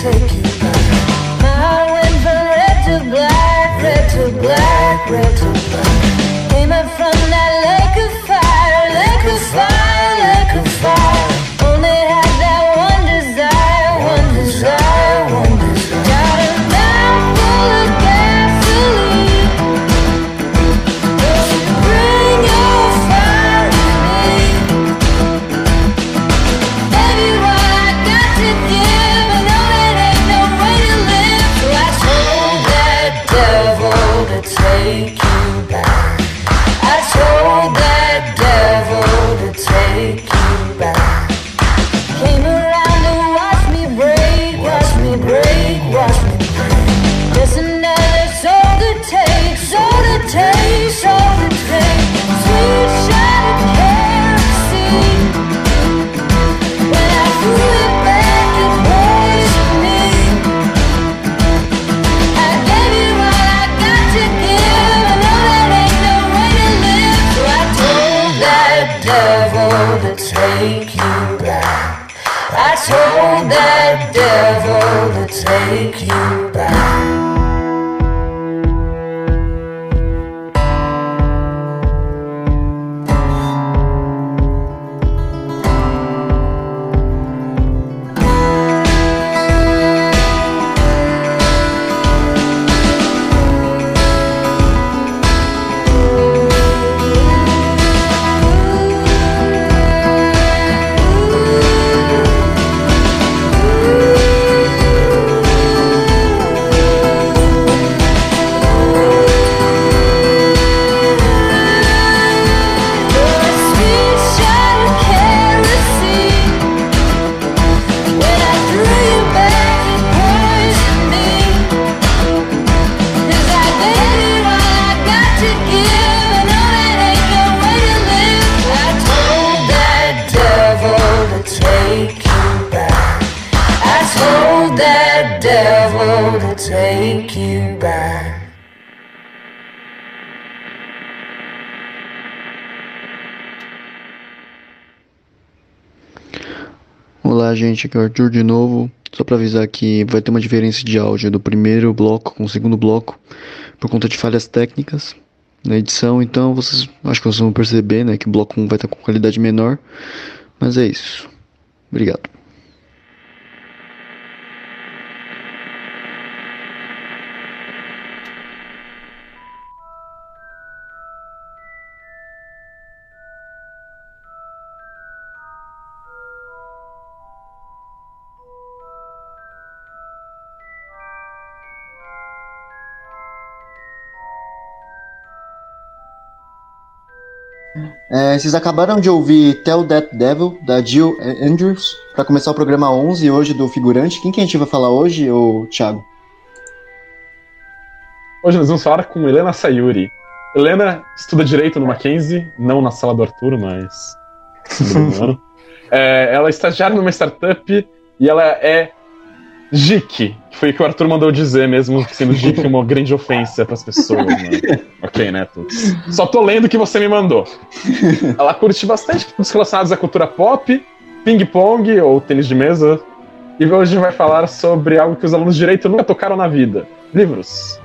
take you gente, aqui é o Arthur de novo. Só para avisar que vai ter uma diferença de áudio do primeiro bloco com o segundo bloco por conta de falhas técnicas na edição. Então, vocês acho que vocês vão perceber, né, que o bloco 1 vai estar com qualidade menor. Mas é isso. Obrigado. É, vocês acabaram de ouvir Tell That Devil, da Jill Andrews, para começar o programa 11 hoje do Figurante. Quem que a gente vai falar hoje, ô Thiago? Hoje nós vamos falar com Helena Sayuri. Helena estuda Direito no Mackenzie, não na sala do Arthur, mas... é, ela é estagiária numa startup e ela é Geek, que foi o que o Arthur mandou dizer, mesmo sendo Geek uma grande ofensa pras pessoas, né? ok, né, Tuts? Só tô lendo o que você me mandou. Ela curte bastante coisas relacionados à cultura pop, ping-pong ou tênis de mesa. E hoje a gente vai falar sobre algo que os alunos de direito nunca tocaram na vida: livros.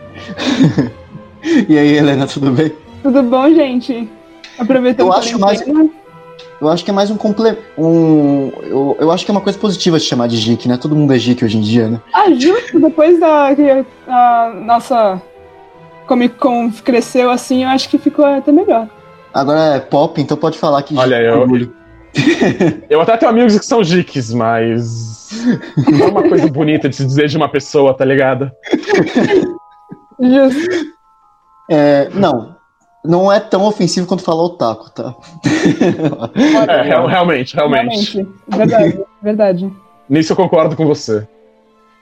e aí, Helena, tudo bem? Tudo bom, gente? Aproveitando Eu acho mais- Eu acho que é mais um complemento. Um, eu, eu acho que é uma coisa positiva de chamar de geek, né? Todo mundo é geek hoje em dia, né? Ah, justo, depois da que a nossa Comic Con cresceu assim, eu acho que ficou até melhor. Agora é pop, então pode falar que Olha, geek é eu- orgulho. Eu até tenho amigos que são geeks, mas. Não é uma coisa bonita de se dizer de uma pessoa, tá ligado? Justo. É, não, não é tão ofensivo quanto falar otaku, tá? É, real- realmente, realmente. Realmente. Verdade, verdade. Nisso eu concordo com você.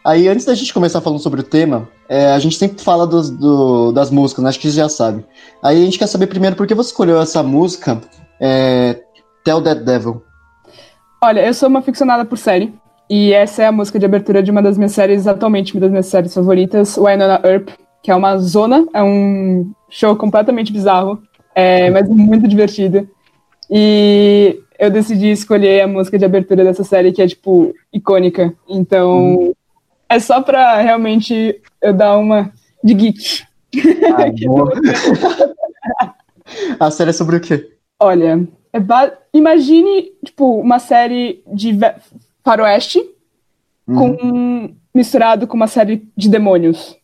Aí, antes da gente começar falando sobre o tema, é, a gente sempre fala dos- do- das músicas, né? acho que você já sabe. Aí a gente quer saber primeiro por que você escolheu essa música, é, Tell That Devil. Olha, eu sou uma ficcionada por série. E essa é a música de abertura de uma das minhas séries, atualmente uma das minhas séries favoritas, Winona Earp, que é uma zona, é um show completamente bizarro, é, mas muito divertido. E eu decidi escolher a música de abertura dessa série, que é, tipo, icônica. Então, é só pra realmente eu dar uma de geek. Ah, a série é sobre o quê? Olha, é ba- imagine, tipo, uma série de faroeste Uhum. com misturado com uma série de demônios.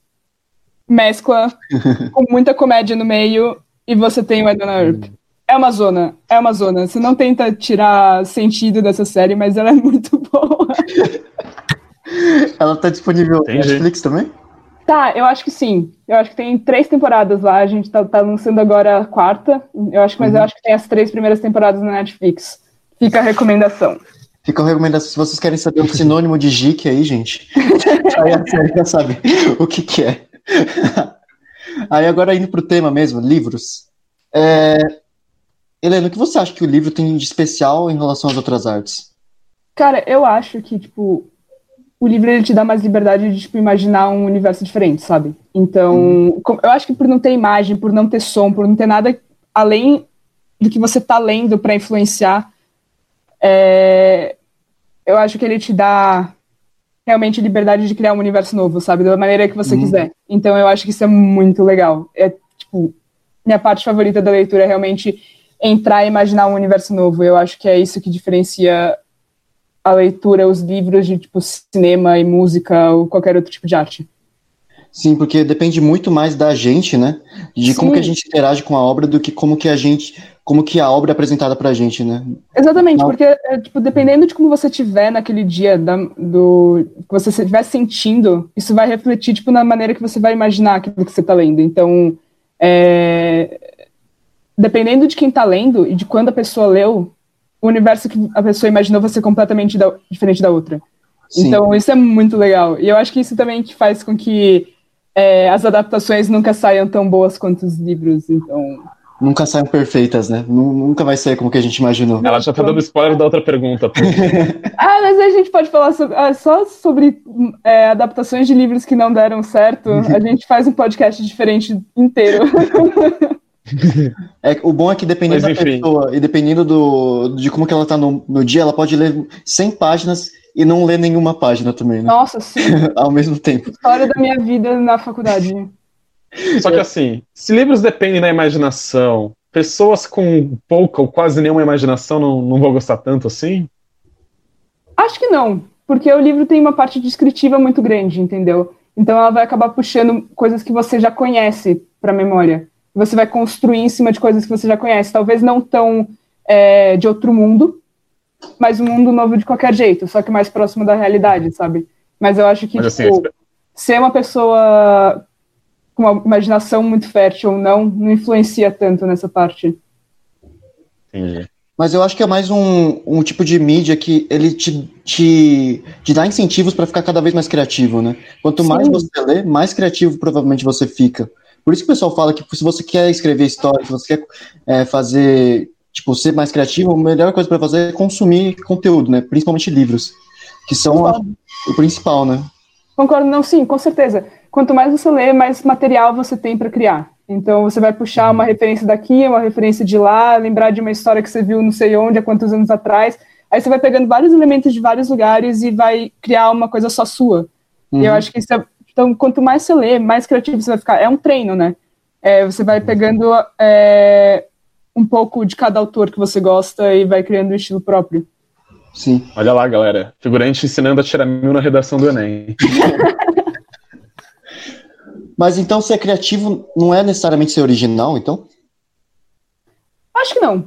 Mescla com muita comédia no meio e você tem o Edna Earp. É uma zona, é uma zona. Você não tenta tirar sentido dessa série, mas ela é muito boa. Ela tá disponível na. Netflix também? Tá, eu acho que sim. Eu acho que tem três temporadas lá. A gente tá, tá lançando agora a quarta. Eu acho, mas eu acho que tem as três primeiras temporadas na Netflix. Fica a recomendação. Fica a recomendação. Se vocês querem saber o sinônimo de geek aí, gente, aí a série já sabe o que, que é. Aí agora indo pro tema mesmo, livros. É... Helena, o que você acha que o livro tem de especial em relação às outras artes? Cara, eu acho que, tipo, o livro ele te dá mais liberdade de, tipo, imaginar um universo diferente, sabe? Então, com- eu acho que por não ter imagem, por não ter som, por não ter nada além do que você tá lendo pra influenciar, é, eu acho que ele te dá realmente liberdade de criar um universo novo, sabe? Da maneira que você Uhum. quiser. Então, eu acho que isso é muito legal. É, tipo, minha parte favorita da leitura é realmente entrar e imaginar um universo novo. Eu acho que é isso que diferencia a leitura, os livros de tipo cinema e música ou qualquer outro tipo de arte. Sim, porque depende muito mais da gente, né? De como Sim. que a gente interage com a obra do que como que a gente, como que a obra é apresentada pra gente, né? Exatamente, Não. porque é, tipo, dependendo de como você estiver naquele dia, da- do que você estiver sentindo, isso vai refletir tipo na maneira que você vai imaginar aquilo que você está lendo. Então, é, dependendo de quem está lendo e de quando a pessoa leu, o universo que a pessoa imaginou vai ser completamente da- diferente da outra. Sim. Então, isso é muito legal. E eu acho que isso também que faz com que é, as adaptações nunca saiam tão boas quanto os livros. Então, Nunca saem perfeitas, né? Nu- Nunca vai sair como que a gente imaginou. Ela já tá dando spoiler da outra pergunta. Ah, mas a gente pode falar sobre- ah, só sobre é, adaptações de livros que não deram certo. A gente faz um podcast diferente inteiro. É, o bom é que dependendo Mas, da pessoa e dependendo do, de como que ela tá no, no dia, ela pode ler 100 páginas e não ler nenhuma página também, né? Nossa, sim. Ao mesmo tempo. História da minha vida na faculdade. Só que assim, se livros dependem da imaginação, pessoas com pouca ou quase nenhuma imaginação não, não vão gostar tanto assim? Acho que não, porque o livro tem uma parte descritiva muito grande, entendeu? Então ela vai acabar puxando coisas que você já conhece para memória. Você vai construir em cima de coisas que você já conhece, talvez não tão é, de outro mundo, mas um mundo novo de qualquer jeito, só que mais próximo da realidade, sabe? Mas eu acho que Mas assim, tipo, ser uma pessoa com uma imaginação muito fértil ou não, não influencia tanto nessa parte. entendi. Mas eu acho que é mais um, um tipo de mídia que ele te, te, te dá incentivos para ficar cada vez mais criativo, né? Quanto mais Sim. você lê, mais criativo provavelmente você fica. Por isso que o pessoal fala que se você quer escrever história, se você quer é, fazer, tipo, ser mais criativo, a melhor coisa para fazer é consumir conteúdo, né? Principalmente livros, que são a- o principal, né? Concordo, não, sim, com certeza. Quanto mais você lê, mais material você tem para criar. Então você vai puxar uma referência daqui, uma referência de lá, lembrar de uma história que você viu não sei onde, há quantos anos atrás. Aí você vai pegando vários elementos de vários lugares e vai criar uma coisa só sua. E eu Uhum. acho que isso é. Então, quanto mais você lê, mais criativo você vai ficar. É um treino, né? É, você vai pegando é, um pouco de cada autor que você gosta e vai criando um estilo próprio. Sim. Olha lá, galera. Figurante ensinando a tirar mil na redação do Enem. Mas então ser criativo não é necessariamente ser original, então? Acho que não.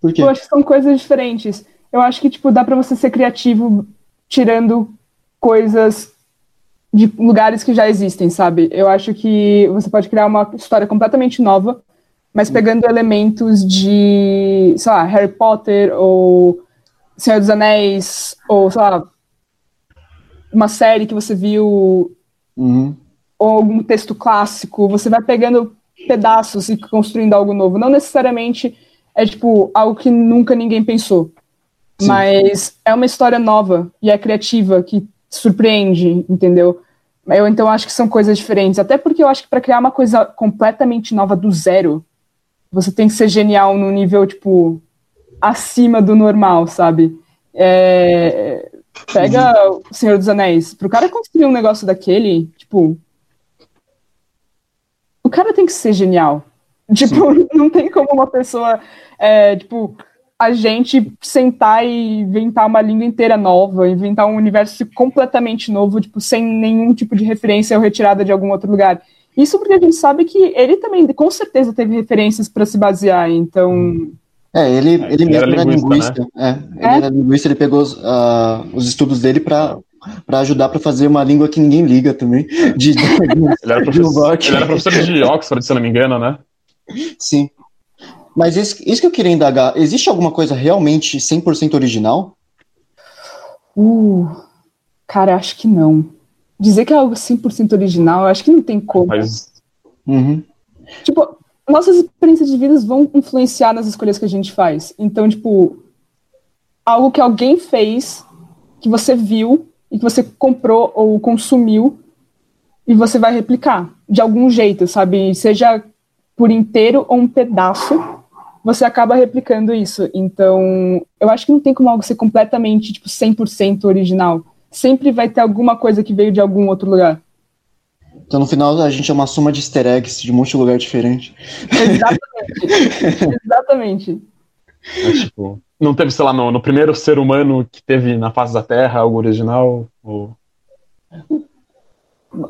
Por quê? Eu acho que são coisas diferentes. Eu acho que, tipo, dá pra você ser criativo tirando coisas de lugares que já existem, sabe? Eu acho que você pode criar uma história completamente nova, mas pegando elementos de, sei lá, Harry Potter ou Senhor dos Anéis, ou, sei lá, uma série que você viu Uhum. ou algum texto clássico, você vai pegando pedaços e construindo algo novo. Não necessariamente é tipo algo que nunca ninguém pensou, Sim. mas é uma história nova e é criativa que surpreende, entendeu? Eu então acho que são coisas diferentes, até porque eu acho que para criar uma coisa completamente nova do zero, você tem que ser genial no nível tipo acima do normal, sabe? É, pega o Senhor dos Anéis. Pro cara construir um negócio daquele, tipo. O cara tem que ser genial. Tipo, não tem como uma pessoa, é, tipo, a gente sentar e inventar uma língua inteira nova, inventar um universo completamente novo, tipo, sem nenhum tipo de referência ou retirada de algum outro lugar. Isso porque a gente sabe que ele também, com certeza, teve referências para se basear, então. É, ele, ele ele mesmo era era linguista, linguista. É, ele É? era linguista, ele pegou os, ah, os estudos dele para para ajudar para fazer uma língua que ninguém liga também. De, de- Ele era, de professor, ele era professor de Oxford, se não me engano, né? Sim. Mas isso, isso que eu queria indagar, existe alguma coisa realmente 100% original? Uh, cara, acho que não. Dizer que é algo 100% original, eu acho que não tem como. Mas Uhum. Tipo, nossas experiências de vida vão influenciar nas escolhas que a gente faz. Então, tipo, algo que alguém fez, que você viu e que você comprou ou consumiu e você vai replicar de algum jeito, sabe? Seja por inteiro ou um pedaço, você acaba replicando isso. Então, eu acho que não tem como algo ser completamente, tipo, 100% original. Sempre vai ter alguma coisa que veio de algum outro lugar. Então no final a gente é uma soma de easter eggs de um monte de lugar diferente. Exatamente. Exatamente. Mas, tipo, não teve, sei lá, no, no primeiro ser humano que teve na face da Terra algo original? Ou...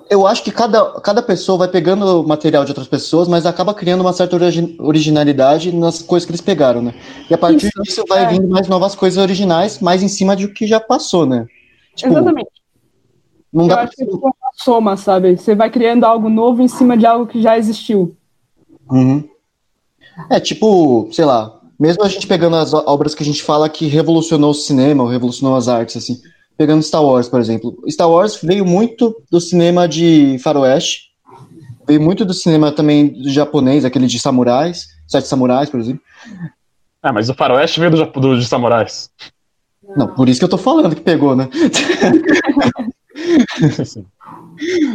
Eu acho que cada, cada pessoa vai pegando material de outras pessoas, mas acaba criando uma certa origi- originalidade nas coisas que eles pegaram, né? E a partir Isso, disso vai é. vindo mais novas coisas originais, mais em cima do que já passou, né? Tipo, Exatamente. não Eu dá pra... acho que é tipo uma soma, sabe? Você vai criando algo novo em cima de algo que já existiu. Uhum. É tipo, sei lá, mesmo a gente pegando as obras que a gente fala que revolucionou o cinema, ou revolucionou as artes, assim, pegando Star Wars, por exemplo. Star Wars veio muito do cinema de faroeste, veio muito do cinema também do japonês, aquele de samurais, sete samurais, por exemplo. Ah, mas o faroeste veio do, do, de samurais. Não, por isso que eu tô falando que pegou, né?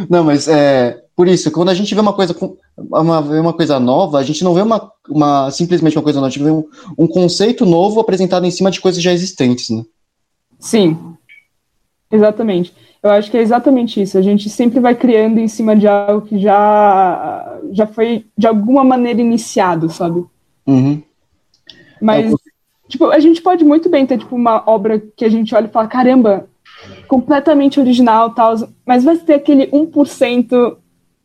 Não, mas é por isso, quando a gente vê uma coisa uma, uma coisa nova, a gente não vê uma, uma simplesmente uma coisa nova, a gente vê um, um conceito novo apresentado em cima de coisas já existentes, né? Sim. Exatamente. Eu acho que é exatamente isso. A gente sempre vai criando em cima de algo que já, já foi de alguma maneira iniciado, sabe? Uhum. Mas, É, tipo, a gente pode muito bem ter, tipo, uma obra que a gente olha e fala, caramba, completamente original tal, mas vai ter aquele 1%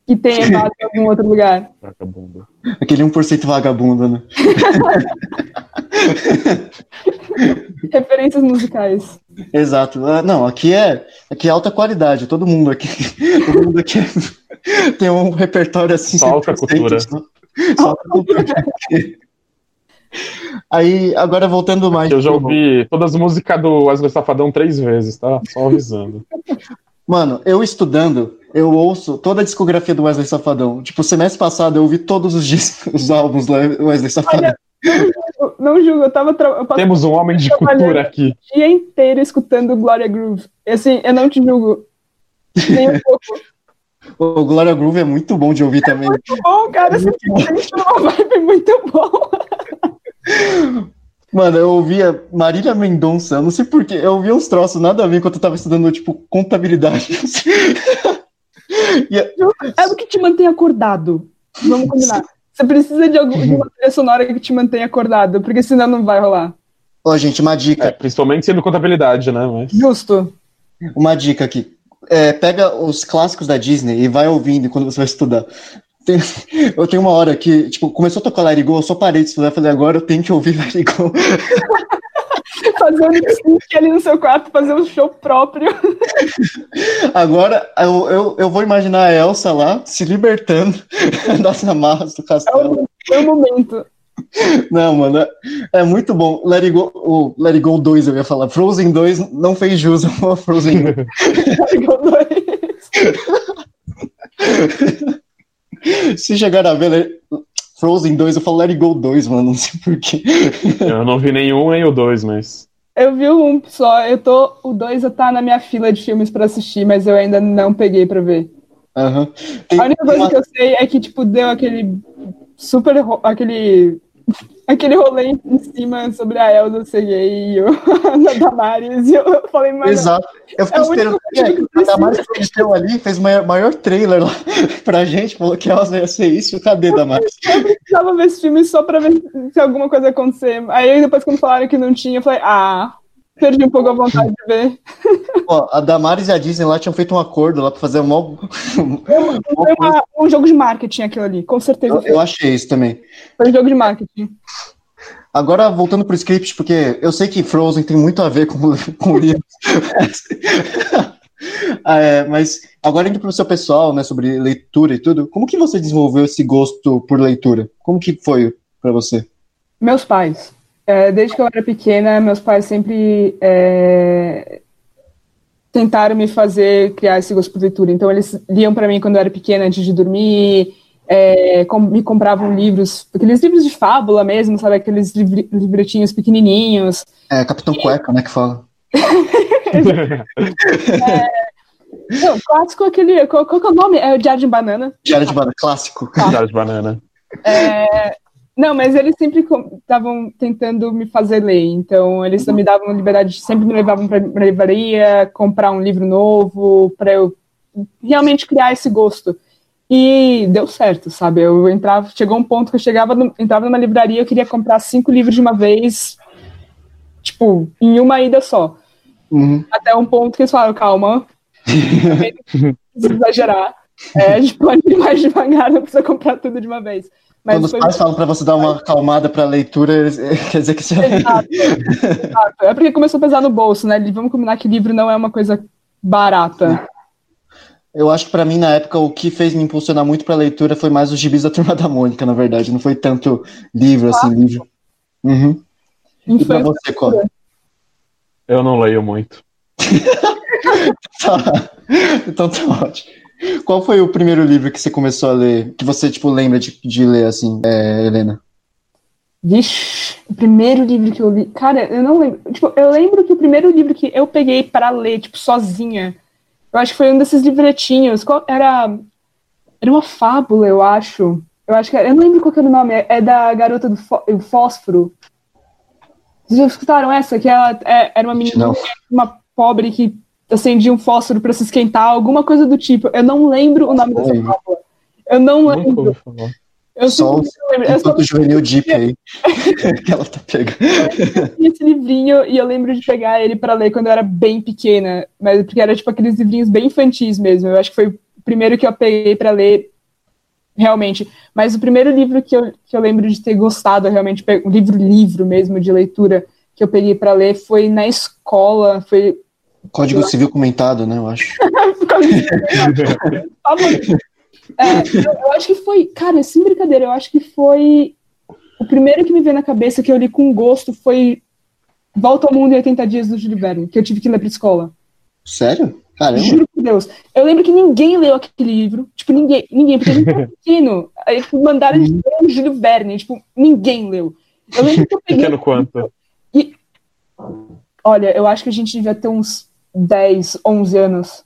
que tem errado em algum outro lugar. Vagabundo. Aquele 1% vagabundo, né? Referências musicais. Exato. Ah, não, aqui é, aqui é alta qualidade. Todo mundo aqui, todo mundo aqui tem um repertório assim. Só alta 100%, cultura. Só, só alta cultura. Aí, agora voltando mais. Eu já ouvi todas as músicas do Wesley Safadão três vezes, tá? Só avisando. Mano, eu estudando, eu ouço toda a discografia do Wesley Safadão. Tipo, semestre passado eu ouvi todos os discos, os álbuns do Wesley Safadão. Eu Não julgo, eu tava tra... eu Temos um homem de cultura aqui. o dia inteiro escutando Gloria Groove. Assim, eu não te julgo. Nem um pouco. O Gloria Groove é muito bom de ouvir também. Bom, cara, você tem uma vibe muito boa. Mano, eu ouvia Marília Mendonça, eu não sei porquê, eu ouvia uns troços nada a ver enquanto eu tava estudando, tipo, contabilidade. E é- É o que te mantém acordado. Vamos combinar. Você precisa de, algum, de uma trilha sonora que te mantenha acordado, porque senão não vai rolar. Ó, gente, uma É, dica, principalmente sendo contabilidade, né? Mas... Justo. uma dica aqui. É, pega os clássicos da Disney e vai ouvindo quando você vai estudar. Tem- eu tenho uma hora que, tipo, começou a tocar Let It Go, eu só parei de estudar, falei, agora eu tenho que ouvir Let It Go. Fazer um lip ali no seu quarto, fazer um show próprio. Agora eu, eu, eu vou imaginar a Elsa lá, se libertando das amarras do É castelo. o, é o momento. Não, mano, é, é muito bom. Let It Go, o Let It Go 2, eu ia falar. Frozen 2 não fez jus ao Frozen 1. Se chegar a ver Let- Frozen 2, eu falo Let It Go 2, mano, não sei porquê. Eu não vi nenhum nem o dois, mas. Eu vi um só, eu tô. O 2 tá na minha fila de filmes pra assistir, mas eu ainda não peguei pra ver. Tem A única coisa uma- que eu sei é que, tipo, deu aquele super. aquele aquele rolê em cima sobre a Elsa ser gay e o da Damares. E eu falei, mano, Exato. Eu fiquei é esperando. que É, a Damares prometeu ali, fez o maior, maior trailer lá pra gente, falou que ela ia ser isso. Cadê Damares? eu precisava ver esse filme só pra ver se alguma coisa ia acontecer. Aí depois, quando falaram que não tinha, eu falei, ah, perdi um pouco a vontade de ver. Ó, a Damares e a Disney lá tinham feito um acordo lá pra fazer um. Foi uma- um jogo de marketing aquilo ali, com certeza. Eu, eu achei isso também. Foi um jogo de marketing. Agora, voltando pro script, porque eu sei que Frozen tem muito a ver com, com o livro. É, mas agora indo pro seu pessoal, né, sobre leitura e tudo, como que você desenvolveu esse gosto por leitura? Como que foi pra você? Meus pais. É, desde que eu era pequena, meus pais sempre é, tentaram me fazer criar esse gosto por leitura. Então, eles liam para mim quando eu era pequena, antes de dormir, é, com- me compravam livros, aqueles livros de fábula mesmo, sabe? Aqueles livri- livretinhos pequenininhos. É, Capitão Cueca, né, que fala. Não, clássico aquele. Qual, qual que é o nome? É o Diário de Banana. Diário de Banana, clássico. Cara de banana. Não, mas eles sempre estavam tentando me fazer ler, então eles me davam liberdade, sempre me levavam para a livraria, comprar um livro novo, para eu realmente criar esse gosto. E deu certo, sabe? Eu entrava, chegou um ponto que eu chegava, no- entrava numa livraria, eu queria comprar cinco livros de uma vez, tipo, em uma ida só. Uhum. Até um ponto que eles falaram, calma, não precisa exagerar. É, a gente pode ir mais devagar, não precisa comprar tudo de uma vez. Mas Quando os pais falam pra você dar uma acalmada pra leitura, eles- quer dizer que você. Exato, exato. É porque começou a pesar no bolso, né? Vamos combinar que livro não é uma coisa barata. Eu acho que pra mim, na época, o que fez me impulsionar muito pra leitura foi mais os gibis da Turma da Mônica, na verdade. Não foi tanto livro, assim, livro. Uhum. E pra você, qual? Eu não leio muito. Tá. Então tá ótimo. Qual foi o primeiro livro que você começou a ler, que você, tipo, lembra de, de ler, assim, é, Helena? Vixe, o primeiro livro que eu li. Cara, eu não lembro. Tipo, eu lembro que o primeiro livro que eu peguei para ler, tipo, sozinha, eu acho que foi um desses livretinhos. Qual, era. Era uma fábula, eu acho. Eu acho que era, Eu não lembro qual que era o nome. É, é da garota do fó- fósforo. Vocês já escutaram essa? Que ela é- era uma menina, uma pobre que acendia um fósforo para se esquentar, alguma coisa do tipo. Eu não lembro o nome dessa Oi. fábula. Eu não lembro. Eu Só lembro. Eu só Enquanto juvenil deep aí. que ela tá pegando. tinha esse livrinho e eu lembro de pegar ele pra ler quando eu era bem pequena, mas porque era tipo aqueles livrinhos bem infantis mesmo. Eu acho que foi o primeiro que eu peguei pra ler realmente. Mas o primeiro livro que eu, que eu lembro de ter gostado realmente, um livro livro mesmo de leitura que eu peguei pra ler foi na escola, foi Código Civil comentado, né, eu acho. É, eu, eu acho que foi, cara, sem brincadeira, eu acho que foi o primeiro que me veio na cabeça que eu li com gosto foi Volta ao Mundo em 80 Dias do Júlio Verne, que eu tive que ler pra escola. Sério? Caramba. Juro por Deus. Eu lembro que ninguém leu aquele livro. Tipo, ninguém, ninguém, porque a gente era pequeno. Aí tipo, mandaram de ler o Júlio Verne. Tipo, ninguém leu. Eu lembro que eu peguei. Pequeno quanto? Olha, eu acho que a gente devia ter uns 10, 11 anos.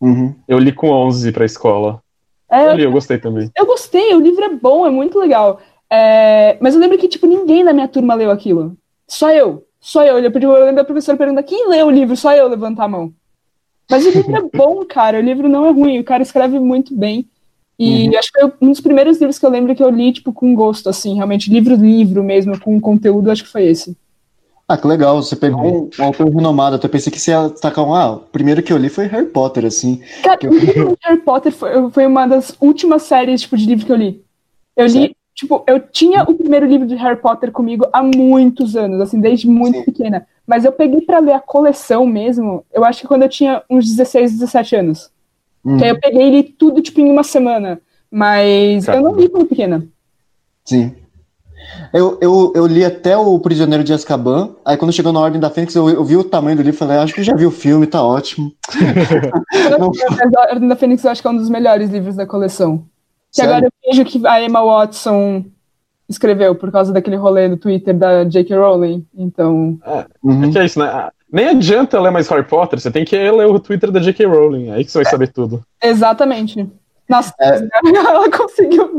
Uhum. Eu li com 11 pra escola. É, Eu li, eu gostei também. Eu gostei, o livro é bom, é muito legal. É, mas eu lembro que, tipo, ninguém da minha turma leu aquilo. Só eu. Só eu. Eu lembro da professora perguntar quem leu o livro, só eu levantar a mão. Mas o livro é bom, cara. O livro não é ruim, o cara escreve muito bem. E acho que foi um dos primeiros livros que eu lembro que eu li, tipo, com gosto, assim, realmente, livro-livro mesmo, com conteúdo, acho que foi esse. Ah, que legal. Você pegou um, um autor renomado. Até pensei que você ia destacar um. Ah, o primeiro que eu li foi Harry Potter, assim. Cara, livro Harry Potter foi, foi uma das últimas séries, tipo, de livro que eu li. Eu li, Sério? tipo, eu tinha o primeiro livro de Harry Potter comigo há muitos anos, assim, desde muito Sim. pequena. Mas eu peguei pra ler a coleção mesmo, eu acho que quando eu tinha uns 16, 17 anos. Hum, Que aí eu peguei e li tudo, tipo, em uma semana. Mas eu não li quando pequena. Sim. Eu, eu, eu li até o Prisioneiro de Azkaban. Aí quando chegou na Ordem da Fênix, eu, eu vi o tamanho do livro e falei, "Ah, acho que já vi o filme, tá ótimo. Não. A Ordem da Fênix eu acho que é um dos melhores livros da coleção. Que Sério? agora eu vejo que a Emma Watson escreveu por causa daquele rolê no Twitter da J.K. Rowling. Então, Uhum. É que é isso, né? Nem adianta ler mais Harry Potter, você tem que ler o Twitter da J.K. Rowling, aí que você vai saber tudo. exatamente. Nossa, É. ela conseguiu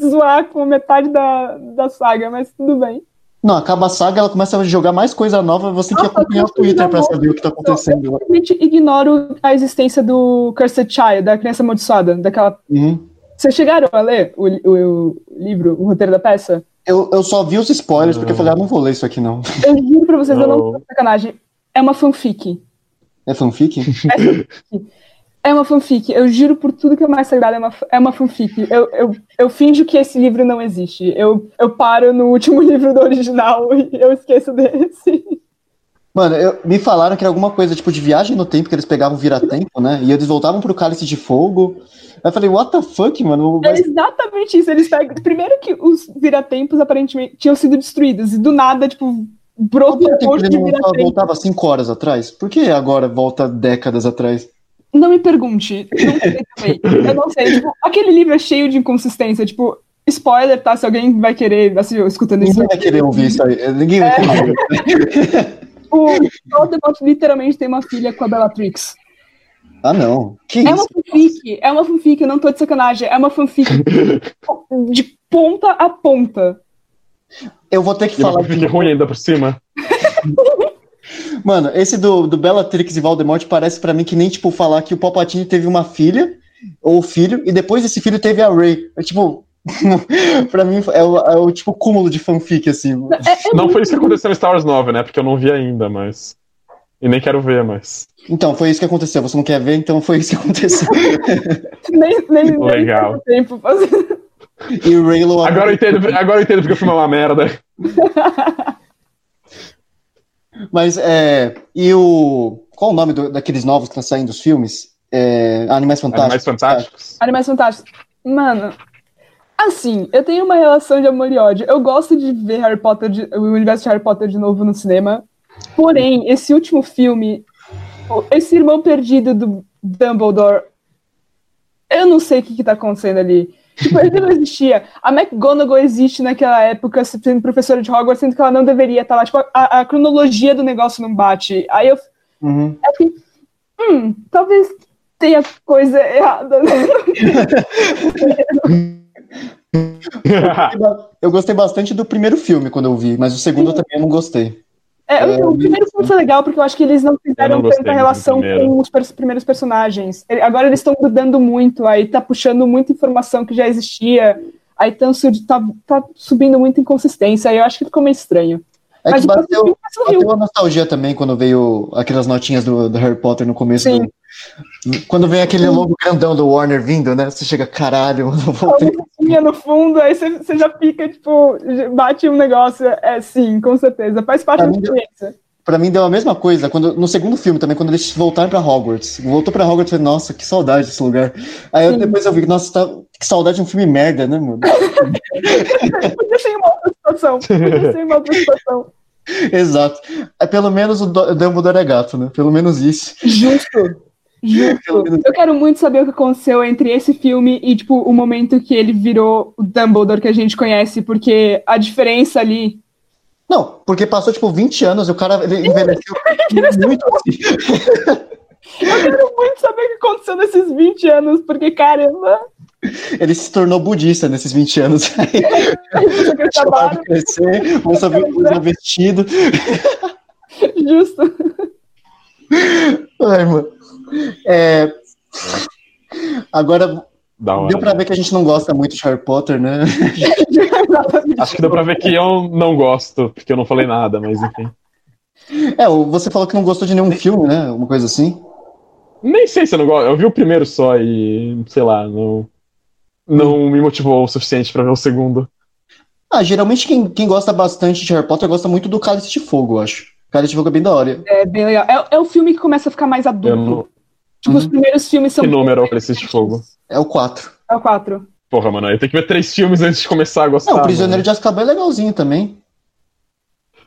zoar com metade da, da saga, mas tudo bem. Não, acaba a saga, ela começa a jogar mais coisa nova, você tem que acompanhar o Twitter pra saber o que tá acontecendo. Eu simplesmente ignoro a existência do Cursed Child, da criança amaldiçoada, daquela. Uhum. Vocês chegaram a ler o, o- o livro, o roteiro da peça? Eu, eu só vi os spoilers, porque eu falei, ah, não vou ler isso aqui não. Eu juro pra vocês, eu não tô sacanagem. É uma fanfic. É fanfic? É fanfic. É uma fanfic. Eu juro por tudo que é mais sagrado, é uma, é uma fanfic. Eu, eu, eu finjo que esse livro não existe. Eu, eu paro no último livro do original e eu esqueço desse. Mano, eu- me falaram que era alguma coisa tipo de viagem no tempo, que eles pegavam vira-tempo, né? E eles voltavam pro cálice de fogo. Aí eu falei, what the fuck, mano? É Mas- exatamente isso. Eles pegam. Primeiro que os viratempos aparentemente tinham sido destruídos. E do nada, tipo, brotou um monte de viratempos. voltava cinco horas atrás? Por que agora volta décadas atrás? Não me pergunte. Não sei também. Eu não sei. Tipo, aquele livro é cheio de inconsistência. Tipo, spoiler, tá? Se alguém vai querer, assim, escutando isso. Ninguém vai querer ouvir isso aí. Ninguém vai querer ouvir. O Voldemort literalmente tem uma filha com a Bellatrix. Ah, não. Que É isso? uma fanfic, é uma fanfic, eu não tô de sacanagem. É uma fanfic de ponta a ponta. Eu vou ter que E uma falar. fique ruim ainda por cima. Mano, esse do, do Bellatrix e Voldemort parece pra mim que nem, tipo, falar que o Palpatine teve uma filha, ou filho, e depois desse filho teve a Rey. É, tipo, pra mim é o, é o, tipo, cúmulo de fanfic, assim. É, é Não foi isso que aconteceu em Star Wars 9, né? Porque eu não vi ainda, mas. E nem quero ver, mas. Então, foi isso que aconteceu. Você não quer ver, então foi isso que aconteceu. Nem, nem, nem Legal. tem tempo fazer. e o Raylo... Agora eu entendo, agora eu entendo porque o filme é uma merda. Mas, é... E o... Qual o nome do- daqueles novos que estão saindo dos filmes? É, Animais Fantásticos. Animais Fantásticos. Animais Fantásticos. Mano, assim, eu tenho uma relação de amor e ódio. Eu gosto de ver Harry Potter, de- o universo de Harry Potter de novo no cinema. Porém, esse último filme, esse irmão perdido do Dumbledore, eu não sei o que, que tá acontecendo ali. Tipo, ele não existia. A McGonagall existe naquela época sendo professora de Hogwarts, sendo que ela não deveria estar lá. Tipo, a, a cronologia do negócio não bate. Aí eu Uhum. eu fiquei, hum, talvez tenha coisa errada. Né? Eu gostei bastante do primeiro filme quando eu vi, mas o segundo eu também não gostei. É, o- o primeiro filme foi legal porque eu acho que eles não fizeram não tanta relação com os pers- primeiros personagens. Agora eles estão grudando muito, aí tá puxando muita informação que já existia, aí tá, tá subindo muita inconsistência, aí eu acho que ficou meio estranho. É Mas que bateu, filme Rio. bateu a nostalgia também quando veio aquelas notinhas do, do Harry Potter no começo. Sim. do- quando vem aquele logo grandão do Warner vindo, né? Você chega, caralho, eu voltei. A musiquinha no fundo, aí você já fica, tipo, bate um negócio. É, sim, com certeza. Faz parte Pra da deu- experiência. Pra mim deu a mesma coisa quando, no segundo filme também, quando eles voltaram pra Hogwarts. Voltou pra Hogwarts e falei, nossa, que saudade desse lugar. Aí eu- depois eu vi, nossa, tá, que saudade de um filme merda, né, mano? Podia ser em uma outra situação. Podia ser em uma outra situação. Exato. Aí, pelo menos o Do- Dumbledore é gato, né? Pelo menos isso. Justo. Justo. Eu quero muito saber o que aconteceu entre esse filme e, tipo, o momento que ele virou o Dumbledore que a gente conhece, porque a diferença ali. Não, porque passou, tipo, 20 anos e o cara ele envelheceu muito assim. Eu quero muito saber o que aconteceu nesses 20 anos, porque, caramba, Ele se tornou budista nesses 20 anos. Aí, crescer, começou a ver- usar vestido. justo. Ai, mano. É, Agora, Da hora. deu pra ver que a gente não gosta muito de Harry Potter, né? Acho que deu pra ver que eu não gosto, porque eu não falei nada, mas enfim. É, você falou que não gostou de nenhum filme, né? Uma coisa assim. Nem sei se eu não gosto. Eu vi o primeiro só e, sei lá, não. Não me motivou o suficiente pra ver o segundo. Ah, geralmente quem, quem gosta bastante de Harry Potter gosta muito do Cálice de Fogo, eu acho. Cálice de Fogo é bem da hora. É bem legal. É, é o filme que começa a ficar mais adulto. Eu não... Tipo, os primeiros filmes são. Que número é o Cálice de Fogo? É o 4. É o 4. Porra, mano, eu tenho que ver três filmes antes de começar a gostar. Não, o Prisioneiro mano. de Azkaban é legalzinho também.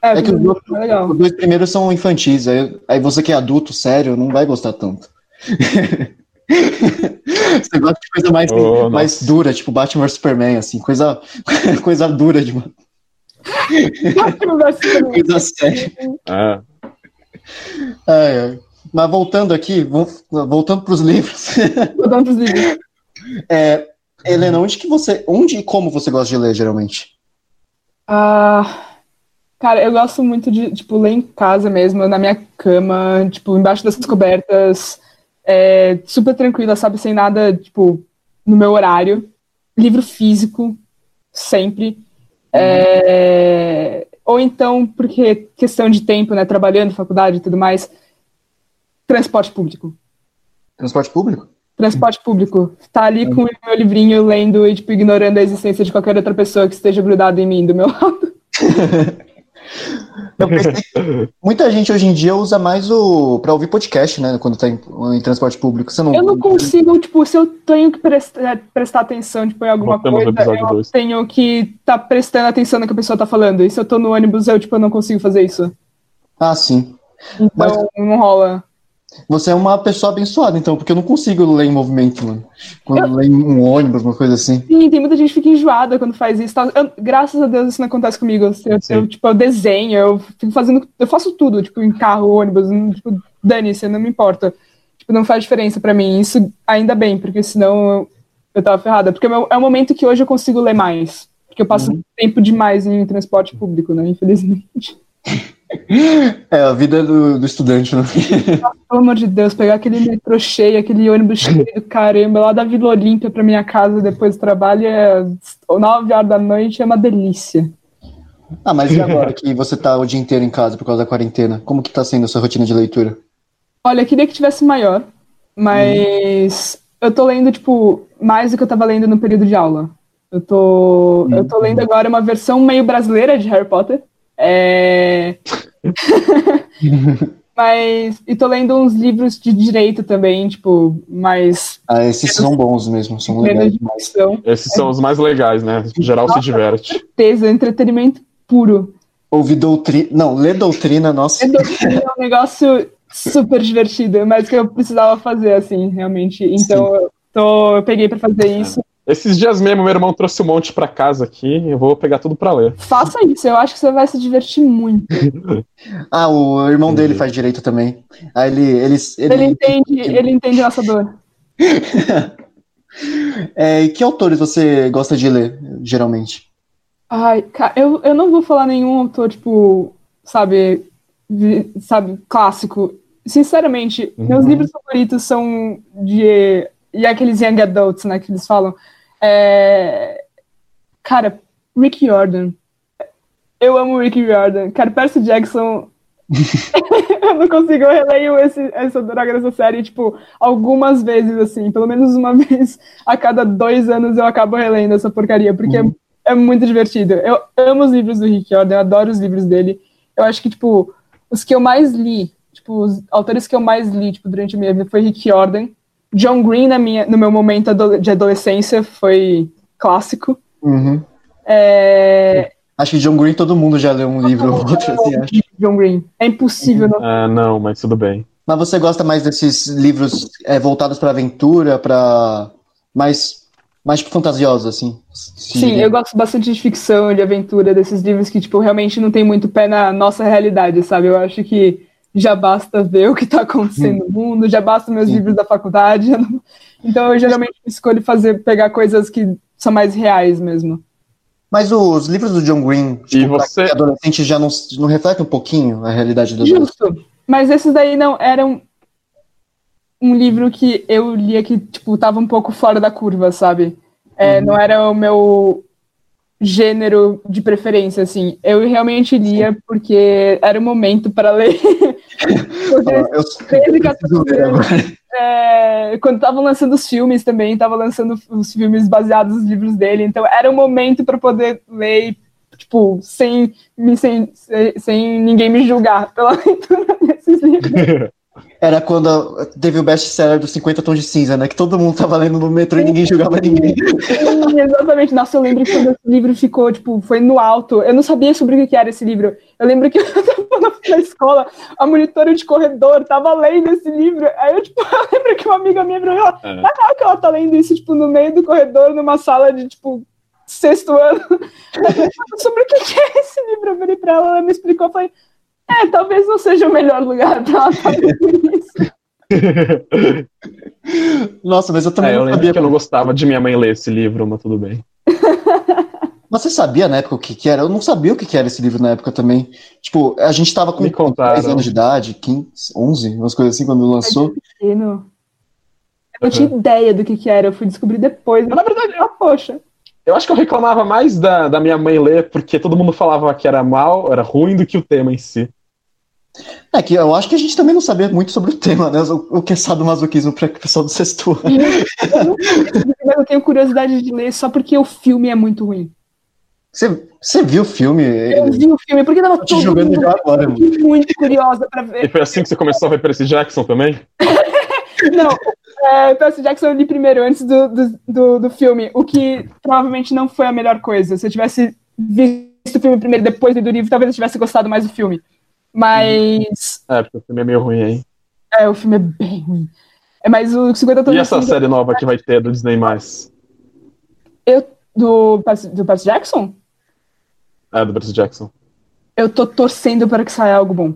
É, É que os dois, é legal. os dois primeiros são infantis, aí, aí você que é adulto, sério, não vai gostar tanto. você gosta de coisa mais, Oh, mais nossa. dura, tipo Batman vs Superman, assim, coisa, coisa dura de coisa séria. É. Ai, ai. Mas voltando aqui, vo- voltando para os livros. Vou dar uns livros. É, Helena, onde que você. Onde e como você gosta de ler, geralmente? Ah, cara, eu gosto muito de, tipo, ler em casa mesmo, na minha cama, tipo, embaixo das cobertas, é, super tranquila, sabe, sem nada, tipo, no meu horário. Livro físico, sempre. É, ou então, porque questão de tempo, né, trabalhando, faculdade e tudo mais, transporte público. Transporte público? Transporte público. Tá ali com o meu livrinho lendo e, tipo, ignorando a existência de qualquer outra pessoa que esteja grudada em mim do meu lado. Eu pensei que muita gente hoje em dia usa mais o para ouvir podcast, né? Quando tá em, em transporte público. Você não. Eu não consigo, tipo, se eu tenho que prestar, prestar atenção, tipo, em alguma Voltamos no coisa, eu dois. tenho que estar tá prestando atenção no que a pessoa tá falando. E se eu tô no ônibus, eu, tipo, eu não consigo fazer isso. Ah, sim. Então, Mas- não rola. Você é uma pessoa abençoada, então, porque eu não consigo ler em movimento, mano. Quando eu leio um ônibus, uma coisa assim. Sim, tem muita gente que fica enjoada quando faz isso. tá? Eu- graças a Deus isso não acontece comigo. Eu, eu, tipo, eu desenho, eu fico fazendo. Eu faço tudo, tipo, em carro, ônibus, não, tipo, dane-se, não me importa. Tipo, não faz diferença pra mim. Isso ainda bem, porque senão eu, eu tava ferrada. Porque é é o momento que hoje eu consigo ler mais. Porque eu passo tempo demais em transporte público, né? Infelizmente. É a vida do, do estudante, né? Pelo amor de Deus, pegar aquele metrô cheio, aquele ônibus cheio do caramba, lá da Vila Olímpia pra minha casa depois do trabalho, é 9 horas da noite, é uma delícia. Ah, mas e agora que você tá o dia inteiro em casa por causa da quarentena? Como que tá sendo a sua rotina de leitura? Olha, eu queria que tivesse maior, mas eu tô lendo, tipo, mais do que eu tava lendo no período de aula. Eu tô, eu tô lendo agora uma versão meio brasileira de Harry Potter. É... mas. E tô lendo uns livros de direito também, tipo, mais. Ah, esses são bons mesmo, são legais demais. Esses são os mais legais, né? Em geral se diverte. Certeza, entretenimento puro. Ouvir doutrina. Não, ler doutrina, nossa. É um negócio super divertido, mas que eu precisava fazer, assim, realmente. Então, eu, tô, eu peguei pra fazer isso. Esses dias mesmo, meu irmão trouxe um monte pra casa aqui. Eu vou pegar tudo pra ler. Faça isso, eu acho que você vai se divertir muito. Ah, o irmão dele faz direito também. Aí ele. Ele, ele, Ele entende, ele entende nossa dor. É, e que autores você gosta de ler, geralmente? Ai, cara, eu, eu não vou falar nenhum autor, tipo, sabe, vi- sabe, clássico. Sinceramente, meus livros favoritos são de. E aqueles young adults, né, que eles falam. É, cara, Rick Jordan. Eu amo Rick Jordan. Cara, Percy Jackson. eu não consigo, eu releio esse, essa droga dessa série, tipo, algumas vezes, assim, pelo menos uma vez a cada dois anos eu acabo relendo essa porcaria, porque é, é muito divertido. Eu amo os livros do Rick Jordan, eu adoro os livros dele. Eu acho que, tipo, os que eu mais li, tipo, os autores que eu mais li, tipo, durante a minha vida foi Rick Jordan. John Green, na minha, no meu momento de adolescência, foi clássico. Uhum. É... Acho que John Green todo mundo já leu um livro ou outro, assim, acho. John Green. É impossível não Ah, não, mas tudo bem. Mas você gosta mais desses livros é, voltados pra aventura, pra. mais. mais tipo, fantasiosos, assim? Sim, diria? eu gosto bastante de ficção, de aventura, desses livros que, tipo, realmente não tem muito pé na nossa realidade, sabe? Eu acho que já basta ver o que tá acontecendo no mundo, já basta meus Sim. livros da faculdade. eu não- Então eu geralmente escolho fazer, pegar coisas que são mais reais mesmo. Mas os livros do John Green, tipo, pra você- adolescente, já não, não refletem um pouquinho a realidade do Justo. Mas esses daí não eram um livro que eu lia que, tipo, tava um pouco fora da curva, sabe? É, Não era o meu gênero de preferência, assim. Eu realmente lia porque era o momento para ler. Eu, 13, eu preciso ler agora. é, quando estavam lançando os filmes também, tava lançando os filmes baseados nos livros dele, então era o momento para poder ler, tipo, sem, sem, sem, sem ninguém me julgar pela leitura desses livros. Era quando teve o best-seller dos 50 Tons de Cinza, né? Que todo mundo tava lendo no metrô e ninguém julgava ninguém. Sim, exatamente. Nossa, eu lembro que quando esse livro ficou, tipo, foi no alto. Eu não sabia sobre o que que era esse livro. Eu lembro que eu tava na, na escola, a monitora de corredor tava lendo esse livro. Aí eu, tipo, eu lembro que uma amiga minha virou e ela, É. caraca, ela tá lendo isso, tipo, no meio do corredor, numa sala de, tipo, sexto ano. Eu, sobre o que que é esse livro? Eu virei pra ela, ela me explicou, eu falei, é, talvez não seja o melhor lugar pra ela lendo isso. Nossa, mas eu também É, eu não lembro sabia. que eu não gostava de minha mãe ler esse livro, mas tudo bem. Mas você sabia na época o que, que era? Eu não sabia o que, que era esse livro na época também. Tipo, a gente tava com Me contaram. 10 anos de idade, 15, 11, umas coisas assim, quando lançou. Pequeno. Eu não tinha ideia do que, que era, eu fui descobrir depois. Mas, na verdade, Ah, poxa. Eu acho que eu reclamava mais da, da minha mãe ler, porque todo mundo falava que era mal, era ruim, do que o tema em si. É que eu acho que a gente também não sabia muito sobre o tema, né? O, o que é sadomasoquismo para o pessoal do sexto ano. Mas eu tenho curiosidade de ler só porque o filme é muito ruim. Você, você viu o filme? Eu vi o filme, porque tava todo jogando mundo já agora, mano. muito curiosa pra ver. E foi assim que você começou a ver Percy Jackson também? Não, é, Percy Jackson eu li primeiro, antes do, do, do, do filme, o que provavelmente não foi a melhor coisa. Se eu tivesse visto o filme primeiro, depois do livro, talvez eu tivesse gostado mais do filme. Mas É, porque o filme é meio ruim, hein? é, o filme é bem ruim. É, mas o 50 tons E de essa série nova que vai ter do Disney+. eu, do, do Percy Jackson, É, do Percy Jackson. eu tô torcendo para que saia algo bom.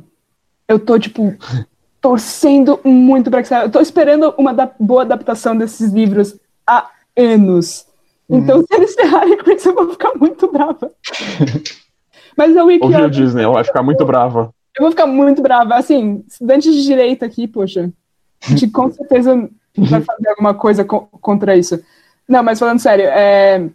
Eu tô, tipo, torcendo muito para que saia. Eu tô esperando uma da- boa adaptação desses livros há anos. Então, se eles ferrarem com isso, eu vou ficar muito brava. Mas Wiki, Ouviu Disney, ela vai ficar muito brava. Eu vou ficar muito brava. Assim, estudante de direito aqui, poxa, a gente com certeza vai fazer alguma coisa co- contra isso. Não, mas falando sério, é,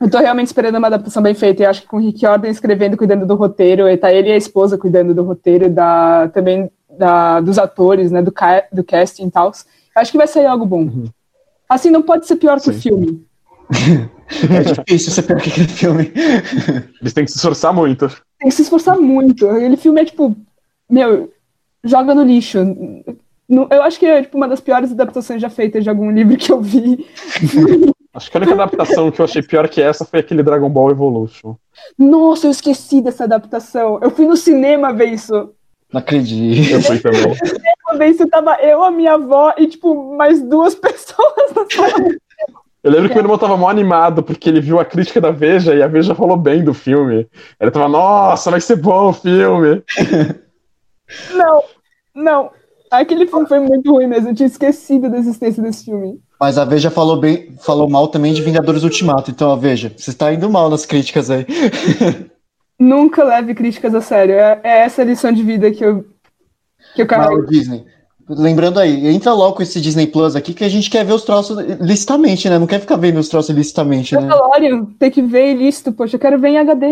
eu tô realmente esperando uma adaptação bem feita. E acho que com o Rick Orden escrevendo, cuidando do roteiro, e tá ele e a esposa cuidando do roteiro, da, também da, dos atores, né, do, ca, do casting e tal. Acho que vai sair algo bom. Assim, não pode ser pior que o filme. É difícil você pegar aquele filme. Eles têm que se esforçar muito. Tem que se esforçar muito. Aquele filme é tipo, meu, joga no lixo. No- Eu acho que é tipo, uma das piores adaptações já feitas de algum livro que eu vi. Acho que a única adaptação que eu achei pior que essa foi aquele Dragon Ball Evolution. Nossa, eu esqueci dessa adaptação. Eu fui no cinema ver isso. Não acredito. Eu fui também. Uma vez eu tava eu, a minha avó e, tipo, mais duas pessoas na sala. Eu lembro que meu irmão tava mó animado porque ele viu a crítica da Veja e a Veja falou bem do filme. Ele tava, nossa, vai ser bom o filme. Não, não. Aquele filme foi muito ruim mesmo. Eu tinha esquecido da existência desse filme. Mas a Veja falou bem, falou mal também de Vingadores Ultimato. Então, a Veja, você está indo mal nas críticas aí. Nunca leve críticas a sério. É, é essa a lição de vida que eu, que eu carrego. Disney. Lembrando aí, entra logo com esse Disney Plus aqui que a gente quer ver os troços licitamente, né? Não quer ficar vendo os troços licitamente, né? Mandalorian, tem que ver ilícito, poxa. Eu quero ver em HD.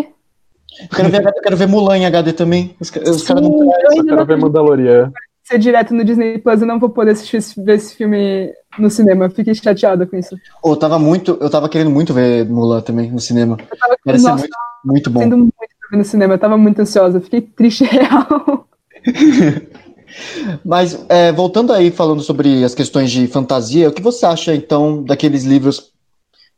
Eu quero ver, eu quero ver Mulan em HD também. Os, os caras não eu quero ver Mandalorian. ser direto no Disney Plus, eu não vou poder assistir esse, ver esse filme no cinema. Fiquei chateada com isso. Oh, eu tava muito, eu tava querendo muito ver Mulan também no cinema. Eu tava Parece ser nossa, muito, muito bom. sendo muito pra ver no cinema. Eu tava muito ansiosa. Fiquei triste real. Mas é, voltando aí falando sobre as questões de fantasia, o que você acha então daqueles livros,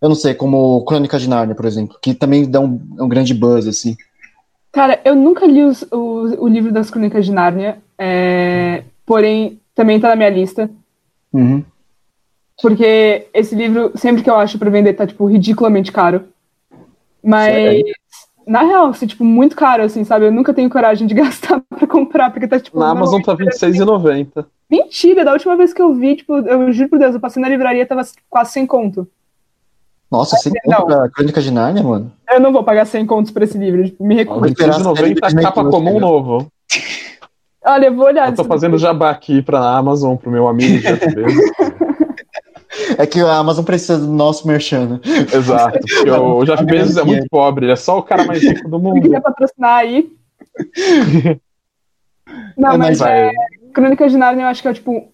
eu não sei, como Crônica de Nárnia, por exemplo, que também dão um, um grande buzz assim. Cara, eu nunca li os- o, o livro das Crônicas de Nárnia, é, porém também tá na minha lista, Uhum. porque esse livro, sempre que eu acho pra vender, tá, tipo, ridiculamente caro. Mas, Sério? Na real, assim, tipo, muito caro, assim, sabe? Eu nunca tenho coragem de gastar pra comprar, porque tá, tipo... Na Amazon tá R$26,90. Mentira, da última vez que eu vi, tipo, eu juro por Deus, eu passei na livraria e tava quase sem conto. Nossa, sem não. conto pra Crônica de Nárnia, mano. Eu não vou pagar 100 contos por esse livro, tipo, me recuso. Vou esperar a série do R$26,90 Disney capa comum novo. Olha, eu vou olhar. Eu tô fazendo jabá aqui pra Amazon, pro meu amigo Bezos. É que a Amazon precisa do nosso merchan. né? Exato. Porque o Jeff Bezos é muito pobre, ele é só o cara mais rico do mundo. quiser patrocinar aí. Não, É, mas mas é, Crônicas de Nárnia eu acho que é, tipo,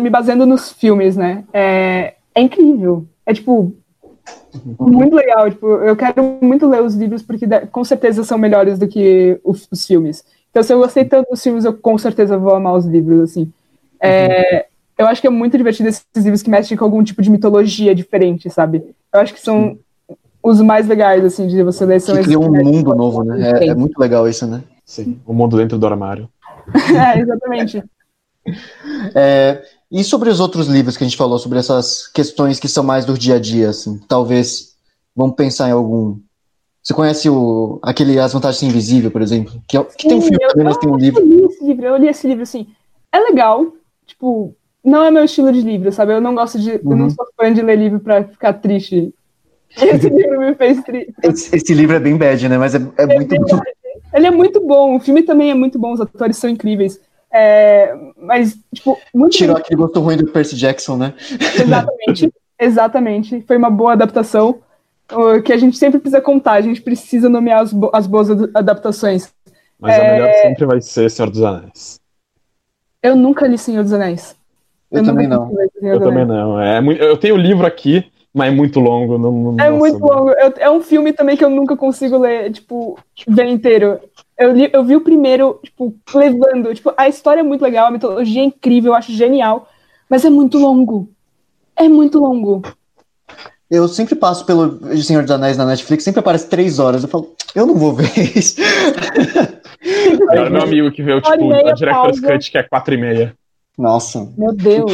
me baseando nos filmes, né? É, é incrível. É, tipo, muito legal. Tipo, eu quero muito ler os livros porque com certeza são melhores do que os, os filmes. Então, se eu gostei tanto dos filmes, eu com certeza vou amar os livros, assim. É, eu acho que é muito divertido esses livros que mexem com algum tipo de mitologia diferente, sabe? Eu acho que são os mais legais, assim, de você ler. São Que esses cria um mundo novo, né? É, é muito legal isso, né? Sim, o mundo dentro do armário. É, exatamente. É, e sobre os outros livros que a gente falou, sobre essas questões que são mais do dia a dia, assim, talvez vamos pensar em algum. Você conhece o aquele As Vantagens Invisível, por exemplo? Que, é- que tem um Sim, filme eu- também, mas tem um livro. Eu li esse livro, eu li esse livro, assim. É legal, tipo, não é meu estilo de livro, sabe? Eu não gosto de. Eu não Uhum. sou fã de ler livro pra ficar triste. Esse livro me fez triste. Esse, esse livro é bem bad, né? Mas é, é muito bom. Ele é muito bom, o filme também é muito bom, os atores são incríveis. É, mas, tipo, muito Tirou aquele gosto ruim do Percy Jackson, né? Exatamente, exatamente. Foi uma boa adaptação. O que a gente sempre precisa contar, a gente precisa nomear as, bo- as boas ad- adaptações. Mas a É. melhor sempre vai ser Senhor dos Anéis. Eu nunca li Senhor dos Anéis. Eu, nunca também não. Eu também não. É eu tenho o livro aqui, mas é muito longo. Não, não- É nossa, muito não. longo. Eu- é um filme também que eu nunca consigo ler, tipo, ver inteiro. Eu, li- eu vi o primeiro, tipo, levando. Tipo, a história é muito legal, a mitologia é incrível, eu acho genial, mas é muito longo. É muito longo. Eu sempre passo pelo Senhor dos Anéis na Netflix, sempre aparece três horas. Eu falo, eu não vou ver isso. Era meu amigo que veio, tipo, a Director's. Cut, que é 4 e meia. Nossa. Meu Deus.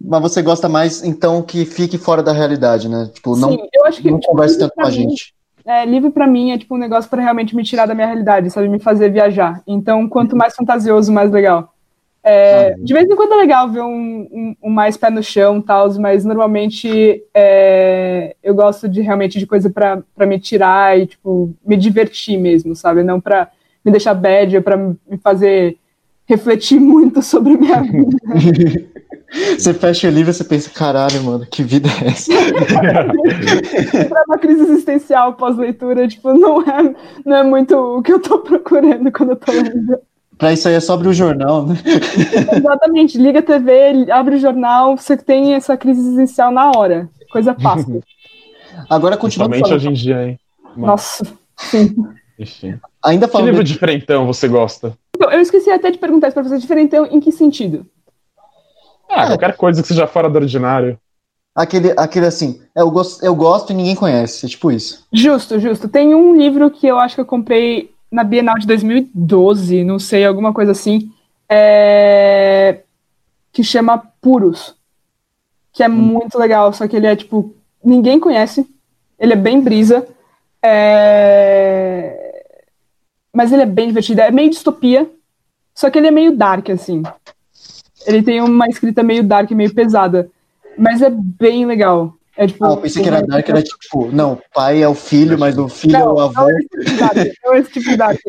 Mas você gosta mais, então, que fique fora da realidade, né? Tipo, não, Sim, eu acho que não tipo, converse tanto com a gente. É, livro pra mim é tipo um negócio pra realmente me tirar da minha realidade, sabe? Me fazer viajar. Então, quanto mais fantasioso, mais legal. É, de vez em quando é legal ver um, um- um mais pé no chão, tal, mas normalmente é, eu gosto de realmente de coisa pra pra me tirar e tipo me divertir mesmo, sabe? Não pra me deixar bad pra me fazer refletir muito sobre a minha vida. Você fecha o livro e você pensa, caralho, mano, que vida é essa? Entrar numa crise existencial pós-leitura, tipo, não é, não é muito o que eu tô procurando quando eu tô lendo. pra isso aí é só abrir o jornal, né? Exatamente, liga a TV, abre o jornal, você tem essa crise existencial na hora. Coisa fácil. Agora, continuando Principalmente falando, hoje em dia, hein? Nossa, sim. Enfim. ainda Que falando livro diferentão você gosta? Então, eu esqueci até de perguntar isso pra você, diferentão em que sentido? Ah, qualquer coisa que seja fora do ordinário. aquele, aquele assim, eu gosto, eu gosto e ninguém conhece, é tipo isso. Justo, justo. Tem um livro que eu acho que eu comprei na Bienal de 2012, não sei, alguma coisa assim, é, que chama Puros, que é muito legal, só que ele é tipo, ninguém conhece, ele é bem brisa, é, mas ele é bem divertido, é meio distopia, só que ele é meio dark, assim. Ele tem uma escrita meio dark, meio pesada, mas é bem legal. É, tipo, Ah, eu pensei que era Dark, era tipo, não, pai é o filho, mas o filho é o avô. Não, é esse tipo de Dark. Não é tipo de Dark.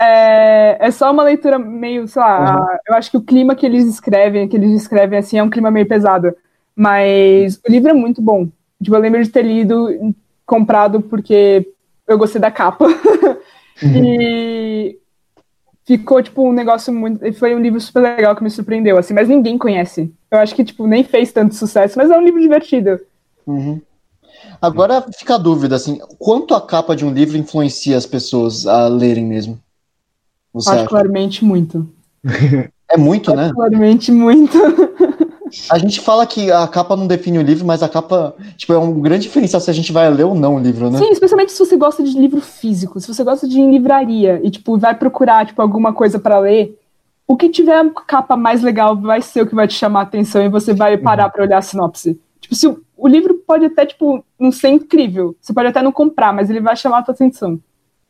É, é só uma leitura meio, sei lá, Uhum. eu acho que o clima que eles escrevem, que eles descrevem assim, é um clima meio pesado. Mas o livro é muito bom. Tipo, eu lembro de ter lido, comprado porque eu gostei da capa. e ficou, tipo, um negócio muito. Foi um livro super legal que me surpreendeu, assim, mas ninguém conhece. Eu acho que, tipo, nem fez tanto sucesso, mas é um livro divertido. Uhum. Agora fica a dúvida, assim, quanto a capa de um livro influencia as pessoas a lerem mesmo? Você acha? Particularmente muito. É muito, né? Particularmente muito. A gente fala que a capa não define o livro, mas a capa, tipo, é um grande diferencial se a gente vai ler ou não o livro, né? Sim, especialmente se você gosta de livro físico, se você gosta de ir em livraria e, tipo, vai procurar, tipo, alguma coisa pra ler, o que tiver a capa mais legal vai ser o que vai te chamar a atenção e você vai parar pra olhar a sinopse. Tipo, se o, o livro pode até, tipo, não ser incrível, você pode até não comprar, mas ele vai chamar a tua atenção.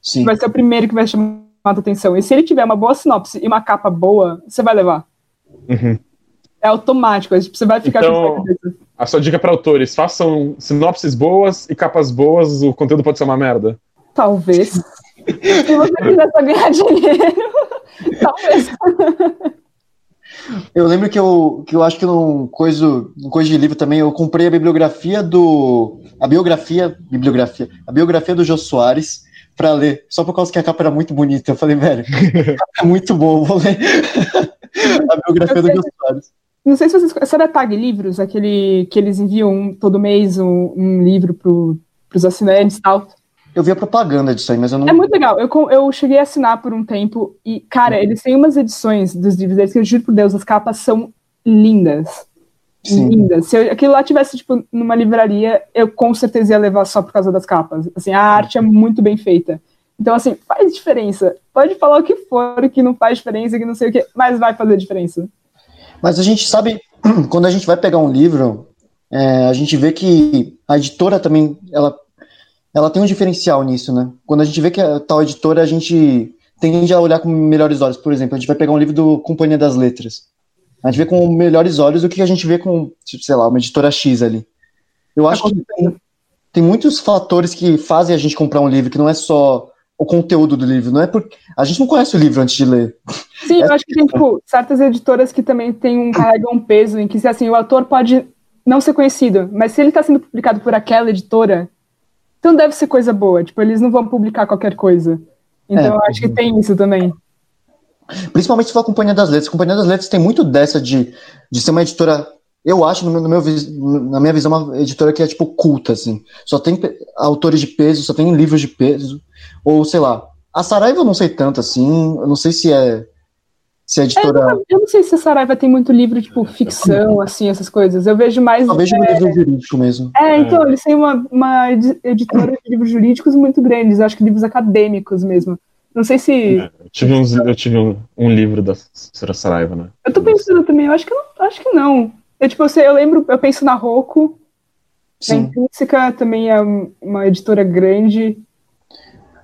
Sim. Vai ser o primeiro que vai chamar a tua atenção. E se ele tiver uma boa sinopse e uma capa boa, você vai levar. Uhum. É automático, tipo, você vai ficar com Então- isso na cabeça. A sua dica para autores: façam sinopses boas e capas boas, o conteúdo pode ser uma merda. Talvez. se você quiser só ganhar dinheiro, talvez. Eu lembro que eu, que eu acho que num coisa, num coisa de livro também, eu comprei a bibliografia do. A biografia. Bibliografia. A biografia do Jô Soares pra ler. Só por causa que a capa era muito bonita. Eu falei, velho, a capa é muito boa, vou ler. a biografia do Jô Soares. Não sei se vocês sabe a Tag Livros, aquele que eles enviam todo mês um, um livro pro, pros assinantes e tal. Eu vi a propaganda disso aí, mas eu não. É muito legal. Eu, eu cheguei a assinar por um tempo e, cara, eles têm umas edições dos livros deles que eu juro por Deus, as capas são lindas. Sim. Lindas. Se eu- aquilo lá tivesse, tipo, numa livraria, eu com certeza ia levar só por causa das capas. Assim, a arte é muito bem feita. Então, assim, faz diferença. Pode falar o que for que não faz diferença, que não sei o que, mas vai fazer diferença. Mas a gente sabe, quando a gente vai pegar um livro, é, a gente vê que a editora também, ela, ela tem um diferencial nisso, né? Quando a gente vê que a tal editora, a gente tende a olhar com melhores olhos. Por exemplo, a gente vai pegar um livro do Companhia das Letras. A gente vê com melhores olhos do que a gente vê com, tipo, sei lá, uma editora X ali. Eu acho que tem, tem muitos fatores que fazem a gente comprar um livro, que não é só o conteúdo do livro, não é porque a gente não conhece o livro antes de ler. Sim, eu acho que tem, tipo, certas editoras que também tem um, carregam um peso em que, assim, o autor pode não ser conhecido, mas se ele está sendo publicado por aquela editora, então deve ser coisa boa. Tipo, eles não vão publicar qualquer coisa. Então É. eu acho que tem isso também. Principalmente se for a Companhia das Letras. A Companhia das Letras tem muito dessa de, de ser uma editora, eu acho, no meu, no meu vis- na minha visão, uma editora que é tipo culta, assim. Só tem autores de peso, só tem livros de peso. Ou, sei lá, a Saraiva eu não sei tanto assim, eu não sei se é se a editora. Eu não sei se a Saraiva tem muito livro, tipo, ficção, assim, essas coisas. Eu vejo mais. Talvez no livro jurídico mesmo. É, então, eles têm uma, uma edi- editora de livros jurídicos muito grandes, acho que livros acadêmicos mesmo. Não sei se. Eu tive, uns, eu tive um, um livro da Sra. Saraiva, né? Eu tô pensando também, eu acho que não. Acho que não. Eu, tipo, eu, sei, eu lembro, eu penso na Roku, a Sim. Intrínseca também é um- uma editora grande.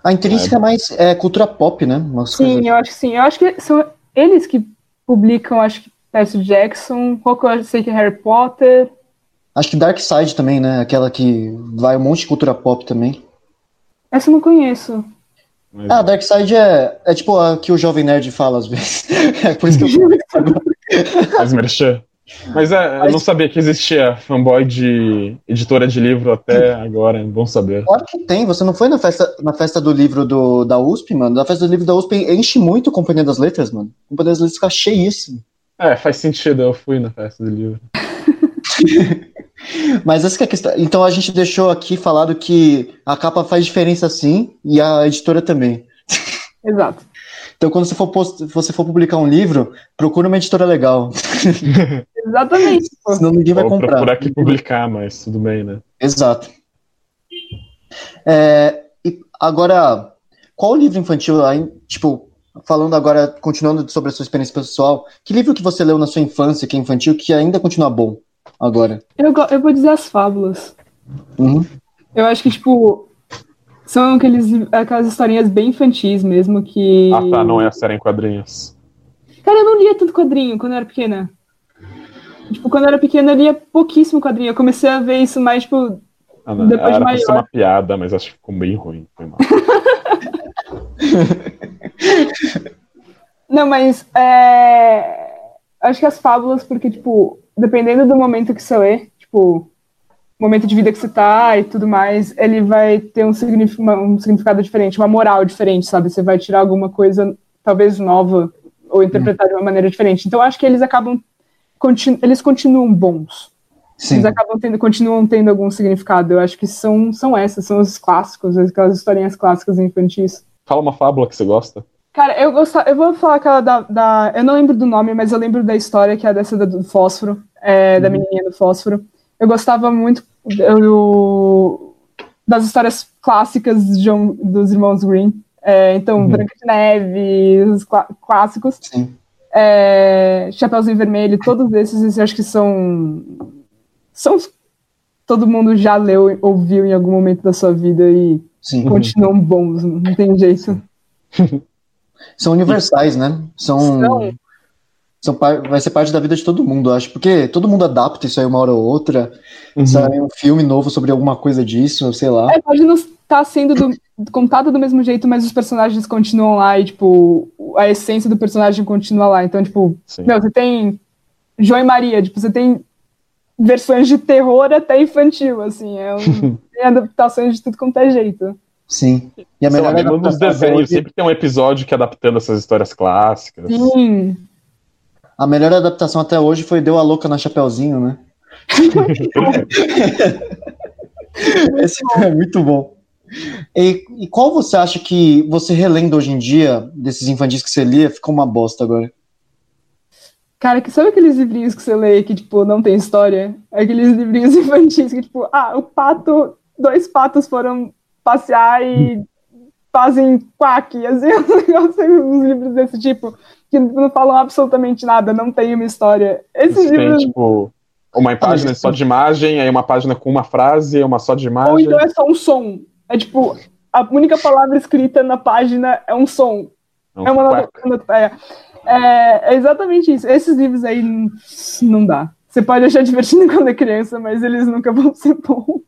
A intrínseca é mais é, cultura pop, né? Umas Sim, coisas- eu acho que sim. Eu acho que são eles que publicam, acho que Percy Jackson, Roku eu sei que é Harry Potter. Acho que Dark Side também, né? Aquela que vai um monte de cultura pop também. Essa eu não conheço. Mas, Ah, Dark Side é, é tipo a que o Jovem Nerd fala às vezes. É por isso que eu mas merchan. Mas é, eu não sabia que existia fanboy de editora de livro até agora, é bom saber. Claro que tem. Você não foi na festa, na festa do livro do, da USP, mano? Na festa do livro da USP enche muito a Companhia das Letras, mano. A Companhia das Letras fica cheíssimo. É, faz sentido, eu fui na festa do livro. Mas essa que é a questão. Então a gente deixou aqui falado que a capa faz diferença sim e a editora também. Exato. Então quando você for, post, você for publicar um livro, procura uma editora legal. Exatamente. pô. Senão ninguém vai Vou comprar. procurar aqui publicar, mas tudo bem, né? Exato. É, e agora, qual livro infantil, aí, tipo, falando agora, continuando sobre a sua experiência pessoal, que livro que você leu na sua infância, que é infantil, que ainda continua bom agora? Eu, eu vou dizer as fábulas. Uhum. Eu acho que, tipo, são aqueles, aquelas historinhas bem infantis mesmo que. Ah, tá, não é a série em quadrinhos. Cara, eu não lia tanto quadrinho quando eu era pequena. Tipo, quando eu era pequena, eu lia pouquíssimo quadrinho. Eu comecei a ver isso mais, tipo. Ah, não, Depois de era pra ser maior. uma piada, mas acho que ficou bem ruim. Foi mal. Não, mas. É... Acho que as fábulas, porque, tipo, dependendo do momento que você lê, tipo, o momento de vida que você tá e tudo mais, ele vai ter um, signif- uma- um significado diferente, uma moral diferente, sabe? Você vai tirar alguma coisa, talvez nova, ou interpretar de uma maneira diferente. Então, acho que eles acabam. continu- Eles continuam bons. Sim. Eles acabam tendo, continuam tendo algum significado. Eu acho que são, são essas, são os clássicos, aquelas historinhas clássicas infantis. Fala uma fábula que você gosta. Cara, eu gostava, eu vou falar aquela da, da- Eu não lembro do nome, mas eu lembro da história, que é dessa do fósforo, é, da menininha do fósforo. Eu gostava muito eu- das histórias clássicas de dos irmãos Green. É, então, Branca de Neve, os clá- clássicos. Sim. É, Chapeuzinho Vermelho, todos esses eu acho que são. São. Todo mundo já leu, ouviu em algum momento da sua vida e Sim. continuam bons, não tem jeito. São universais, né? São. São. São vai ser parte da vida de todo mundo, eu acho. Porque todo mundo adapta isso aí uma hora ou outra. Uhum. Sai um filme novo sobre alguma coisa disso, sei lá. É, pode não estar sendo do- contado do mesmo jeito, mas os personagens continuam lá e, tipo, a essência do personagem continua lá. Então, tipo, Sim. meu, você tem João e Maria, tipo, você tem versões de terror até infantil, assim, é um, tem adaptações de tudo quanto é jeito. Sim. E a Sei lá, melhor mesmo nos desenhos, hoje- sempre tem um episódio que é adaptando essas histórias clássicas. Sim, A melhor adaptação até hoje foi Deu a Louca na Chapeuzinho, né? Esse é muito bom. E, e qual você acha que você relendo hoje em dia, desses infantis que você lia, ficou uma bosta agora? Cara, que sabe aqueles livrinhos que você lê que, tipo, não tem história? Aqueles livrinhos infantis que, tipo, ah, o pato, dois patos foram passear e fazem quack, assim, uns livros desse tipo, que não falam absolutamente nada, não tem uma história. Esses Tem, livros, tipo, uma página só de imagem, aí uma página com uma frase, uma só de ou imagem. então é só um som. É tipo, a única palavra escrita na página é um som. um É uma quack. onomatopeia. É, é exatamente isso. Esses livros aí não- não dá. Você pode achar divertido quando é criança, mas eles nunca vão ser bons.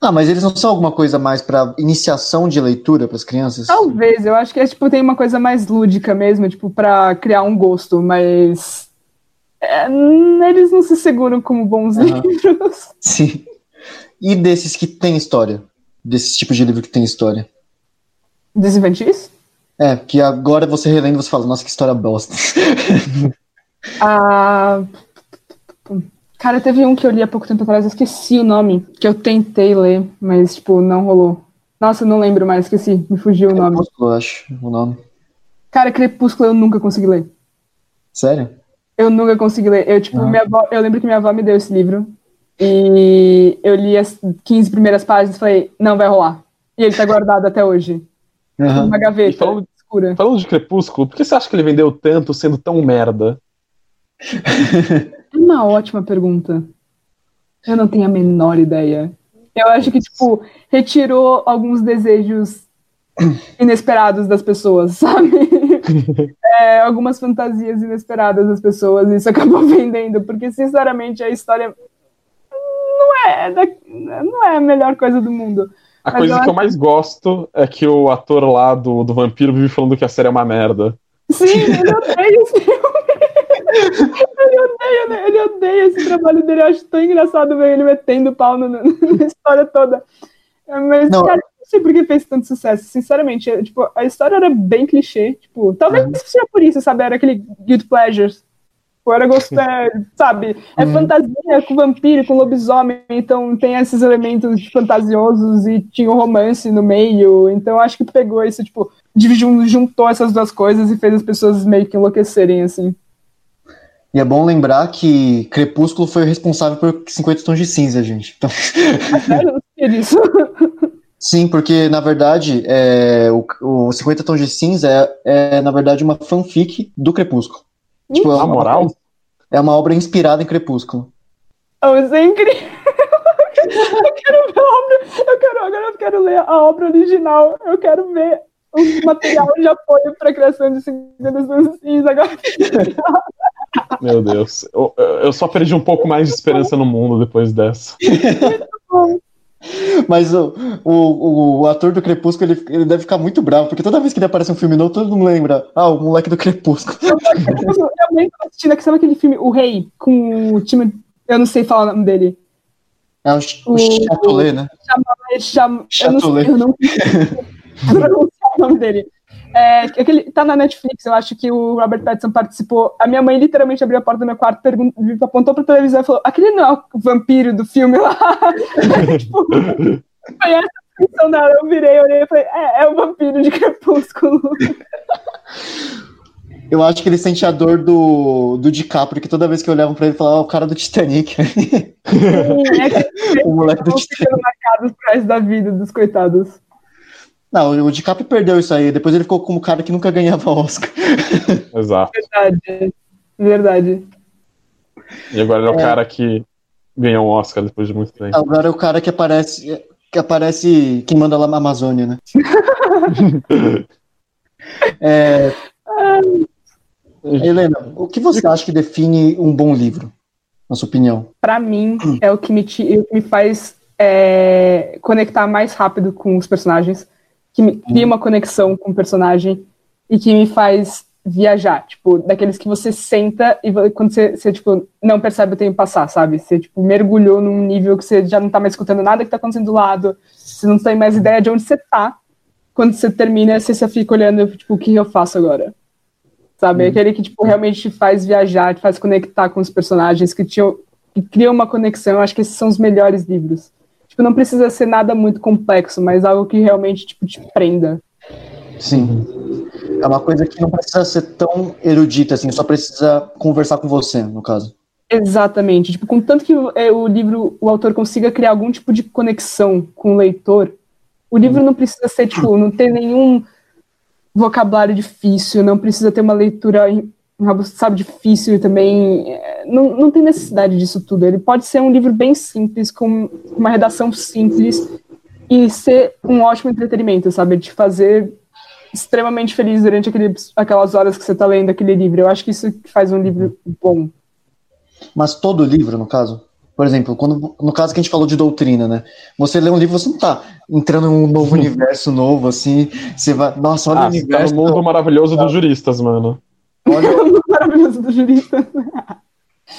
Ah, mas eles não são alguma coisa mais pra iniciação de leitura pras crianças? Talvez, eu acho que é, tipo, tem uma coisa mais lúdica mesmo, tipo, pra criar um gosto, mas é, eles não se seguram como bons Aham. livros. Sim. E desses que tem história? Desses tipos de livro que tem história? Desinventis? É, que agora você relendo você fala, nossa, que história bosta. Ah, cara, teve um que eu li há pouco tempo atrás, eu esqueci o nome, que eu tentei ler, mas, tipo, não rolou. Nossa, eu não lembro mais, esqueci, me fugiu o nome. Crepúsculo, eu acho, o nome. Cara, Crepúsculo eu nunca consegui ler. Sério? Eu nunca consegui ler. Eu, tipo, Ah. minha avó, eu lembro que minha avó me deu esse livro. E eu li as 15 primeiras páginas e falei, não vai rolar. E ele tá guardado até hoje. Aham. Numa gaveta falando- escura. Falando de Crepúsculo, por que você acha que ele vendeu tanto sendo tão merda? Uma ótima pergunta. Eu não tenho a menor ideia. Eu acho que, tipo, retirou alguns desejos inesperados das pessoas, sabe? É, algumas fantasias inesperadas das pessoas, e isso acabou vendendo, porque, sinceramente, a história não é, da- não é a melhor coisa do mundo. A Mas coisa eu que eu mais gosto é que o ator lá do, do vampiro vive falando que a série é uma merda. Sim, ele odeia esse filme. Odeia, né? ele odeia esse trabalho dele. Eu acho tão engraçado ver ele metendo pau no- na história toda. É, Mas, Não. cara, não sei por que fez tanto sucesso. Sinceramente, é, tipo, a história era bem clichê. Tipo, talvez Uhum. seja por isso, sabe? Era aquele Guilty Pleasures. Tipo, era gostar, sabe? É Uhum. fantasia com vampiro, com lobisomem, então tem esses elementos fantasiosos e tinha o romance no meio. Então acho que pegou isso, tipo, juntou essas duas coisas e fez as pessoas meio que enlouquecerem, assim. E é bom lembrar que Crepúsculo foi o responsável por 50 tons de cinza, gente. Então, sim, porque na verdade é, o, o 50 tons de cinza é, é, na verdade uma fanfic do Crepúsculo. Tipo, é uma- moral? É uma obra inspirada em Crepúsculo. Oh, isso é incrível. Eu quero ver a obra. Eu quero, agora eu quero ler a obra original. Eu quero ver o material de apoio para a criação de 50 tons de cinza agora. Meu Deus. Eu, eu só perdi um pouco mais de esperança no mundo depois dessa. Mas o, o, o ator do Crepúsculo, ele, ele deve ficar muito bravo, porque toda vez que ele aparece um filme novo, todo mundo lembra. Ah, o moleque do Crepúsculo. Eu lembro assistindo aquele, sabe aquele filme O Rei, com o time. Eu não sei falar o nome dele. É o, o O- Chatolet, né? É cham... Chatolet. Eu não sei, eu não pronunciar o nome dele. É, aquele, tá na Netflix, eu acho que o Robert Pattinson participou. A minha mãe literalmente abriu a porta do meu quarto, apontou pra televisão e falou: aquele não é o vampiro do filme lá. tipo, foi essa a descrição dela. Eu virei, olhei e falei: é, é o vampiro de Crepúsculo. Eu acho que ele sente a dor do, do DiCaprio, que toda vez que olhavam pra ele, falava, ah, o cara do Titanic. é que o moleque do Titanic. pro resto da vida dos coitados. Não, o DiCaprio perdeu isso aí. Depois ele ficou como o cara que nunca ganhava Oscar. Exato. Verdade. Verdade. E agora ele é o É. cara que ganhou um Oscar depois de muito tempo. Agora é o cara que aparece, que aparece quem manda lá na Amazônia, né? É, Helena, o que você acha que define um bom livro, na sua opinião? Pra mim, é o que me, o que me faz é, conectar mais rápido com os personagens, que me cria uma conexão com o personagem e que me faz viajar, tipo, daqueles que você senta e quando você, você, tipo, não percebe o tempo passar, sabe? Você, tipo, mergulhou num nível que você já não tá mais escutando nada que tá acontecendo do lado, você não tem mais ideia de onde você tá. Quando você termina, você só fica olhando, tipo, o que eu faço agora? Sabe? Aquele que, tipo, realmente te faz viajar, te faz conectar com os personagens, que, te, que cria uma conexão. Eu acho que esses são os melhores livros. Tipo, não precisa ser nada muito complexo, mas algo que realmente, tipo, te prenda. Sim. É uma coisa que não precisa ser tão erudita, assim, só precisa conversar com você, no caso. Exatamente. Tipo, contanto que é, o livro, o autor consiga criar algum tipo de conexão com o leitor, o livro não precisa ser, tipo, não ter nenhum vocabulário difícil, não precisa ter uma leitura, sabe, difícil também. Não, não tem necessidade disso tudo. Ele pode ser um livro bem simples, com uma redação simples, e ser um ótimo entretenimento, sabe? De fazer extremamente feliz durante aquele, aquelas horas que você tá lendo aquele livro. Eu acho que isso faz um livro bom. Mas todo livro, no caso? Por exemplo, quando, no caso que a gente falou de doutrina, né? Você lê um livro, você não tá entrando em um novo universo novo, assim. Você vai. Nossa, olha o Ah, tá universo. no mundo maravilhoso dos juristas, mano. Olha, Maravilhoso do jurista.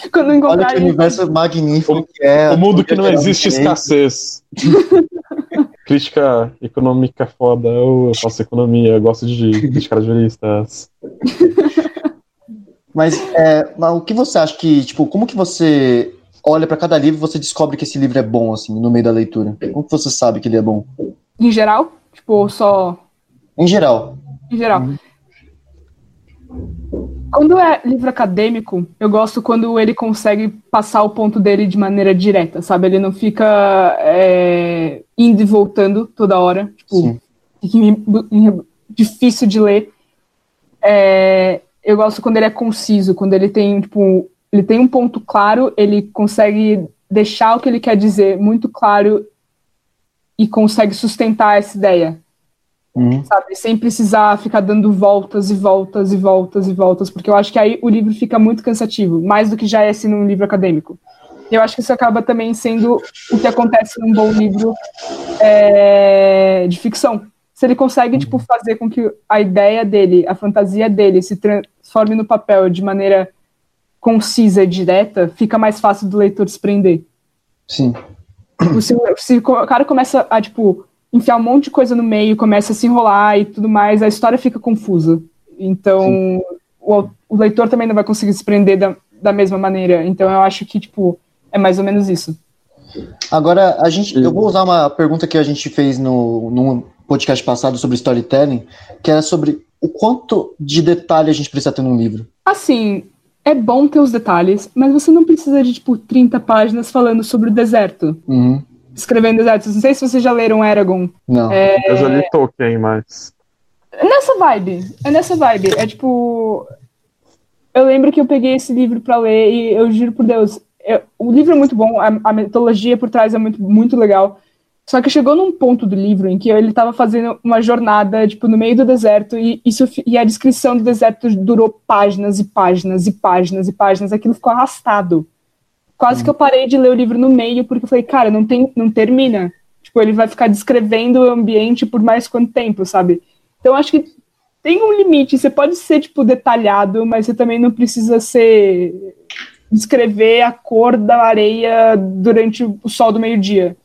Quando olha encontrar que ele, universo magnífico que é. o mundo que não existe escassez. Crítica econômica foda. Eu, eu faço economia, eu gosto de criticar juristas. Mas, é, mas o que você acha que, tipo, como que você olha pra cada livro e você descobre que esse livro é bom, assim, no meio da leitura? Como que você sabe que ele é bom? em geral, tipo, só Em geral. em geral. Quando é livro acadêmico, eu gosto quando ele consegue passar o ponto dele de maneira direta, sabe? Ele não fica é, indo e voltando toda hora. Tipo, difícil de ler. É, eu gosto quando ele é conciso, quando ele tem, tipo, ele tem um ponto claro, ele consegue deixar o que ele quer dizer muito claro e consegue sustentar essa ideia Uhum. sabe? Sem precisar ficar dando voltas e voltas e voltas e voltas, porque eu acho que aí o livro fica muito cansativo, mais do que já é assim num livro acadêmico. Eu acho que isso acaba também sendo o que acontece num bom livro é, de ficção. Se ele consegue, tipo, fazer com que a ideia dele, a fantasia dele se transforme no papel de maneira concisa e direta, fica mais fácil do leitor se prender. Sim. Se, se o cara começa a, tipo, enfiar um monte de coisa no meio, começa a se enrolar e tudo mais, a história fica confusa. Então, o, o leitor também não vai conseguir se prender da, da mesma maneira. Então, eu acho que, tipo, é mais ou menos isso. Agora, a gente, eu vou usar uma pergunta que a gente fez no, no podcast passado sobre storytelling, que era sobre o quanto de detalhe a gente precisa ter num livro. Assim, é bom ter os detalhes, mas você não precisa de, tipo, 30 páginas falando sobre o deserto. Uhum. Escrevendo desertos. Não sei se vocês já leram Eragon. Não. Eu já li Tolkien, mas. É nessa vibe. É nessa vibe. É tipo. Eu lembro que eu peguei esse livro pra ler e eu juro por Deus. eu- o livro é muito bom, a, a metodologia por trás é muito, muito legal. Só que chegou num ponto do livro em que ele tava fazendo uma jornada, tipo, no meio do deserto, e, isso, e a descrição do deserto durou páginas e páginas e páginas e páginas. Aquilo ficou arrastado. Quase que eu parei de ler o livro no meio, porque eu falei, cara, não, tem, não termina. Tipo, ele vai ficar descrevendo o ambiente por mais quanto tempo, sabe? Então, acho que tem um limite. Você pode ser, tipo, detalhado, mas você também não precisa ser. descrever a cor da areia durante o sol do meio-dia.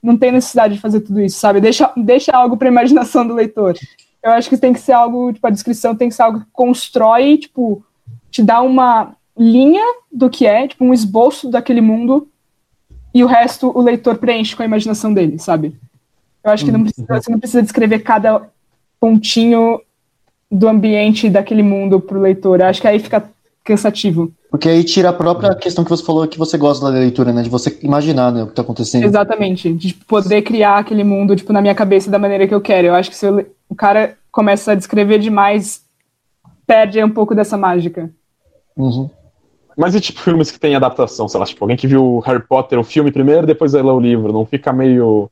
Não tem necessidade de fazer tudo isso, sabe? Deixa, deixa algo para a imaginação do leitor. Eu acho que tem que ser algo, tipo, a descrição tem que ser algo que constrói, tipo, te dá uma linha do que é, tipo, um esboço daquele mundo, e o resto o leitor preenche com a imaginação dele, sabe? Eu acho que não precisa, você não precisa descrever cada pontinho do ambiente daquele mundo pro leitor. Eu acho que aí fica cansativo. Porque aí tira a própria questão que você falou que você gosta da leitura, né? De você imaginar né, o que tá acontecendo. Exatamente. De tipo, poder criar aquele mundo, tipo, na minha cabeça da maneira que eu quero. Eu acho que se eu o cara começa a descrever demais, perde um pouco dessa mágica. Uhum. Mas e tipo filmes que tem adaptação, sei lá, tipo, alguém que viu Harry Potter, o filme primeiro, depois vai ler o livro, não fica meio.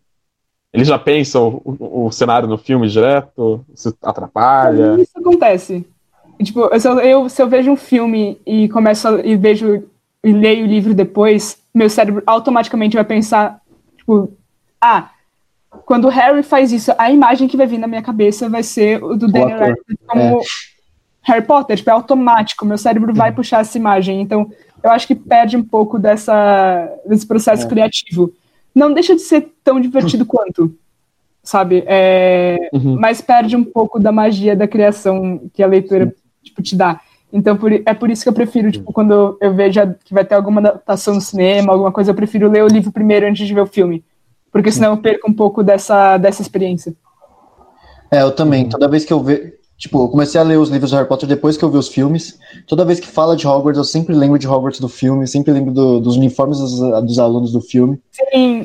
Ele já pensa o, o- o cenário no filme direto, se atrapalha. Isso acontece. Tipo, se eu, eu- se eu vejo um filme e começo a, e vejo e leio o livro depois, meu cérebro automaticamente vai pensar, tipo, ah, quando o Harry faz isso, a imagem que vai vir na minha cabeça vai ser o do Daniel. Radcliffe como Harry Potter, tipo, é automático, meu cérebro vai puxar essa imagem. Então, eu acho que perde um pouco dessa, desse processo É. criativo. Não deixa de ser tão divertido quanto, sabe? É, Uhum. mas perde um pouco da magia da criação que a leitura tipo, te dá. Então por, é por isso que eu prefiro, tipo, quando eu vejo que vai ter alguma adaptação no cinema, alguma coisa, eu prefiro ler o livro primeiro antes de ver o filme. Porque senão eu perco um pouco dessa, dessa experiência. É, eu também. Toda vez que eu vejo. Tipo, eu comecei a ler os livros do Harry Potter depois que eu vi os filmes. Toda vez que fala de Hogwarts, eu sempre lembro de Hogwarts do filme, sempre lembro do- dos uniformes dos, dos alunos do filme. Sim.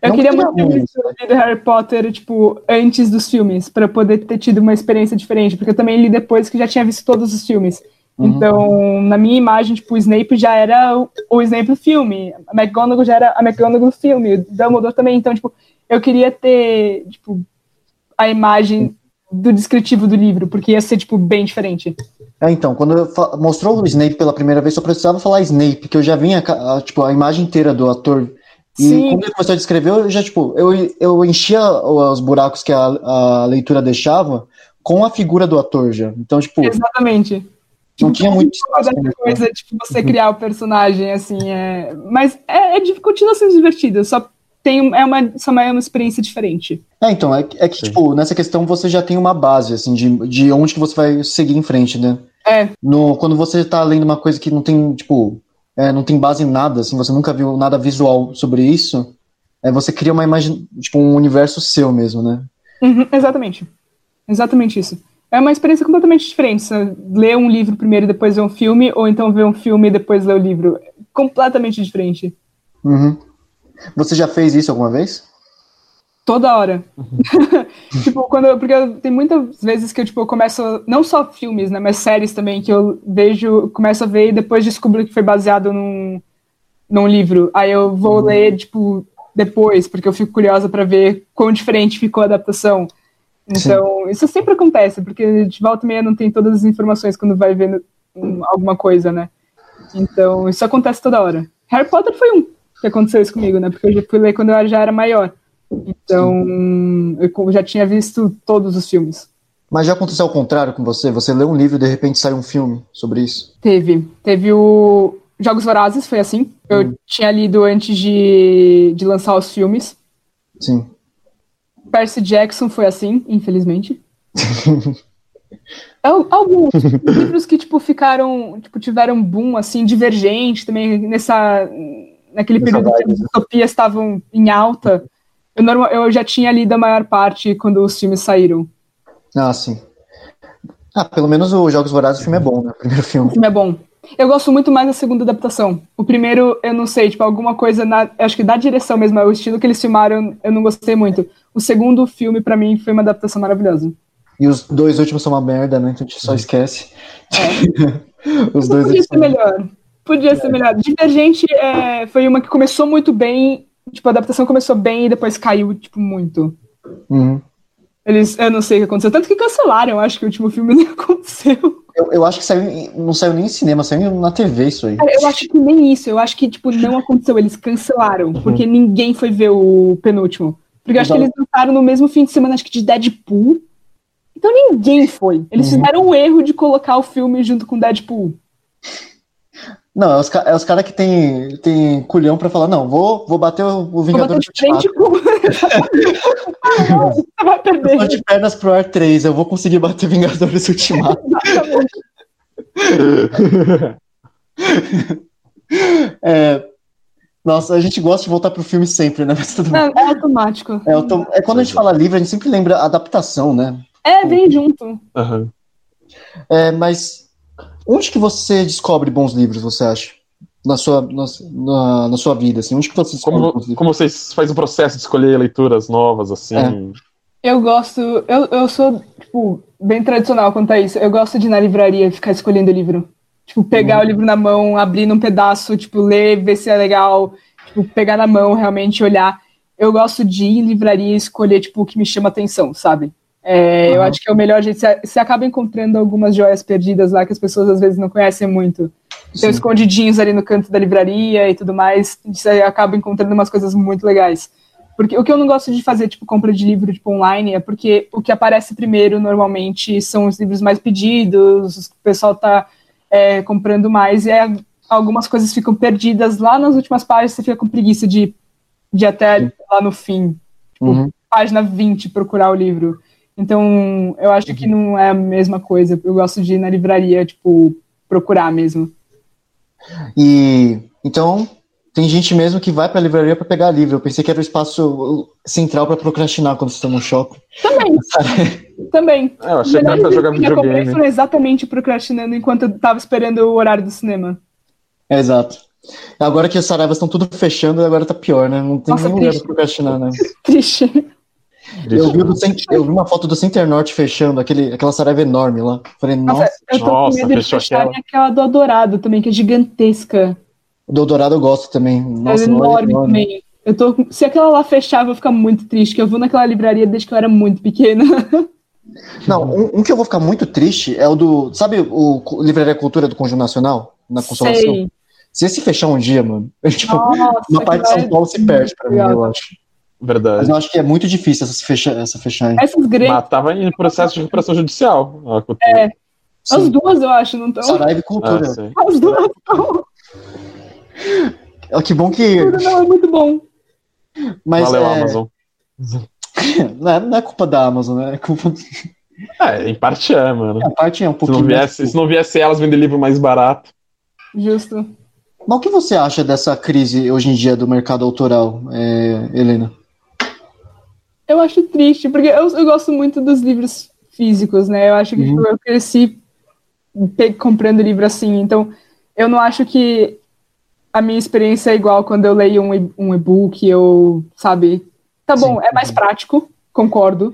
Eu Não queria que muito ter visto o livro Harry Potter, tipo, antes dos filmes, para poder ter tido uma experiência diferente, porque eu também li depois que já tinha visto todos os filmes. Uhum. Então, na minha imagem, tipo, o Snape já era o, o Snape do filme, a McGonagall já era a McGonagall do filme, o Dumbledore também. Então, tipo, eu queria ter, tipo, a imagem do descritivo do livro, porque ia ser, tipo, bem diferente. É, então, quando mostrou o Snape pela primeira vez, só precisava falar Snape, que eu já vinha, a, tipo, a imagem inteira do ator. E Sim. quando ele começou a descrever, eu já, tipo, eu, eu enchia os buracos que a, a leitura deixava com a figura do ator já. Então, tipo, Exatamente. não tinha muito espaço. coisa, tipo, você criar o personagem, assim, é... Mas é, é, continua sendo divertido, só tem, é uma, só é uma experiência diferente. É, então, é, que- é que, Sim. tipo, nessa questão você já tem uma base, assim, de, de onde que você vai seguir em frente, né? É. No, quando você tá lendo uma coisa que não tem, tipo, é, não tem base em nada, assim, você nunca viu nada visual sobre isso, é, você cria uma imagem, tipo, um universo seu mesmo, né? Uhum, exatamente. Exatamente isso. É uma experiência completamente diferente. Você ler um livro primeiro e depois ver um filme, ou então ver um filme e depois ler o livro. Completamente diferente. Uhum. Você já fez isso alguma vez? Toda hora. tipo, quando eu- porque eu- tem muitas vezes que eu, tipo, eu começo, não só filmes, né, mas séries também, que eu vejo, começo a ver e depois descubro que foi baseado num, num livro. Aí eu vou ler, tipo, depois, porque eu fico curiosa pra ver quão diferente ficou a adaptação. Então, isso sempre acontece, porque de volta e meia não tem todas as informações quando vai vendo alguma coisa, né? Então, isso acontece toda hora. Harry Potter foi um que aconteceu isso comigo, né? Porque eu já fui ler quando eu já era maior. Então, eu já tinha visto todos os filmes. Mas já aconteceu ao contrário com você? Você lê um livro e de repente sai um filme sobre isso? Teve. Teve o Jogos Vorazes, foi assim. Eu tinha lido antes de, de lançar os filmes. Sim. Percy Jackson foi assim, infelizmente. Al- Alguns livros que, tipo, ficaram, tipo, tiveram boom, assim, divergente também, nessa, naquele período que vibe, as utopias estavam em alta. Eu, norma- eu já tinha lido a maior parte quando os filmes saíram. Ah, sim. Ah, pelo menos o Jogos Vorazes o filme é bom, né? O primeiro O filme. filme é bom. Eu gosto muito mais da segunda adaptação. O primeiro, eu não sei, tipo, alguma coisa na. Acho que da direção mesmo, é o estilo que eles filmaram, eu não gostei muito. O segundo filme, pra mim, foi uma adaptação maravilhosa. E os dois últimos são uma merda, né? Então a gente só esquece. os dois Podia ser melhor. Podia ser melhor. Divergente é, foi uma que começou muito bem. Tipo, a adaptação começou bem e depois caiu, tipo, muito. Uhum. Eles, eu não sei o que aconteceu. Tanto que cancelaram, eu acho que o último filme nem aconteceu. Eu, eu acho que saiu, não saiu nem em cinema, saiu na TV isso aí. Cara, eu acho que nem isso. Eu acho que, tipo, não aconteceu. Eles cancelaram. Porque ninguém foi ver o penúltimo. Porque eu acho que eles lançaram no mesmo fim de semana, acho que de Deadpool. Então ninguém foi. Eles Uhum. fizeram o erro de colocar o filme junto com Deadpool. Não, é os, é os caras que tem, tem culhão pra falar, não, vou, vou bater o, o Vou Vingador bater de frente com. Ah, Você vai Eu perder. tô de pernas pro ar 3, eu vou conseguir bater Vingadores Ultimato. Exatamente. É, nossa, a gente gosta de voltar pro filme sempre, né? Mas tudo bem. Não, é automático. É, eu é quando a gente fala livro, a gente sempre lembra a adaptação, né? É, vem junto. Aham. É, mas onde que você descobre bons livros, você acha? Na sua, na, na, na sua vida, assim, onde que você descobre Como, bons livros? como vocês fazem o processo de escolher leituras novas, assim? É. Eu gosto. Eu, eu sou, tipo, bem tradicional quanto a isso. Eu gosto de ir na livraria e ficar escolhendo livro. Tipo, pegar o livro na mão, abrir num pedaço, tipo, ler, ver se é legal. Tipo, pegar na mão, realmente olhar. Eu gosto de ir em livraria e escolher, tipo, o que me chama atenção, sabe? É, Eu Aham. acho que é o melhor jeito. Você, você acaba encontrando algumas joias perdidas lá que as pessoas às vezes não conhecem muito. Tem Sim. escondidinhos ali no canto da livraria e tudo mais. Você acaba encontrando umas coisas muito legais. Porque o que eu não gosto de fazer, tipo, compra de livro tipo, online, é porque o que aparece primeiro, normalmente, são os livros mais pedidos, o pessoal tá é, comprando mais, e é, algumas coisas ficam perdidas lá nas últimas páginas, você fica com preguiça de, de ir até lá no fim, tipo, Uhum. página 20, procurar o livro. Então, eu acho que não é a mesma coisa. Eu gosto de ir na livraria, tipo, procurar mesmo. E então tem gente mesmo que vai pra livraria pra pegar livro. Eu pensei que era o espaço central pra procrastinar quando você tá no shopping. Também, também. É, eu achei que era pra jogar que eu comprei videogame. foram exatamente procrastinando enquanto eu tava esperando o horário do cinema. É, exato. Agora que as saraivas estão tudo fechando, agora tá pior, né? Não tem Nossa, nem lugar pra triste. procrastinar, né? Triste. Eu vi, o do Cent- eu vi uma foto do Center Norte fechando, aquele, aquela saraiva enorme lá. Falei, Nossa, nossa, eu tô nossa, com medo de aquela. aquela do Adorado também, que é gigantesca. o do Dourado eu gosto também. Nossa, é enorme também. Eu tô, se aquela lá fechar, eu vou ficar muito triste, que eu vou naquela livraria desde que eu era muito pequena. Não, um, um que eu vou ficar muito triste é o do. Sabe o, o Livraria Cultura do Conjunto Nacional? Na Consolação? Sei. Se esse fechar um dia, mano, tipo, Nossa, uma parte de São Paulo se perde pra mim, eu acho. Mas Verdade. eu acho que é muito difícil essa fechar, essa fechar. Essas grandes. Mas tava em processo de recuperação judicial. a cultura. É. As Sim. duas, eu acho, não estão? Saraiva e Ah, Cultura. sei. As duas estão. Que bom que. Não, é muito bom. Mas Valeu, é, Amazon. não, é, não é culpa da Amazon, né? É culpa. É, em parte é, mano. A parte é um Se pouquinho. não, viesse, se não viesse elas vender livro mais barato. Justo. Mas o que você acha dessa crise hoje em dia do mercado autoral, é, Helena? Eu acho triste, porque eu, eu gosto muito dos livros físicos, né? Eu acho que Uhum. tipo, eu cresci comprando livro assim, então eu não acho que a minha experiência é igual quando eu leio um, um e-book, eu, sabe? Tá bom, Sim. é mais prático, concordo.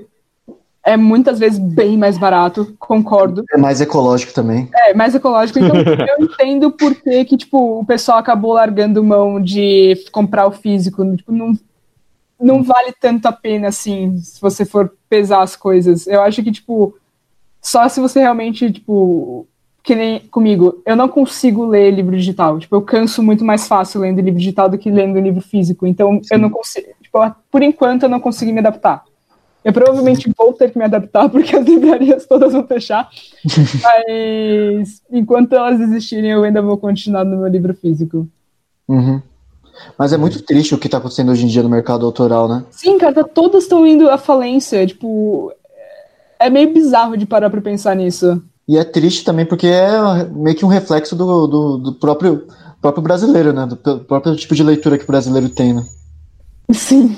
É muitas vezes bem mais barato, concordo. É mais ecológico também. É, mais ecológico. Então, eu entendo por que, que, tipo, o pessoal acabou largando mão de comprar o físico. Tipo, não, não vale tanto a pena, assim, se você for pesar as coisas. Eu acho que, tipo, só se você realmente, tipo, que nem comigo, eu não consigo ler livro digital. Tipo, eu canso muito mais fácil lendo livro digital do que lendo livro físico. Então, eu não consigo, tipo, por enquanto eu não consegui me adaptar. Eu provavelmente vou ter que me adaptar, porque as livrarias todas vão fechar. Mas enquanto elas existirem, eu ainda vou continuar no meu livro físico. Uhum. Mas é muito triste o que tá acontecendo hoje em dia no mercado autoral, né? Sim, cara, tá- todas estão indo à falência. Tipo, é meio bizarro de parar pra pensar nisso. E é triste também porque é meio que um reflexo do, do, do próprio, próprio brasileiro, né? Do p- próprio tipo de leitura que o brasileiro tem, né? Sim.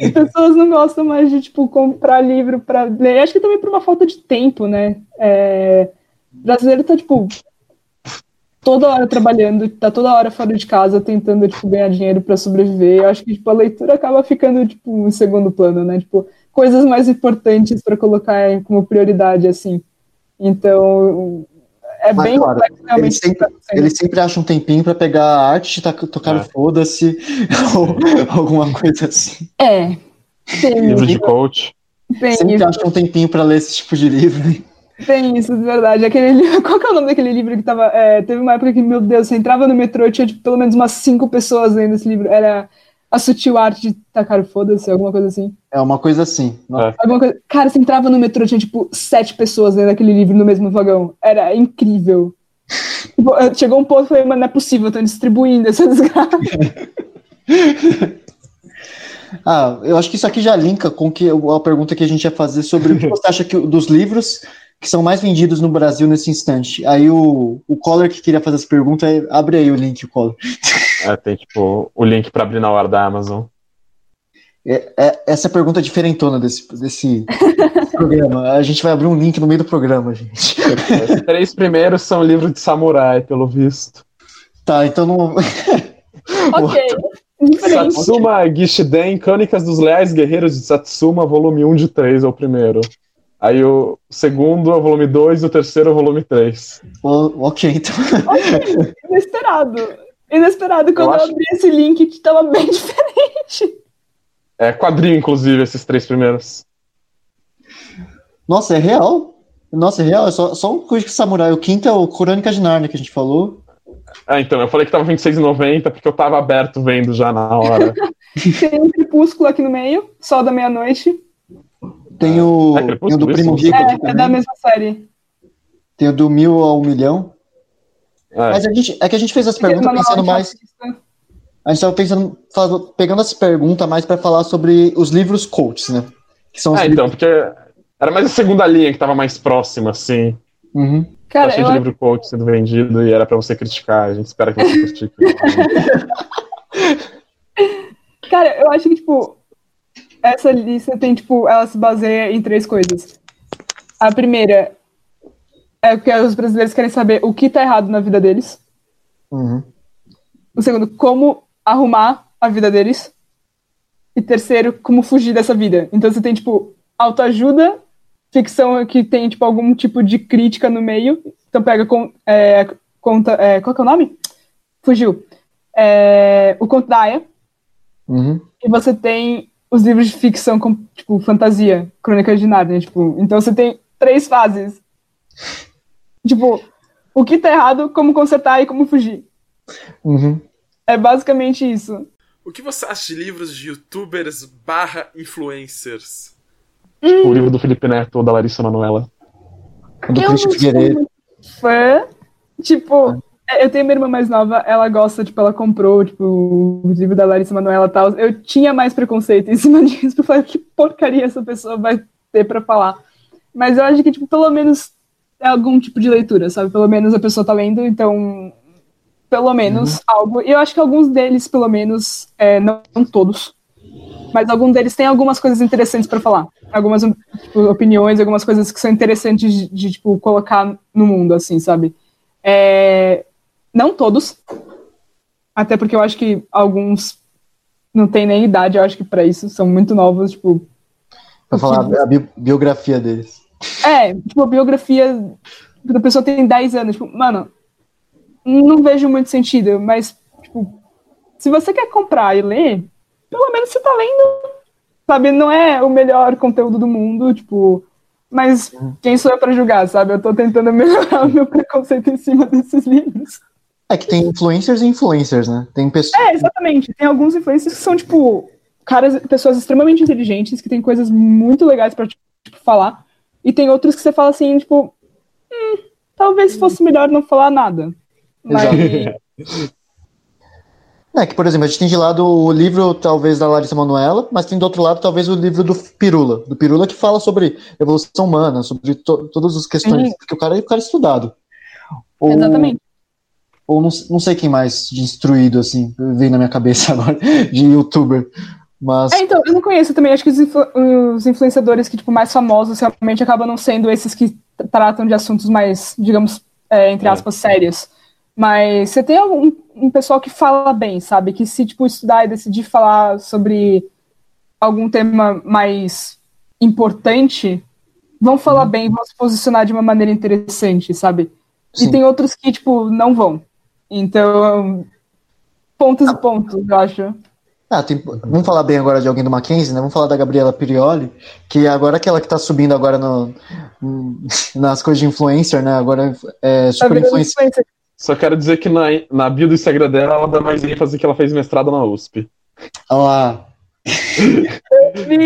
As pessoas não gostam mais de, tipo, comprar livro pra ler. Acho que também por uma falta de tempo, né? É... O brasileiro tá, tipo, toda hora trabalhando, tá toda hora fora de casa tentando, tipo, ganhar dinheiro pra sobreviver. Eu acho que, tipo, a leitura acaba ficando, tipo, em segundo plano, né? Tipo, coisas mais importantes pra colocar como prioridade, assim. Então, é Mas, bem claro, complexo, realmente. Eles sempre, acontecendo. eles sempre acham um tempinho pra pegar a arte, tá, tocar É. foda-se, ou alguma coisa assim. É. Tem Livro de coach. tem Sempre isso. acham um tempinho pra ler esse tipo de livro. Tem isso, de verdade. Aquele livro, qual que é o nome daquele livro que tava. é, teve uma época que, meu Deus, você entrava no metrô e tinha tipo, pelo menos umas cinco pessoas lendo esse livro. Era A Sutil Arte de Tacar o Foda-se, alguma coisa assim. É uma coisa assim. É. Alguma coisa... Cara, você entrava no metrô tinha tipo sete pessoas lendo aquele livro no mesmo vagão. Era incrível. Tipo, eh, Chegou um ponto eu falei, mano, não é possível, estão distribuindo essa desgraça. Ah, eu acho que isso aqui já linka com que, a pergunta que a gente ia fazer sobre o que você acha que, dos livros que são mais vendidos no Brasil nesse instante. Aí o, o Collor que queria fazer essa pergunta, é- abre aí o link, Collor. É, tem tipo o link pra abrir na hora da Amazon. É, é- essa pergunta é diferentona desse, desse programa. A gente vai abrir um link no meio do programa, gente. Os três primeiros são livros de samurai, pelo visto. Tá, então não. ok. Satsuma Gishiden, Crônicas dos Leais Guerreiros de Satsuma, volume 1 de 3 é o primeiro. Aí o segundo é o volume 2 e o terceiro é o volume 3. O- ok, então. Ok, Inesperado. Inesperado. Quando eu, acho- abri esse link, tava bem diferente. É quadrinho, inclusive, esses três primeiros. Nossa, é real? Nossa, é real? É só, só um de samurai. O quinto é o Crônica de Narnia que a gente falou. Ah, então, eu falei que tava R$26,90 porque eu tava aberto vendo já na hora. Tem um crepúsculo aqui no meio, Sol da Meia-Noite. Tem o, Crepúsculo, tem o do Primo? Rico É, é da mesma série. Tem o do mil ao milhão. É, Mas a gente, é que a gente fez essa pergunta Manual pensando mais. artista. A gente tava pensando, faz- pegando essa pergunta mais para falar sobre os livros coaches, né? Que são os É, livros. então, porque era mais a segunda linha que tava mais próxima, assim. Uhum. Tá Cara, cheio eu de livro coach sendo vendido e era pra você criticar. A gente espera que você critique. Cara, eu acho que, tipo, essa lista tem, tipo, ela se baseia em três coisas. A primeira é que os brasileiros querem saber o que tá errado na vida deles. Uhum. O segundo, como arrumar a vida deles. E terceiro, como fugir dessa vida. Então você tem, tipo, autoajuda, ficção que tem, tipo, algum tipo de crítica no meio. Então pega com, é, conta. é, qual que é o nome? Fugiu. É, o conto da Aya. Uhum. E você tem os livros de ficção, com, tipo, fantasia, Crônicas de Nárnia, tipo, então você tem três fases. Tipo, o que tá errado, como consertar e como fugir. Uhum. É basicamente isso. O que você acha de livros de youtubers barra influencers? O livro do Felipe Neto ou da Larissa Manoela. Do Eu Christian não sou Figueiredo. muito fã. Tipo, eu tenho minha irmã mais nova, ela gosta, tipo, ela comprou, tipo, o livro da Larissa Manoela e tal. Eu tinha mais preconceito em cima disso, pra falar que porcaria essa pessoa vai ter pra falar. Mas eu acho que, tipo, pelo menos é algum tipo de leitura, sabe? Pelo menos a pessoa tá lendo, então. Pelo menos algo. E eu acho que alguns deles, pelo menos, é, não, não todos, mas alguns deles têm algumas coisas interessantes pra falar. Algumas tipo, opiniões, algumas coisas que são interessantes de, de, tipo, colocar no mundo, assim, sabe? É, não todos. Até porque eu acho que alguns não têm nem idade, eu acho que pra isso são muito novos, tipo. Pra falar a bi- biografia deles. É, tipo, a biografia da pessoa tem 10 anos. Tipo, mano, não vejo muito sentido, mas, tipo, se você quer comprar e ler, pelo menos você tá lendo, sabe? Não é o melhor conteúdo do mundo, tipo, mas quem sou eu pra julgar, sabe? Eu tô tentando melhorar o meu preconceito em cima desses livros. É que tem influencers e influencers, né? Tem pessoas. É, exatamente. Tem alguns influencers que são, tipo, caras, pessoas extremamente inteligentes, que têm coisas muito legais pra tipo, falar. E tem outros que você fala assim, tipo, "Hum, talvez fosse melhor não falar nada. Mas, É que, por exemplo, a gente tem de lado o livro, talvez, da Larissa Manoela, mas tem do outro lado, talvez, o livro do Pirula. Do Pirula que fala sobre evolução humana, sobre to- todas as questões. Sim. Porque o cara, o cara é estudado. Ou, exatamente. Ou não, não sei quem mais de instruído, assim, vem na minha cabeça agora, de youtuber. Mas. É, então, eu não conheço também. Acho que os, influ- os influenciadores que, tipo, mais famosos realmente acabam não sendo esses que tratam de assuntos mais, digamos, é, entre É. aspas, sérios. Mas você tem algum, um pessoal que fala bem, sabe? Que se, tipo, estudar e decidir falar sobre algum tema mais importante, vão falar bem, vão se posicionar de uma maneira interessante, sabe? Sim. E tem outros que, tipo, não vão. Então, pontos e pontos, eu acho. Ah, tem- vamos falar bem agora de alguém do Mackenzie, né? Vamos falar da Gabriela Pirioli, que agora aquela que tá subindo agora no, nas coisas de influencer, né? Agora é super influencer. influencer. Só quero dizer que na, na bio do Instagram dela, ela dá mais ênfase que ela fez mestrado na USP. Olha lá.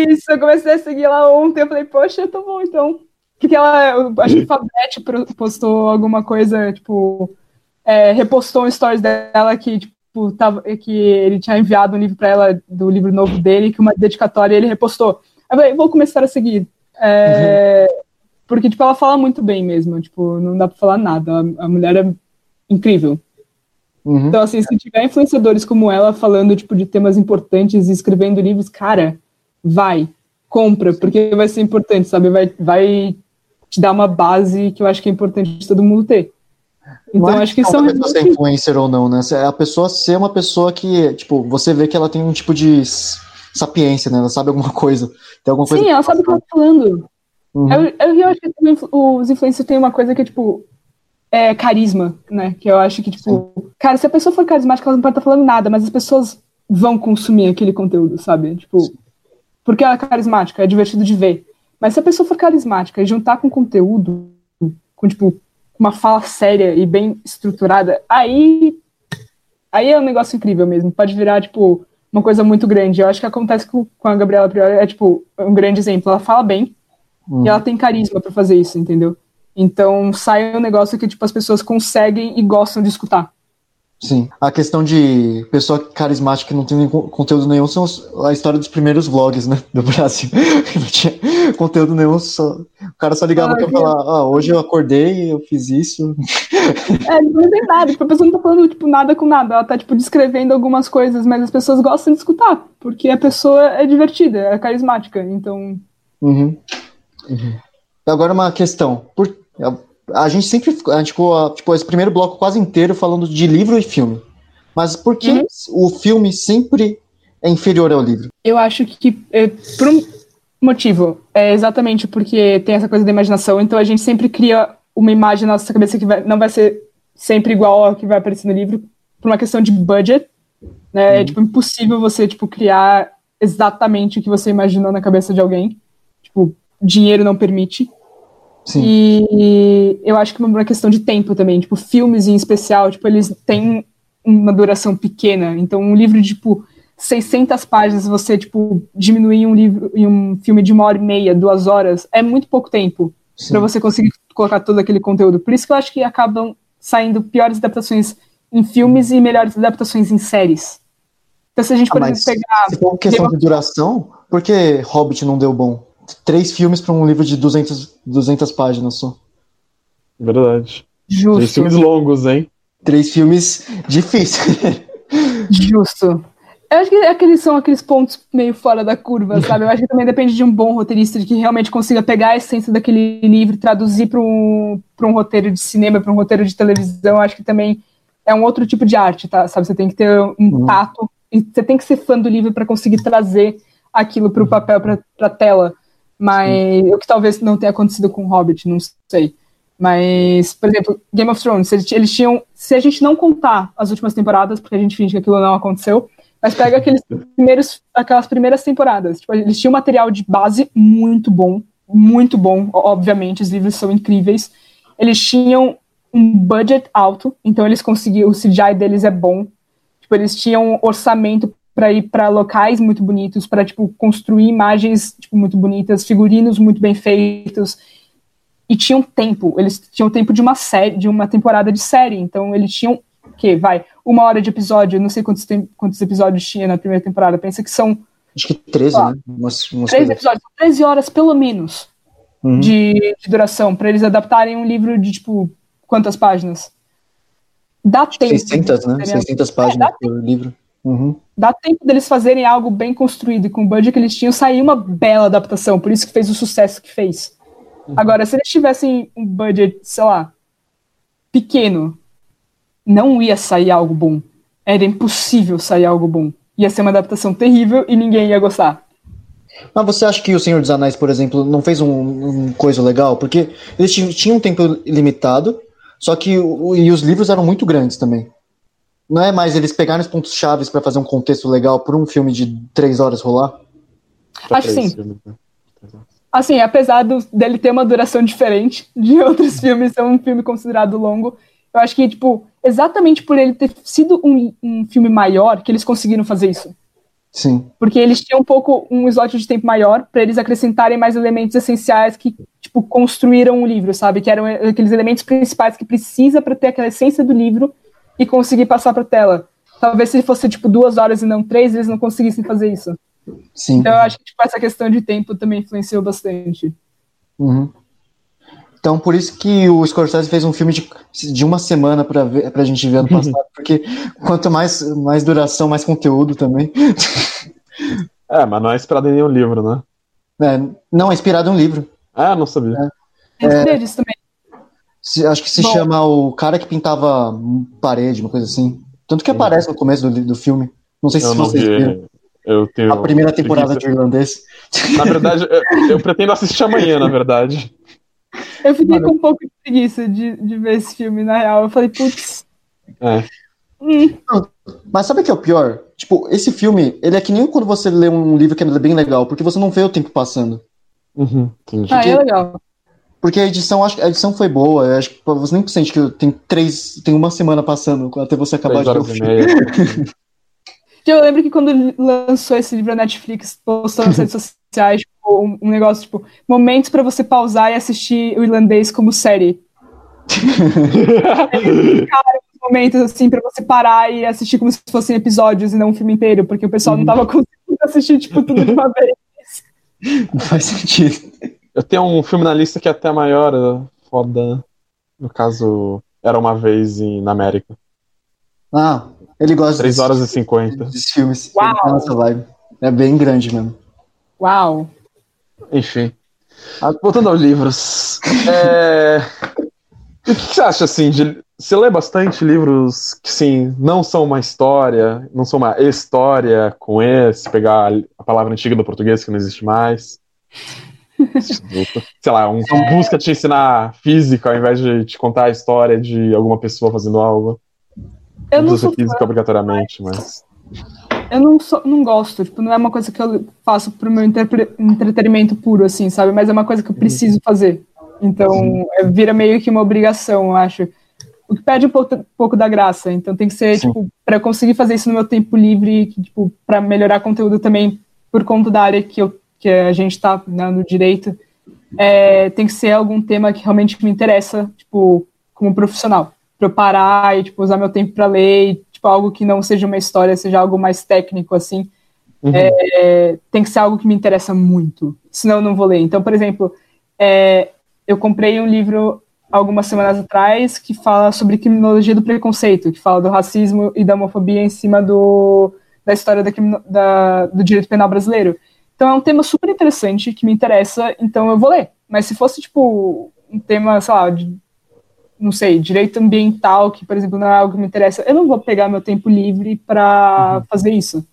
Isso, eu comecei a seguir ela ontem, eu falei, poxa, tá bom então. Porque ela, eu acho que o Fabete postou alguma coisa, tipo, é, repostou um stories dela que, tipo, tava, que ele tinha enviado um livro pra ela, do livro novo dele, que uma dedicatória ele repostou. Aí eu falei, vou começar a seguir. É, Porque, tipo, ela fala muito bem mesmo, tipo, não dá pra falar nada. A, a mulher é incrível. Uhum. Então, assim, se tiver influenciadores como ela falando, tipo, de temas importantes e escrevendo livros, cara, vai, compra, porque vai ser importante, sabe? Vai, vai te dar uma base que eu acho que é importante todo mundo ter. Então, Não acho que são da pessoa ser influencer ou não, né? É a pessoa ser uma pessoa que, tipo, você vê que ela tem um tipo de sapiência, né? Ela sabe alguma coisa. Tem alguma coisa. Sim, ela sabe o que ela tá falando. Uhum. Eu, eu, eu acho que os influ- os influencers têm uma coisa que é, tipo, é carisma, né? Que eu acho que, tipo, cara, se a pessoa for carismática, ela não pode estar falando nada, mas as pessoas vão consumir aquele conteúdo, sabe? Tipo, porque ela é carismática, é divertido de ver. Mas se a pessoa for carismática e juntar com conteúdo, com, tipo, uma fala séria e bem estruturada, aí. Aí é um negócio incrível mesmo. Pode virar, tipo, uma coisa muito grande. Eu acho que acontece com, com a Gabriela Priori, é, tipo, um grande exemplo. Ela fala bem, Uhum. e ela tem carisma pra fazer isso, entendeu? Então sai um negócio que tipo as pessoas conseguem e gostam de escutar. Sim. A questão de pessoa carismática que não tem conteúdo nenhum são a história dos primeiros vlogs, né? Do Brasil. Não tinha conteúdo nenhum, só, o cara só ligava Ah, pra que- falar, ah, hoje eu acordei, eu fiz isso. É, não tem nada, tipo, a pessoa não tá falando tipo nada com nada, ela tá tipo descrevendo algumas coisas, mas as pessoas gostam de escutar, porque a pessoa é divertida, é carismática, então Uhum. Agora uma questão. Por, a, gente sempre ficou, a gente ficou, tipo, esse primeiro bloco quase inteiro falando de livro e filme. Mas por que Uhum. o filme sempre é inferior ao livro? eu acho que é, por um motivo, é exatamente porque tem essa coisa da imaginação, então a gente sempre cria uma imagem na nossa cabeça que vai- não vai ser sempre igual ao que vai aparecer no livro, por uma questão de budget, né? É tipo impossível você tipo criar exatamente o que você imaginou na cabeça de alguém. Tipo, dinheiro não permite. Sim. E eu acho que é uma questão de tempo também. Tipo, filmes em especial, tipo, eles têm uma duração pequena. Então, um livro de, tipo, 600 páginas, você, tipo, diminuir um livro em um filme de uma hora e meia, duas horas, é muito pouco tempo para você conseguir colocar todo aquele conteúdo. Por isso que eu acho que acabam saindo piores adaptações em filmes e melhores adaptações em séries. Então, se a gente, Ah, por exemplo, pegar. se for questão de duração, por que Hobbit não deu bom? Três filmes pra um livro de 200, 200 páginas só. Verdade. Três Justo. filmes longos, hein? Três filmes difíceis. Justo. Eu acho que aqueles são aqueles pontos meio fora da curva, sabe? Eu acho que também depende de um bom roteirista de que realmente consiga pegar a essência daquele livro e traduzir para um, pra um roteiro de cinema, para um roteiro de televisão. Eu acho que também é um outro tipo de arte, tá? Sabe? Você tem que ter um Uhum. tato e você tem que ser fã do livro para conseguir trazer aquilo para o papel, para a tela. Mas o que talvez não tenha acontecido com Hobbit, não sei. Mas, por exemplo, Game of Thrones, eles, tinham. Se a gente não contar as últimas temporadas, porque a gente finge que aquilo não aconteceu, mas pega aqueles primeiros, aquelas primeiras temporadas. Tipo, eles tinham material de base muito bom, muito bom, o- obviamente, os livros são incríveis. Eles tinham um budget alto, então eles conseguiam, o CGI deles é bom. Tipo, eles tinham orçamento para ir para locais muito bonitos, para tipo construir imagens tipo, muito bonitas, figurinos muito bem feitos. E tinham tempo, eles tinham tempo de uma série, de uma temporada de série, então eles tinham o quê? Vai, uma hora de episódio, não sei quantos, tem- quantos episódios tinha na primeira temporada, pensa que são Acho que 13, Ah. né? Umas, umas três coisas- episódios, 13 horas pelo menos Uhum. de, de duração, para eles adaptarem um livro de tipo quantas páginas? Dá tempo. 600, né? deles 600 É, páginas dá por livro. Uhum. dá tempo deles fazerem algo bem construído e com o budget que eles tinham, sair uma bela adaptação, por isso que fez o sucesso que fez. Agora, se eles tivessem um budget, sei lá, pequeno, não ia sair algo bom. Era impossível sair algo bom. Ia ser uma adaptação terrível e ninguém ia gostar. Mas você acha que o Senhor dos Anéis, por exemplo, não fez um, um coisa legal? Porque eles tinham, um tempo limitado, só que e os livros eram muito grandes também. Não é mais eles pegaram os pontos chaves pra fazer um contexto legal por um filme de três horas rolar? Pra Acho sim. filmes, né? Assim, apesar do- dele ter uma duração diferente de outros filmes, ser um filme considerado longo, eu acho que, tipo, exatamente por ele ter sido um, um filme maior que eles conseguiram fazer isso. Sim. Porque eles tinham um pouco um slot de tempo maior para eles acrescentarem mais elementos essenciais que, tipo, construíram o livro, sabe? Que eram aqueles elementos principais que precisa para ter aquela essência do livro e conseguir passar para tela. Talvez se fosse, tipo, duas horas e não três, eles não conseguissem fazer isso. Sim. Então eu acho que, tipo, essa questão de tempo também influenciou bastante. Uhum. Então, por isso que o Scorsese fez um filme de, de uma semana pra, ver, pra gente ver ano passado, porque quanto mais, mais duração, mais conteúdo também. É, mas não é inspirado em nenhum livro, né? É, não, é inspirado em um livro. Ah, não sabia. Que saber disso também. Se- acho que se Bom. chama o cara que pintava parede, uma coisa assim. Tanto que aparece no começo do, do filme. Não sei se vocês viram. vi. Eu tenho. A primeira temporada de irlandês. Na verdade, eu, eu pretendo assistir amanhã, na verdade. Eu fiquei com um pouco de preguiça de, de ver esse filme, na real. Eu falei, putz. É. hum, Mas sabe o que é o pior? Tipo, esse filme, ele é que nem quando você lê um livro que é bem legal, porque você não vê o tempo passando. Uhum, ah, é legal. Porque a edição, acho que a edição foi boa. Eu acho que você nem sente que tem três, tem uma semana passando até você acabar de ver o filme. Eu lembro que quando lançou esse livro, a Netflix postou nas redes sociais tipo, um, um negócio tipo momentos pra você pausar e assistir o irlandês como série. Momentos assim pra você parar e assistir como se fossem episódios e não um filme inteiro, porque o pessoal não tava conseguindo assistir tipo tudo de uma vez. Não faz sentido. Tenho um filme na lista que é até maior, é foda. né? No caso, Era Uma Vez em, na América. Ah, ele gosta 3 desses- horas e 50. desses filmes. Uau. Nessa vibe. É bem grande mesmo. Uau. Enfim. Ah, Voltando aos livros. É... O que você acha, assim, de... Você lê bastante livros que, sim, não são uma história, não são uma história com esse, pegar a palavra antiga do português que não existe mais. Sei lá, um que busca te ensinar física ao invés de te contar a história de alguma pessoa fazendo algo. Eu Não não sou física obrigatoriamente, mas. eu não, sou, não gosto, tipo, não é uma coisa que eu faço pro meu entretenimento puro, assim, sabe? Mas é uma coisa que eu preciso fazer. Então, é, vira meio que uma obrigação, eu acho. O que perde um pouco, pouco da graça. Então, tem que ser, Sim. tipo, pra eu conseguir fazer isso no meu tempo livre, que, tipo, pra melhorar conteúdo também por conta da área que, eu, que a gente tá né, no direito, é, tem que ser algum tema que realmente me interessa, tipo, como profissional. Pra eu parar e, tipo, usar meu tempo pra ler, e, tipo, algo que não seja uma história, seja algo mais técnico, assim. Uhum. É, tem que ser algo que me interessa muito, senão eu não vou ler. Então, por exemplo, é, eu comprei um livro algumas semanas atrás que fala sobre criminologia do preconceito, que fala do racismo e da homofobia em cima do, da história da, da- do direito penal brasileiro. Então é um tema super interessante que me interessa, então eu vou ler. Mas se fosse, tipo, um tema, sei lá, de, não sei, direito ambiental, que, por exemplo, não é algo que me interessa, eu não vou pegar meu tempo livre para fazer isso.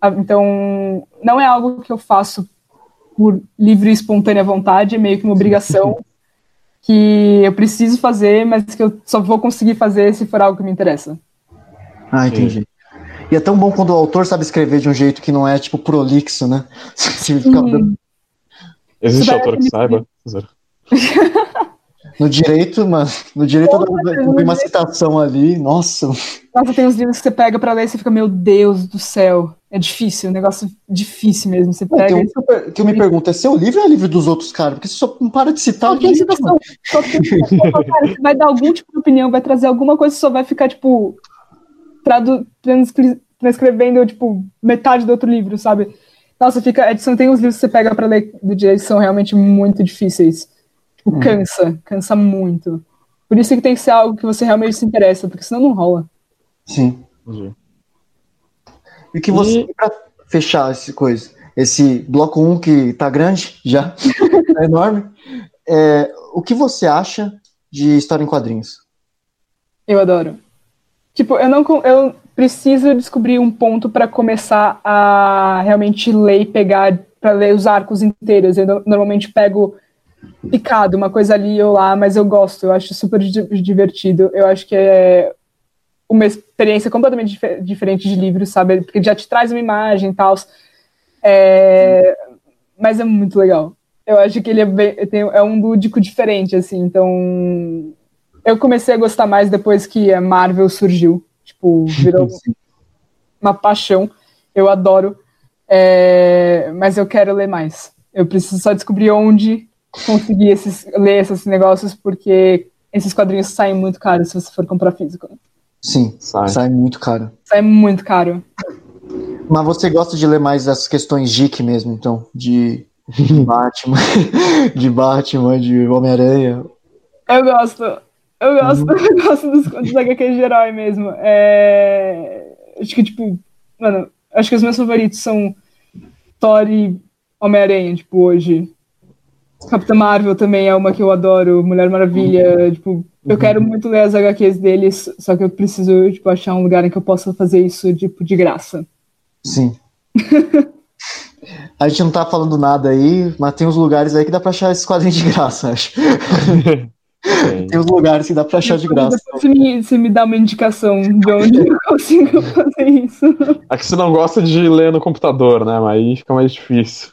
Ah, Então, não é algo que eu faço por livre e espontânea vontade, é meio que uma obrigação que eu preciso fazer, mas que eu só vou conseguir fazer se for algo que me interessa. Ah, entendi. E é tão bom quando o autor sabe escrever de um jeito que não é, tipo, prolixo, né? Hum. Existe autor que saiba? No direito, mano, no direito mas dá- no tem uma citação ali, nossa. Nossa, tem uns livros que você pega pra ler e você fica, meu Deus do céu. É difícil, um negócio difícil mesmo. Você Não, pega. tem um que eu, per- que eu me pergunto, é seu livro ou é livro dos outros caras? Porque você só não para de citar. Só citação. Só citação. Cara, você vai dar algum tipo de opinião, vai trazer alguma coisa, você só vai ficar, tipo, transcrevendo, tipo, metade do outro livro, sabe? Nossa, fica. A edição tem uns livros que você pega pra ler do direito que são realmente muito difíceis. Tipo, cansa, cansa muito. Por isso que tem que ser algo que você realmente se interessa, porque senão não rola. Sim. E que você, E- pra fechar esse coisa, esse bloco 1 que tá grande já, tá enorme, é, o que você acha de história em quadrinhos? Eu adoro. Tipo, eu não eu preciso descobrir um ponto pra começar a realmente ler e pegar pra ler os arcos inteiros. Eu no- normalmente pego picado, uma coisa ali ou lá, mas eu gosto, eu acho super di- divertido. Eu acho que é uma experiência completamente dife- diferente de livros, sabe? Porque já te traz uma imagem e tal. É... Mas é muito legal. Eu acho que ele é, bem, é um lúdico diferente, assim, então eu comecei a gostar mais depois que a Marvel surgiu. Tipo, virou uma paixão. Eu adoro. É, mas eu quero ler mais. Eu preciso só descobrir onde conseguir esses, ler esses negócios, porque esses quadrinhos saem muito caros se você for comprar físico. Sim, Sai. sai muito caro. Sai muito caro. Mas você gosta de ler mais as questões geek mesmo, então? De de Batman, de Batman, de Homem-Aranha. Eu gosto. Eu gosto, eu gosto dos contos HQ de herói mesmo. É, Acho que, tipo, mano, acho que os meus favoritos são Thor e Homem-Aranha, tipo, hoje. Capitã Marvel também é uma que eu adoro, Mulher Maravilha, tipo, eu quero muito ler as HQs deles, só que eu preciso, tipo, achar um lugar em que eu possa fazer isso, tipo, de graça. Sim. A gente não tá falando nada aí, mas tem uns lugares aí que dá pra achar esses quadrinhos de graça, acho. Tem. Tem uns lugares que dá pra achar de graça. Você me, você me dá uma indicação de onde eu consigo fazer isso. É que você não gosta de ler no computador, né? Mas aí fica mais difícil.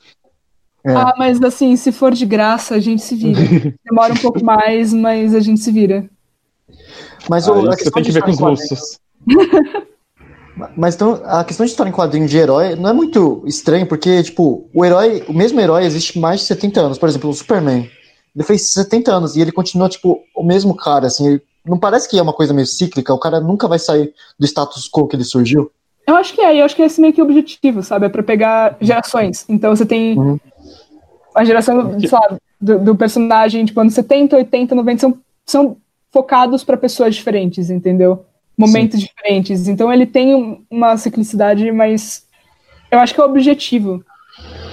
É. Ah, mas assim, se for de graça, a gente se vira. Demora um pouco mais, mas a gente se vira. Mas o, a você questão tem de que ver com os russos. Mas então, a questão de história em quadrinho de herói não é muito estranho, porque, tipo, o herói, o mesmo herói existe mais de 70 anos. Por exemplo, o Superman. Ele fez 70 anos e ele continua, tipo, o mesmo cara, assim. ele- não parece que é uma coisa meio cíclica, o cara nunca vai sair do status quo que ele surgiu. Eu acho que é, eu acho que é esse meio que o objetivo, sabe? É pra pegar gerações. Então você tem Uhum. a geração, sei lá, do, do personagem, tipo, anos 70, 80, 90, são, são focados pra pessoas diferentes, entendeu? Momentos diferentes. Então ele tem um- uma ciclicidade, mas eu acho que é o objetivo.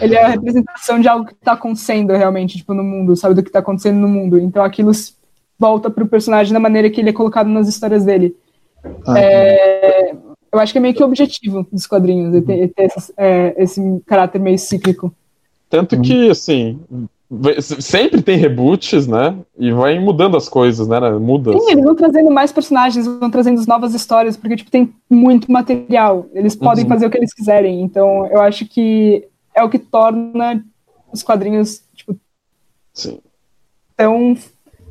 Ele é a representação de algo que tá acontecendo realmente, tipo, no mundo, sabe? Do que tá acontecendo no mundo. Então aquilo volta pro personagem da maneira que ele é colocado nas histórias dele. Ah, É, eu acho que é meio que o objetivo dos quadrinhos, é ter, é ter esse, é, esse caráter meio cíclico. Tanto que, assim, vai- sempre tem reboots, né? E vai mudando as coisas, né? Muda. Sim, eles vão trazendo mais personagens, vão trazendo novas histórias, porque tipo, tem muito material. Eles podem Uhum. fazer o que eles quiserem. Então, eu acho que é o que torna os quadrinhos tipo, Sim. tão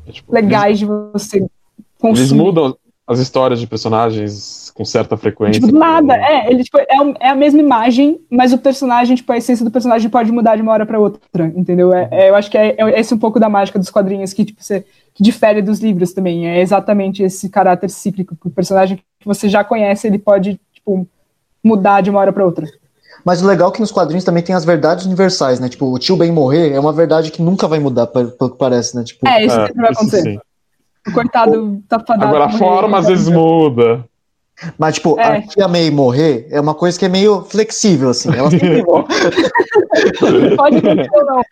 É, tipo, legais de você Eles, consumir. eles mudam as histórias de personagens com certa frequência. Tipo, nada, é, ele, tipo, é, é a mesma imagem, mas o personagem, tipo, a essência do personagem pode mudar de uma hora pra outra, entendeu? É, é, eu acho que é, é esse um pouco da mágica dos quadrinhos que, tipo, você, que difere dos livros também. É exatamente esse caráter cíclico, que o personagem que você já conhece, ele pode, tipo, mudar de uma hora pra outra. Mas o legal é que nos quadrinhos também tem as verdades universais, né? Tipo, o tio Ben morrer é uma verdade que nunca vai mudar, pelo que parece, né? Tipo, É, isso É, sempre vai acontecer. sim. O coitado tá fadado. Agora a forma às então, vezes muda. mas, tipo, É. a tia May morrer é uma coisa que é meio flexível, assim. Ela sempre morre. Pode acontecer ou não.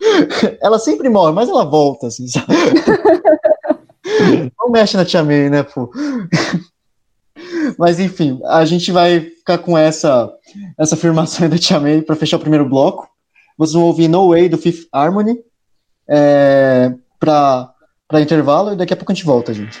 ela sempre morre, mas ela volta, assim, sabe? Não mexe na tia May, né, pô? Mas enfim, a gente vai ficar com essa, essa afirmação da tia May para fechar o primeiro bloco. Vocês vão ouvir No Way do Fifth Harmony é, para intervalo e daqui a pouco a gente volta, gente.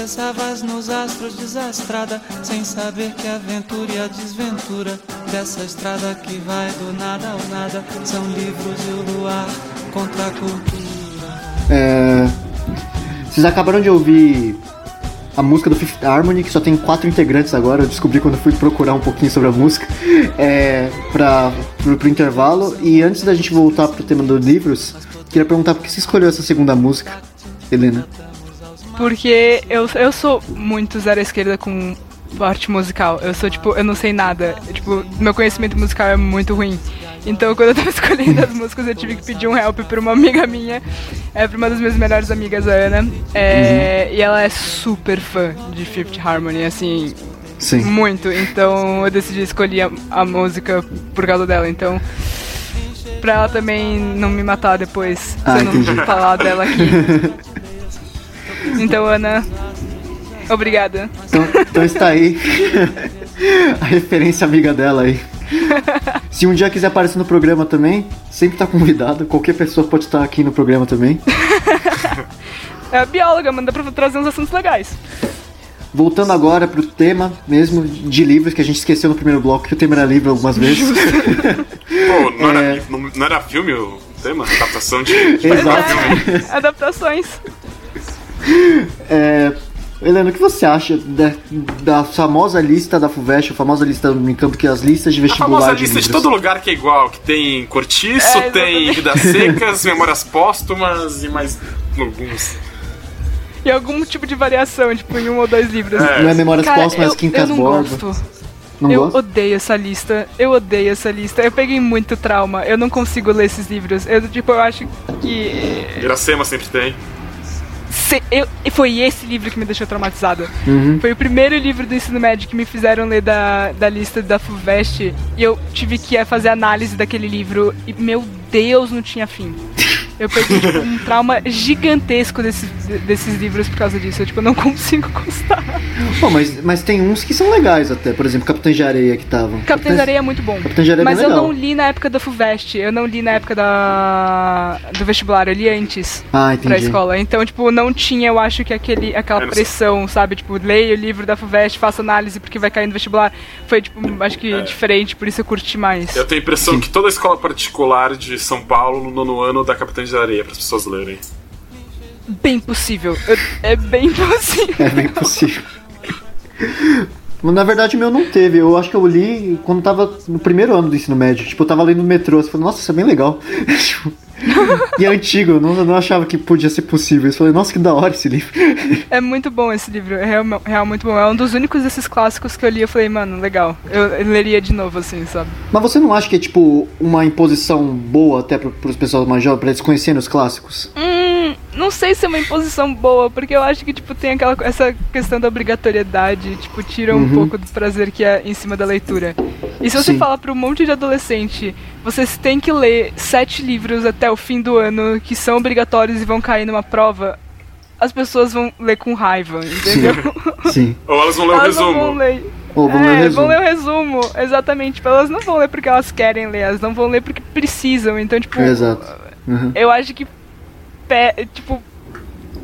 Tropeçavas nos astros desastrada, sem saber que a aventura e a desventura dessa estrada que vai do nada ao nada são livros e o luar contra a cultura. É, Vocês acabaram de ouvir a música do Fifth Harmony, que só tem quatro integrantes agora. Eu descobri quando fui procurar um pouquinho sobre a música é, pra, pro, pro intervalo. E antes da gente voltar pro tema dos livros, queria perguntar por que você escolheu essa segunda música, Helena? Porque eu, eu sou muito zero à esquerda com parte musical. Eu sou, tipo, eu não sei nada. Tipo, meu conhecimento musical é muito ruim. Então, quando eu tava escolhendo as músicas, eu tive que pedir um help pra uma amiga minha, é, pra uma das minhas melhores amigas, a Ana. É, E ela é super fã de Fifth Harmony, assim, Sim. muito. Então, eu decidi escolher a, a música por causa dela. Então, pra ela também não me matar depois, Ah, se eu não entendi. falar dela aqui. Então, Ana, obrigada. Então, então está aí a referência amiga dela aí. Se um dia quiser aparecer no programa também, sempre tá convidado. Qualquer pessoa pode estar aqui no programa também. É bióloga, manda pra trazer uns assuntos legais. Voltando agora pro tema mesmo de livros que a gente esqueceu no primeiro bloco, que o tema era livro algumas vezes. Pô, não, É. era, não, não era filme o tema? Adaptação de. Exato. É, adaptações. É, Helena, o que você acha da, da famosa lista da FUVEST, a famosa lista do Unicamp, que é as listas de A vestibular famosa de lista de livros? todo lugar que é igual, que tem cortiço, É, tem vidas secas, memórias póstumas e mais alguns. E algum tipo de variação, tipo, em um ou dois livros. É. Não é Memórias Cara, Póstumas, Quincas não Borba. gosto. Não eu gosta? odeio essa lista. Eu odeio essa lista. Eu peguei muito trauma. Eu não consigo ler esses livros. Eu, tipo, eu acho que. Iracema sempre tem. Se- eu, foi esse livro que me deixou traumatizada. Uhum. Foi o primeiro livro do ensino médio que me fizeram ler da, da lista da FUVEST. E eu tive que eh, fazer análise daquele livro. E, meu Deus, não tinha fim. Eu peguei tipo, um trauma gigantesco desses, desses livros por causa disso. Eu, tipo, não consigo gostar. Pô, mas, mas tem uns que são legais até, por exemplo, Capitães de Areia que estavam. Capitães da Areia é muito bom. Capitães de Areia é Mas bem eu não li na época da FUVEST, eu não li na época da do vestibular, eu li antes Ah, pra escola. Então, tipo, não tinha, eu acho que aquele, aquela É, pressão, sabe? Tipo, leia o livro da FUVEST, faça análise porque vai cair no vestibular. Foi, tipo, acho que É. diferente, por isso eu curti mais. Eu tenho a impressão que toda escola particular de São Paulo, no nono ano, dá Capitães de Areia para as pessoas lerem. Bem possível. É bem possível. É bem possível. Na verdade, meu não teve. Eu acho que eu li quando tava no primeiro ano do ensino médio. Tipo, eu tava lendo no metrô. Você falou, nossa, isso é bem legal. E é antigo, eu não, eu não achava que podia ser possível. Eu falei, nossa, que da hora esse livro. É muito bom esse livro, é real, real muito bom. É um dos únicos desses clássicos que eu li. Eu falei, mano, legal. Eu, eu leria de novo, assim, sabe? Mas você não acha que é, tipo, uma imposição boa até pro, pros pessoas mais jovens, pra eles conhecerem os clássicos? Hum, não sei se é uma imposição boa, porque eu acho que, tipo, tem aquela essa questão da obrigatoriedade, tipo, tira um pouco do prazer que é em cima da leitura. E se você Sim. falar pra um monte de adolescente, vocês têm que ler sete livros até o fim do ano que são obrigatórios e vão cair numa prova, as pessoas vão ler com raiva, entendeu? Sim. Ou elas vão ler o Elas resumo. vão ler. Ou vamos ler o é, resumo. vão ler o resumo, exatamente. Tipo, elas não vão ler porque elas querem ler, elas não vão ler porque precisam. Então, tipo, Exato. Uhum. eu acho que, pe- tipo,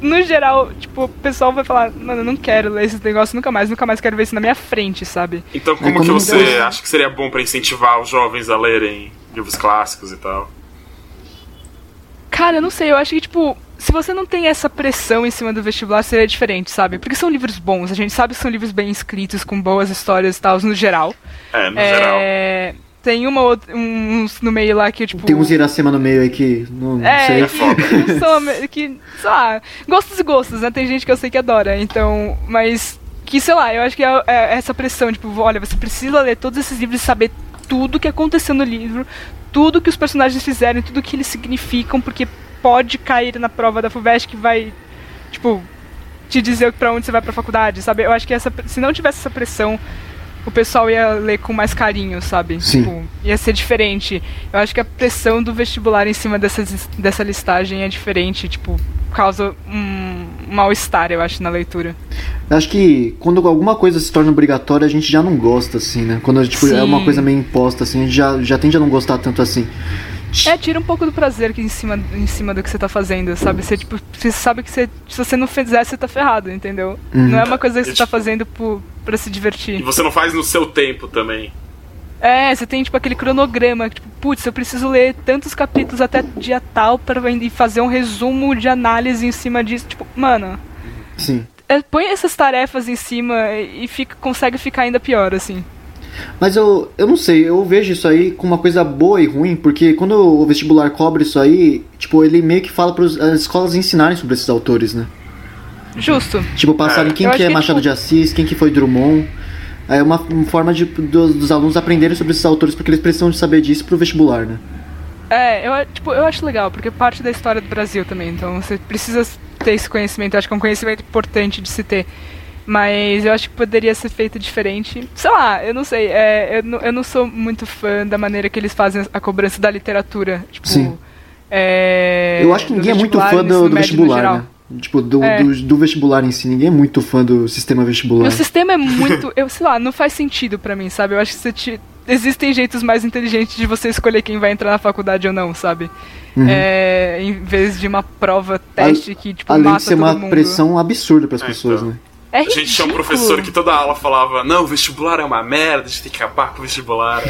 no geral, tipo, o pessoal vai falar, mano, eu não quero ler esses negócios nunca mais, nunca mais quero ver isso na minha frente, sabe? Então, como, É como que você Deus- acha que seria bom para incentivar os jovens a lerem livros clássicos e tal? Cara, eu não sei, eu acho que, tipo, se você não tem essa pressão em cima do vestibular, seria diferente, sabe? Porque são livros bons, a gente sabe que são livros bem escritos, com boas histórias e tal, no geral. É, no geral. É... Tem uma outra, uns no meio lá que, tipo... Tem uns Iracema no meio aí que não, não É, sei. que, que são, que, sei lá, gostos e gostos, né? Tem gente que eu sei que adora, então, mas que, sei lá, eu acho que é, é essa pressão, tipo, olha, você precisa ler todos esses livros e saber tudo que aconteceu no livro, tudo que os personagens fizeram, tudo que eles significam, porque pode cair na prova da FUVEST que vai, tipo, te dizer pra onde você vai pra faculdade, sabe? Eu acho que essa, se não tivesse essa pressão, o pessoal ia ler com mais carinho, sabe? Sim. Tipo, ia ser diferente. Eu acho que a pressão do vestibular em cima dessa, dessa listagem é diferente, tipo, causa um mal-estar, eu acho, na leitura. Eu acho que quando alguma coisa se torna obrigatória, a gente já não gosta, assim, né? Quando tipo, é uma coisa meio imposta, assim, a gente já, já tende a não gostar tanto assim. É, tira um pouco do prazer que em cima, em cima do que você tá fazendo, sabe? Você, tipo, você sabe que você, se você não fizer, você tá ferrado, entendeu? Uhum. Não é uma coisa que você E, tá fazendo por, pra se E divertir. você não faz no seu tempo também. É, você tem, tipo, aquele cronograma, tipo, putz, eu preciso ler tantos capítulos até dia tal pra e fazer um resumo de análise em cima disso. Tipo, mano, Sim. é, põe essas tarefas em cima e fica, consegue ficar ainda pior, assim. Mas eu, eu não sei, eu vejo isso aí como uma coisa boa e ruim, porque quando o vestibular cobra isso aí, tipo, ele meio que fala para as escolas ensinarem sobre esses autores, né? Justo. Tipo, passarem É. quem que é que, Machado tipo- de Assis, quem que foi Drummond. É uma, uma forma de, dos, dos alunos aprenderem sobre esses autores, porque eles precisam de saber disso pro vestibular, né? É, eu, tipo, eu acho legal, porque parte da história do Brasil também, então você precisa ter esse conhecimento, eu acho que é um conhecimento importante de se ter. Mas eu acho que poderia ser feito diferente. Sei lá, eu não sei, é, eu, não, eu não sou muito fã da maneira que eles fazem a cobrança da literatura. Tipo, Sim. é, eu acho que ninguém é muito fã do, do vestibular, né? Tipo, do, É. do, do vestibular em si. Ninguém é muito fã do sistema vestibular. O sistema é muito. Eu sei lá, não faz sentido pra mim, sabe? Eu acho que você te- existem jeitos mais inteligentes de você escolher quem vai entrar na faculdade ou não, sabe? Uhum. É, em vez de uma prova teste que, tipo, Além mata de ser todo uma mundo. pressão absurda para as É, pessoas, então. né? É A gente tinha um professor que toda aula falava: Não, o vestibular é uma merda, a gente tem que acabar com o vestibular.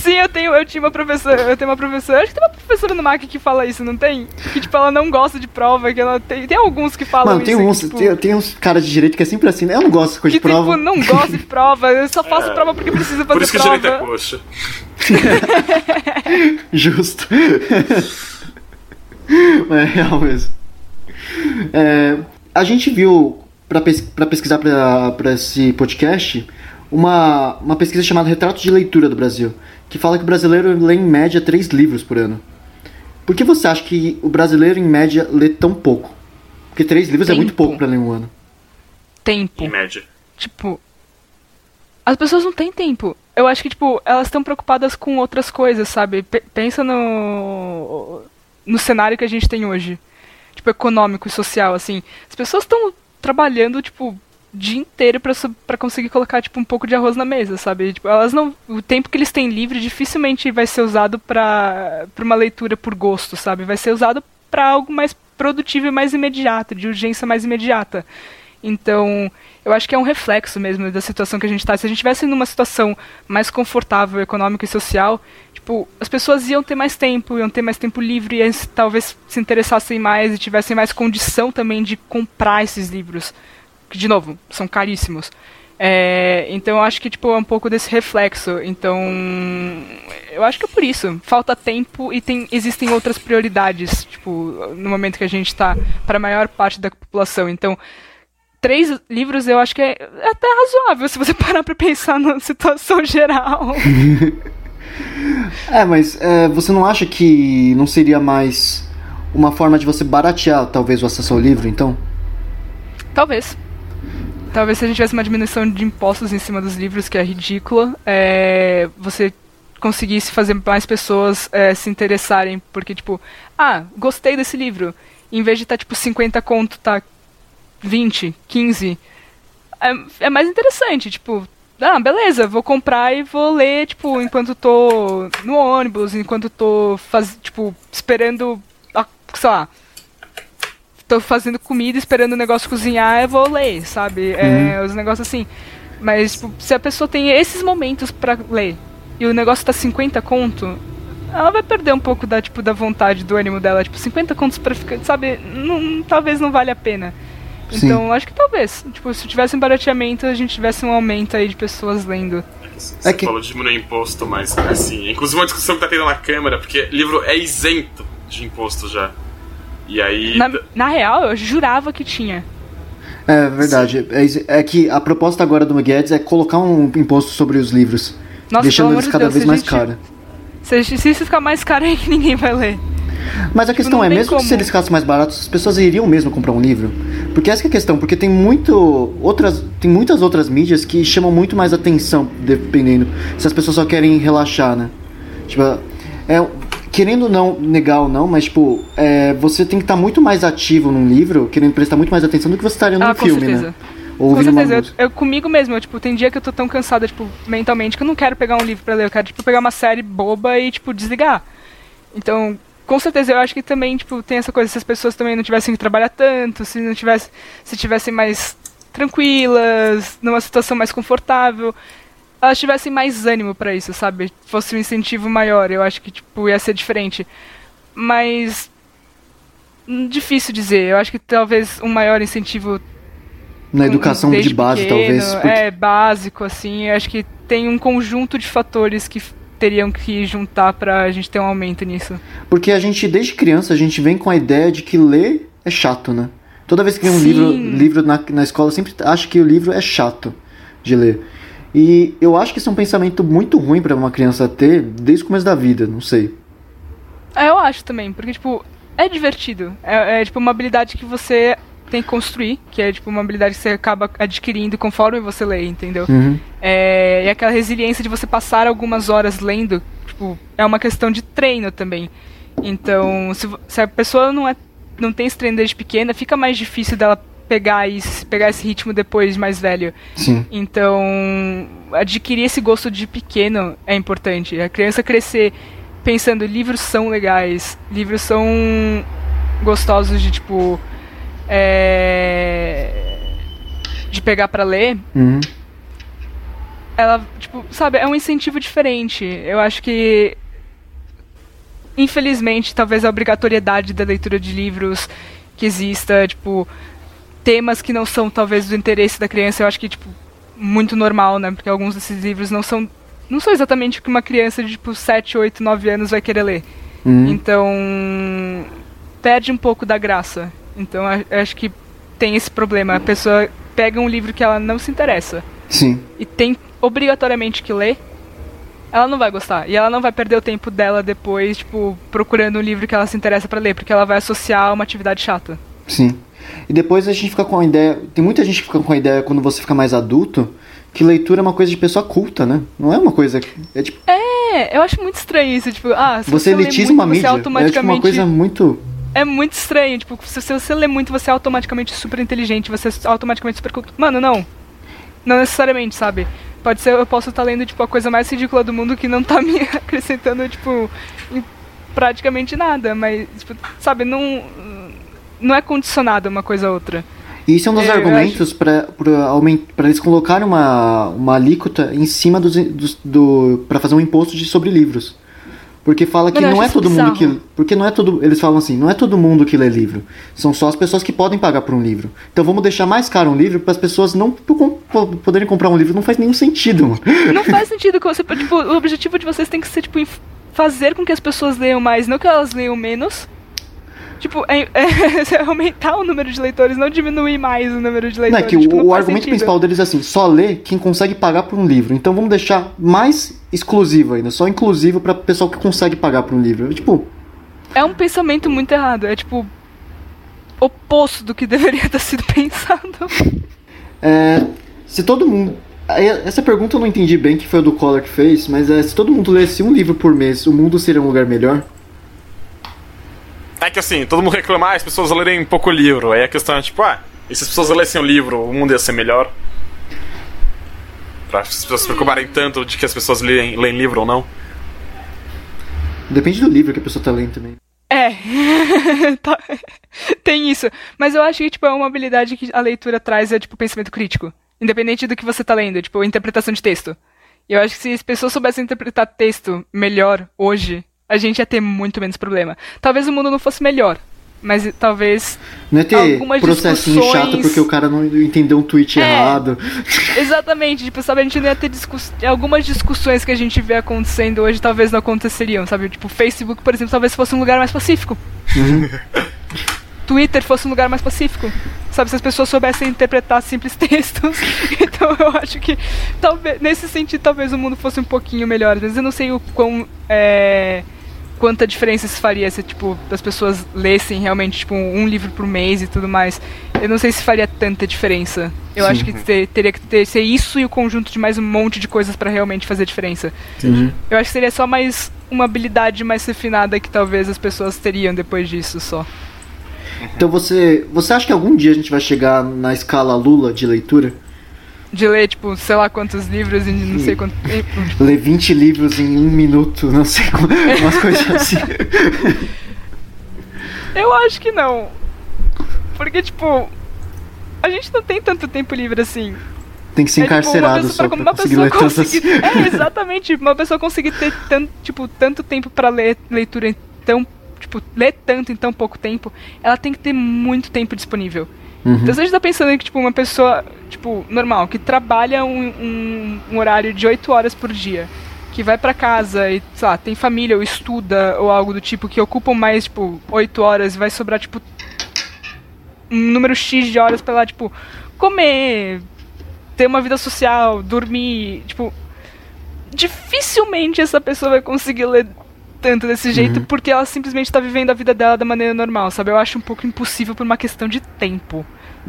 Sim, eu tenho, eu tinha uma professora, eu tenho uma professora, acho que tem uma professora no MAC que fala isso, não tem? Que tipo, ela não gosta de prova, que ela tem, tem alguns que falam Mano, tem isso. uns, que, tipo, tem, tem uns caras de direito que é sempre assim, né? Eu não gosto de coisa que de prova. tipo, não gosta de prova, eu só faço É. prova porque preciso fazer Por isso que prova. direito é coxa. Justo. é real mesmo. É, a gente viu, pes pra pesquisar pra, pra esse podcast, uma, uma pesquisa chamada Retrato de Leitura do Brasil, que fala que o brasileiro lê em média três livros por ano. Por que você acha que o brasileiro, em média, lê tão pouco? Porque três livros é muito Tempo. pouco pra ler em um ano. Tempo. Em média. Tipo, as pessoas não têm tempo. Eu acho que, tipo, elas estão preocupadas com outras coisas, sabe? Pe- pensa no. no cenário que a gente tem hoje. Tipo, econômico e social, assim. As pessoas estão trabalhando, tipo, dia inteiro pra conseguir colocar, tipo, um pouco de arroz na mesa, sabe? Tipo, elas não. O tempo que eles têm livre dificilmente vai ser usado pra, pra uma leitura por gosto, sabe? Vai ser usado pra algo mais produtivo e mais imediato, de urgência mais imediata. Então, eu acho que é um reflexo mesmo da situação que a gente está. Se a gente estivesse numa situação mais confortável, econômica e social, tipo, as pessoas iam ter mais tempo, iam ter mais tempo livre, e talvez se interessassem mais e tivessem mais condição também de comprar esses livros. Que, de novo, são caríssimos. É, então eu acho que tipo, é um pouco desse reflexo. Então, eu acho que é por isso. Falta tempo e tem, existem outras prioridades, tipo, no momento que a gente está para a maior parte da população. Então, três livros eu acho que é até razoável se você parar pra pensar na situação geral. É, mas é, você não acha que não seria mais uma forma de você baratear, talvez, o acesso ao livro, então? Talvez. Talvez se a gente tivesse uma diminuição de impostos em cima dos livros, que é ridícula, é, você conseguisse fazer mais pessoas é, se interessarem, porque, tipo, ah, gostei desse livro. Em vez de estar, tipo, 50 conto, tá 20, 15. É, é mais interessante, tipo, ah, beleza, vou comprar e vou ler, tipo, enquanto tô no ônibus, enquanto tô, faz, tipo, esperando, a, sei lá, tô fazendo comida, esperando o negócio cozinhar, eu vou ler, sabe? É, os negócios assim. Mas, tipo, se a pessoa tem esses momentos pra ler e o negócio tá 50 conto, ela vai perder um pouco da, tipo, da vontade, do ânimo dela. Tipo, 50 contos pra ficar, sabe? Não, talvez não valha a pena. Sim. Então, acho que talvez. Tipo, se tivesse um barateamento, a gente tivesse um aumento aí de pessoas lendo. Você É que- falou de diminuir imposto, mas assim, inclusive uma discussão que tá tendo na Câmara, porque livro é isento de imposto já. E aí. Na, na real, eu jurava que tinha. É verdade. É, é que a proposta agora do Guedes é colocar um imposto sobre os livros, Nossa, deixando eles de cada Deus, vez mais gente- caros. Se, se isso ficar mais caro aí que ninguém vai ler. Mas a questão não é, mesmo como. se eles ficassem mais baratos, as pessoas iriam mesmo comprar um livro? Porque essa que é a questão, porque tem muito outras, tem muitas outras mídias que chamam muito mais atenção, dependendo se as pessoas só querem relaxar, né? Tipo, é, querendo não negar ou não, mas tipo, é, você tem que estar muito mais ativo num livro, querendo prestar muito mais atenção do que você estaria num Ah, filme, certeza. né? Ou Com certeza, eu, eu comigo mesmo, eu, tipo, tem dia que eu tô tão cansada, tipo, mentalmente, que eu não quero pegar um livro pra ler, eu quero, tipo, pegar uma série boba e, tipo, desligar. Então, com certeza, eu acho que também, tipo, tem essa coisa, se as pessoas também não tivessem que trabalhar tanto, se não tivesse, se tivessem mais tranquilas, numa situação mais confortável, elas tivessem mais ânimo pra isso, sabe? Fosse um incentivo maior, eu acho que, tipo, ia ser diferente. Mas hum, difícil dizer. Eu acho que talvez um maior incentivo Na educação de base, pequeno, talvez. porque- É, básico, assim. Eu acho que tem um conjunto de fatores que teriam que juntar pra gente ter um aumento nisso. Porque a gente, desde criança, a gente vem com a ideia de que ler é chato, né? Toda vez que vem um Sim. livro, livro na, na escola, eu sempre acho que o livro é chato de ler. E eu acho que isso é um pensamento muito ruim pra uma criança ter desde o começo da vida, não sei. É, eu acho também, porque, tipo, é divertido. É, é, tipo, uma habilidade que você tem que construir, que é, tipo, uma habilidade que você acaba adquirindo conforme você lê, entendeu? Uhum. É, e aquela resiliência de você passar algumas horas lendo, tipo, é uma questão de treino também. Então, se, se a pessoa não, é, não tem esse treino desde pequena, fica mais difícil dela pegar, isso, pegar esse ritmo depois de mais velho. Sim. Então, adquirir esse gosto de pequeno é importante. A criança crescer pensando, livros são legais, livros são gostosos de, tipo, é, de pegar pra ler, Uhum. ela, tipo, sabe, é um incentivo diferente. Eu acho que infelizmente, talvez a obrigatoriedade da leitura de livros que exista, tipo, temas que não são talvez do interesse da criança, eu acho que tipo muito normal, né? Porque alguns desses livros não são não são exatamente o que uma criança de tipo 7, 8, 9 anos vai querer ler. Uhum. Então, perde um pouco da graça. Então, a- acho que tem esse problema. A pessoa pega um livro que ela não se interessa Sim. e tem obrigatoriamente que ler, ela não vai gostar. E ela não vai perder o tempo dela depois, tipo, procurando um livro que ela se interessa pra ler, porque ela vai associar a uma atividade chata. Sim. E depois a gente fica com a ideia. Tem muita gente que fica com a ideia quando você fica mais adulto que leitura é uma coisa de pessoa culta, né? Não é uma coisa. que- É tipo. É, eu acho muito estranho isso, tipo, ah, se Você você, muito, uma você mídia. É tipo automaticamente uma coisa muito. É muito estranho, tipo, se, se você lê muito, você é automaticamente super inteligente, você é automaticamente super culto. Mano, não. Não necessariamente, sabe? Pode ser, eu posso estar lendo, tipo, a coisa mais ridícula do mundo que não tá me acrescentando, tipo, em praticamente nada, mas, tipo, sabe, não. Não é condicionado uma coisa a outra. E isso é um dos É, eu argumentos para eles colocarem uma, uma alíquota em cima dos, dos, do. para fazer um imposto de, sobre livros. Porque fala que Mano, não é todo mundo que. bizarro. Porque não é todo. Eles falam assim, não é todo mundo que lê livro. São só as pessoas que podem pagar por um livro. Então vamos deixar mais caro um livro para as pessoas não po- po- poderem comprar um livro. Não faz nenhum sentido, mano. Não faz sentido que você. Tipo, o objetivo de vocês tem que ser, tipo, fazer com que as pessoas leiam mais, não que elas leiam menos. Tipo, é, é aumentar o número de leitores, não diminuir mais o número de Não, é leitores. que o, tipo, não o faz argumento sentido. principal deles é assim, só lê quem consegue pagar por um livro. Então vamos deixar mais exclusivo ainda, só inclusivo para pessoal que consegue pagar por um livro. Tipo, É um pensamento muito errado. É tipo. oposto do que deveria ter sido pensado. É, se todo mundo. Essa pergunta eu não entendi bem, que foi o do Collor que fez, mas é, se todo mundo lesse um livro por mês, o mundo seria um lugar melhor? É que assim, todo mundo reclama, ah, as pessoas lerem pouco livro. Aí a questão é tipo, ah, e se as pessoas lessem o livro, o mundo ia ser melhor? Pra as pessoas se preocuparem tanto de que as pessoas leem, leem livro ou não. Depende do livro que a pessoa tá lendo também. É. Tá. Tem isso. Mas eu acho que, tipo, é uma habilidade que a leitura traz, é, tipo, pensamento crítico. Independente do que você tá lendo, tipo, interpretação de texto. E eu acho que se as pessoas soubessem interpretar texto melhor hoje, a gente ia ter muito menos problema. Talvez o mundo não fosse melhor, mas talvez Não é ter Algumas processinho discussões- chato porque o cara não entendeu um tweet É. errado. Exatamente, tipo, sabe, a gente não ia ter discuss... algumas discussões que a gente vê acontecendo hoje talvez não aconteceriam, sabe? Tipo, Facebook, por exemplo, talvez fosse um lugar mais pacífico. Twitter fosse um lugar mais pacífico. Sabe, se as pessoas soubessem interpretar simples textos. então eu acho que talvez nesse sentido talvez o mundo fosse um pouquinho melhor. Às vezes eu não sei o quão é, quanta diferença isso faria se, tipo, as pessoas lessem realmente, tipo, um livro por mês e tudo mais. Eu não sei se faria tanta diferença. Eu Sim. acho que ter- teria que ter, ser isso e o conjunto de mais um monte de coisas pra realmente fazer diferença. Entendi. Eu acho que seria só mais uma habilidade mais refinada que talvez as pessoas teriam depois disso só. Então você, você acha que algum dia a gente vai chegar na escala Lula de leitura? De ler, tipo, sei lá quantos livros em não sei quanto tempo. tipo, Ler 20 livros em um minuto, não sei como, umas coisas assim. Eu acho que não. Porque, tipo, a gente não tem tanto tempo livre assim. Tem que ser É, tipo, uma encarcerado pessoa- só pra pra conseguir ler tantas. conseguir- É, exatamente. Uma pessoa conseguir ter tanto, tipo, tanto tempo pra ler leitura em tão. Tipo, ler tanto em tão pouco tempo, ela tem que ter muito tempo disponível. Uhum. Então gente tá pensando que, tipo, uma pessoa, tipo, normal, que trabalha um, um, um horário de 8 horas por dia, que vai pra casa e, sei lá, tem família ou estuda ou algo do tipo, que ocupam mais, tipo, 8 horas e vai sobrar, tipo, um número X de horas pra ela, tipo, comer, ter uma vida social, dormir, tipo, dificilmente essa pessoa vai conseguir ler tanto desse jeito porque ela simplesmente tá vivendo a vida dela da maneira normal, sabe? Eu acho um pouco impossível por uma questão de tempo.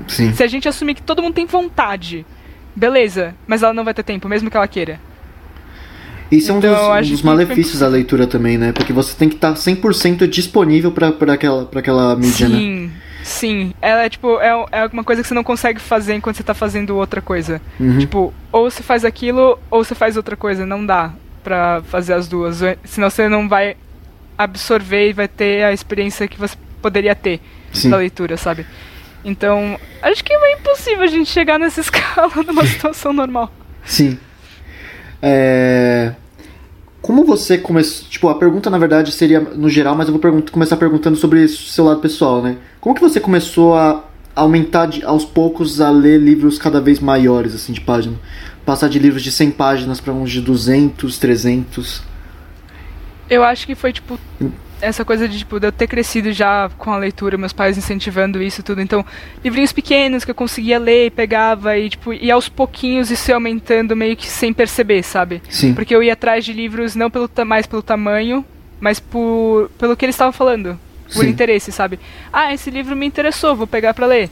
Sim. Se a gente assumir que todo mundo tem vontade, beleza, mas ela não vai ter tempo, mesmo que ela queira. Isso é um Então, dos, dos malefícios da leitura também, né? Porque você tem que estar 100% disponível pra, aquela, pra aquela mídia, né? sim, sim. Ela é tipo, é, é uma coisa que você não consegue fazer enquanto você tá fazendo outra coisa. Uhum. Tipo, ou você faz aquilo, ou você faz outra coisa. Não dá pra fazer as duas. Senão você não vai absorver e vai ter a experiência que você poderia ter Sim. da leitura, sabe? Então, acho que é impossível a gente chegar nessa escala numa situação normal. Sim. É... Como você começou. Tipo, a pergunta na verdade seria no geral, mas eu vou pergun- começar perguntando sobre o seu lado pessoal, né? Como que você começou a aumentar de- aos poucos a ler livros cada vez maiores, assim, de página? Passar de livros de 100 páginas pra uns de 200, 300. Eu acho que foi, tipo, essa coisa de, tipo, de eu ter crescido já com a leitura, meus pais incentivando isso tudo. Então, livrinhos pequenos que eu conseguia ler e pegava e, tipo, e aos pouquinhos isso ia aumentando meio que sem perceber, sabe? Sim. Porque eu ia atrás de livros não pelo mais pelo tamanho, mas por pelo que eles estavam falando. Por Sim. interesse, sabe? Ah, esse livro me interessou, vou pegar pra ler.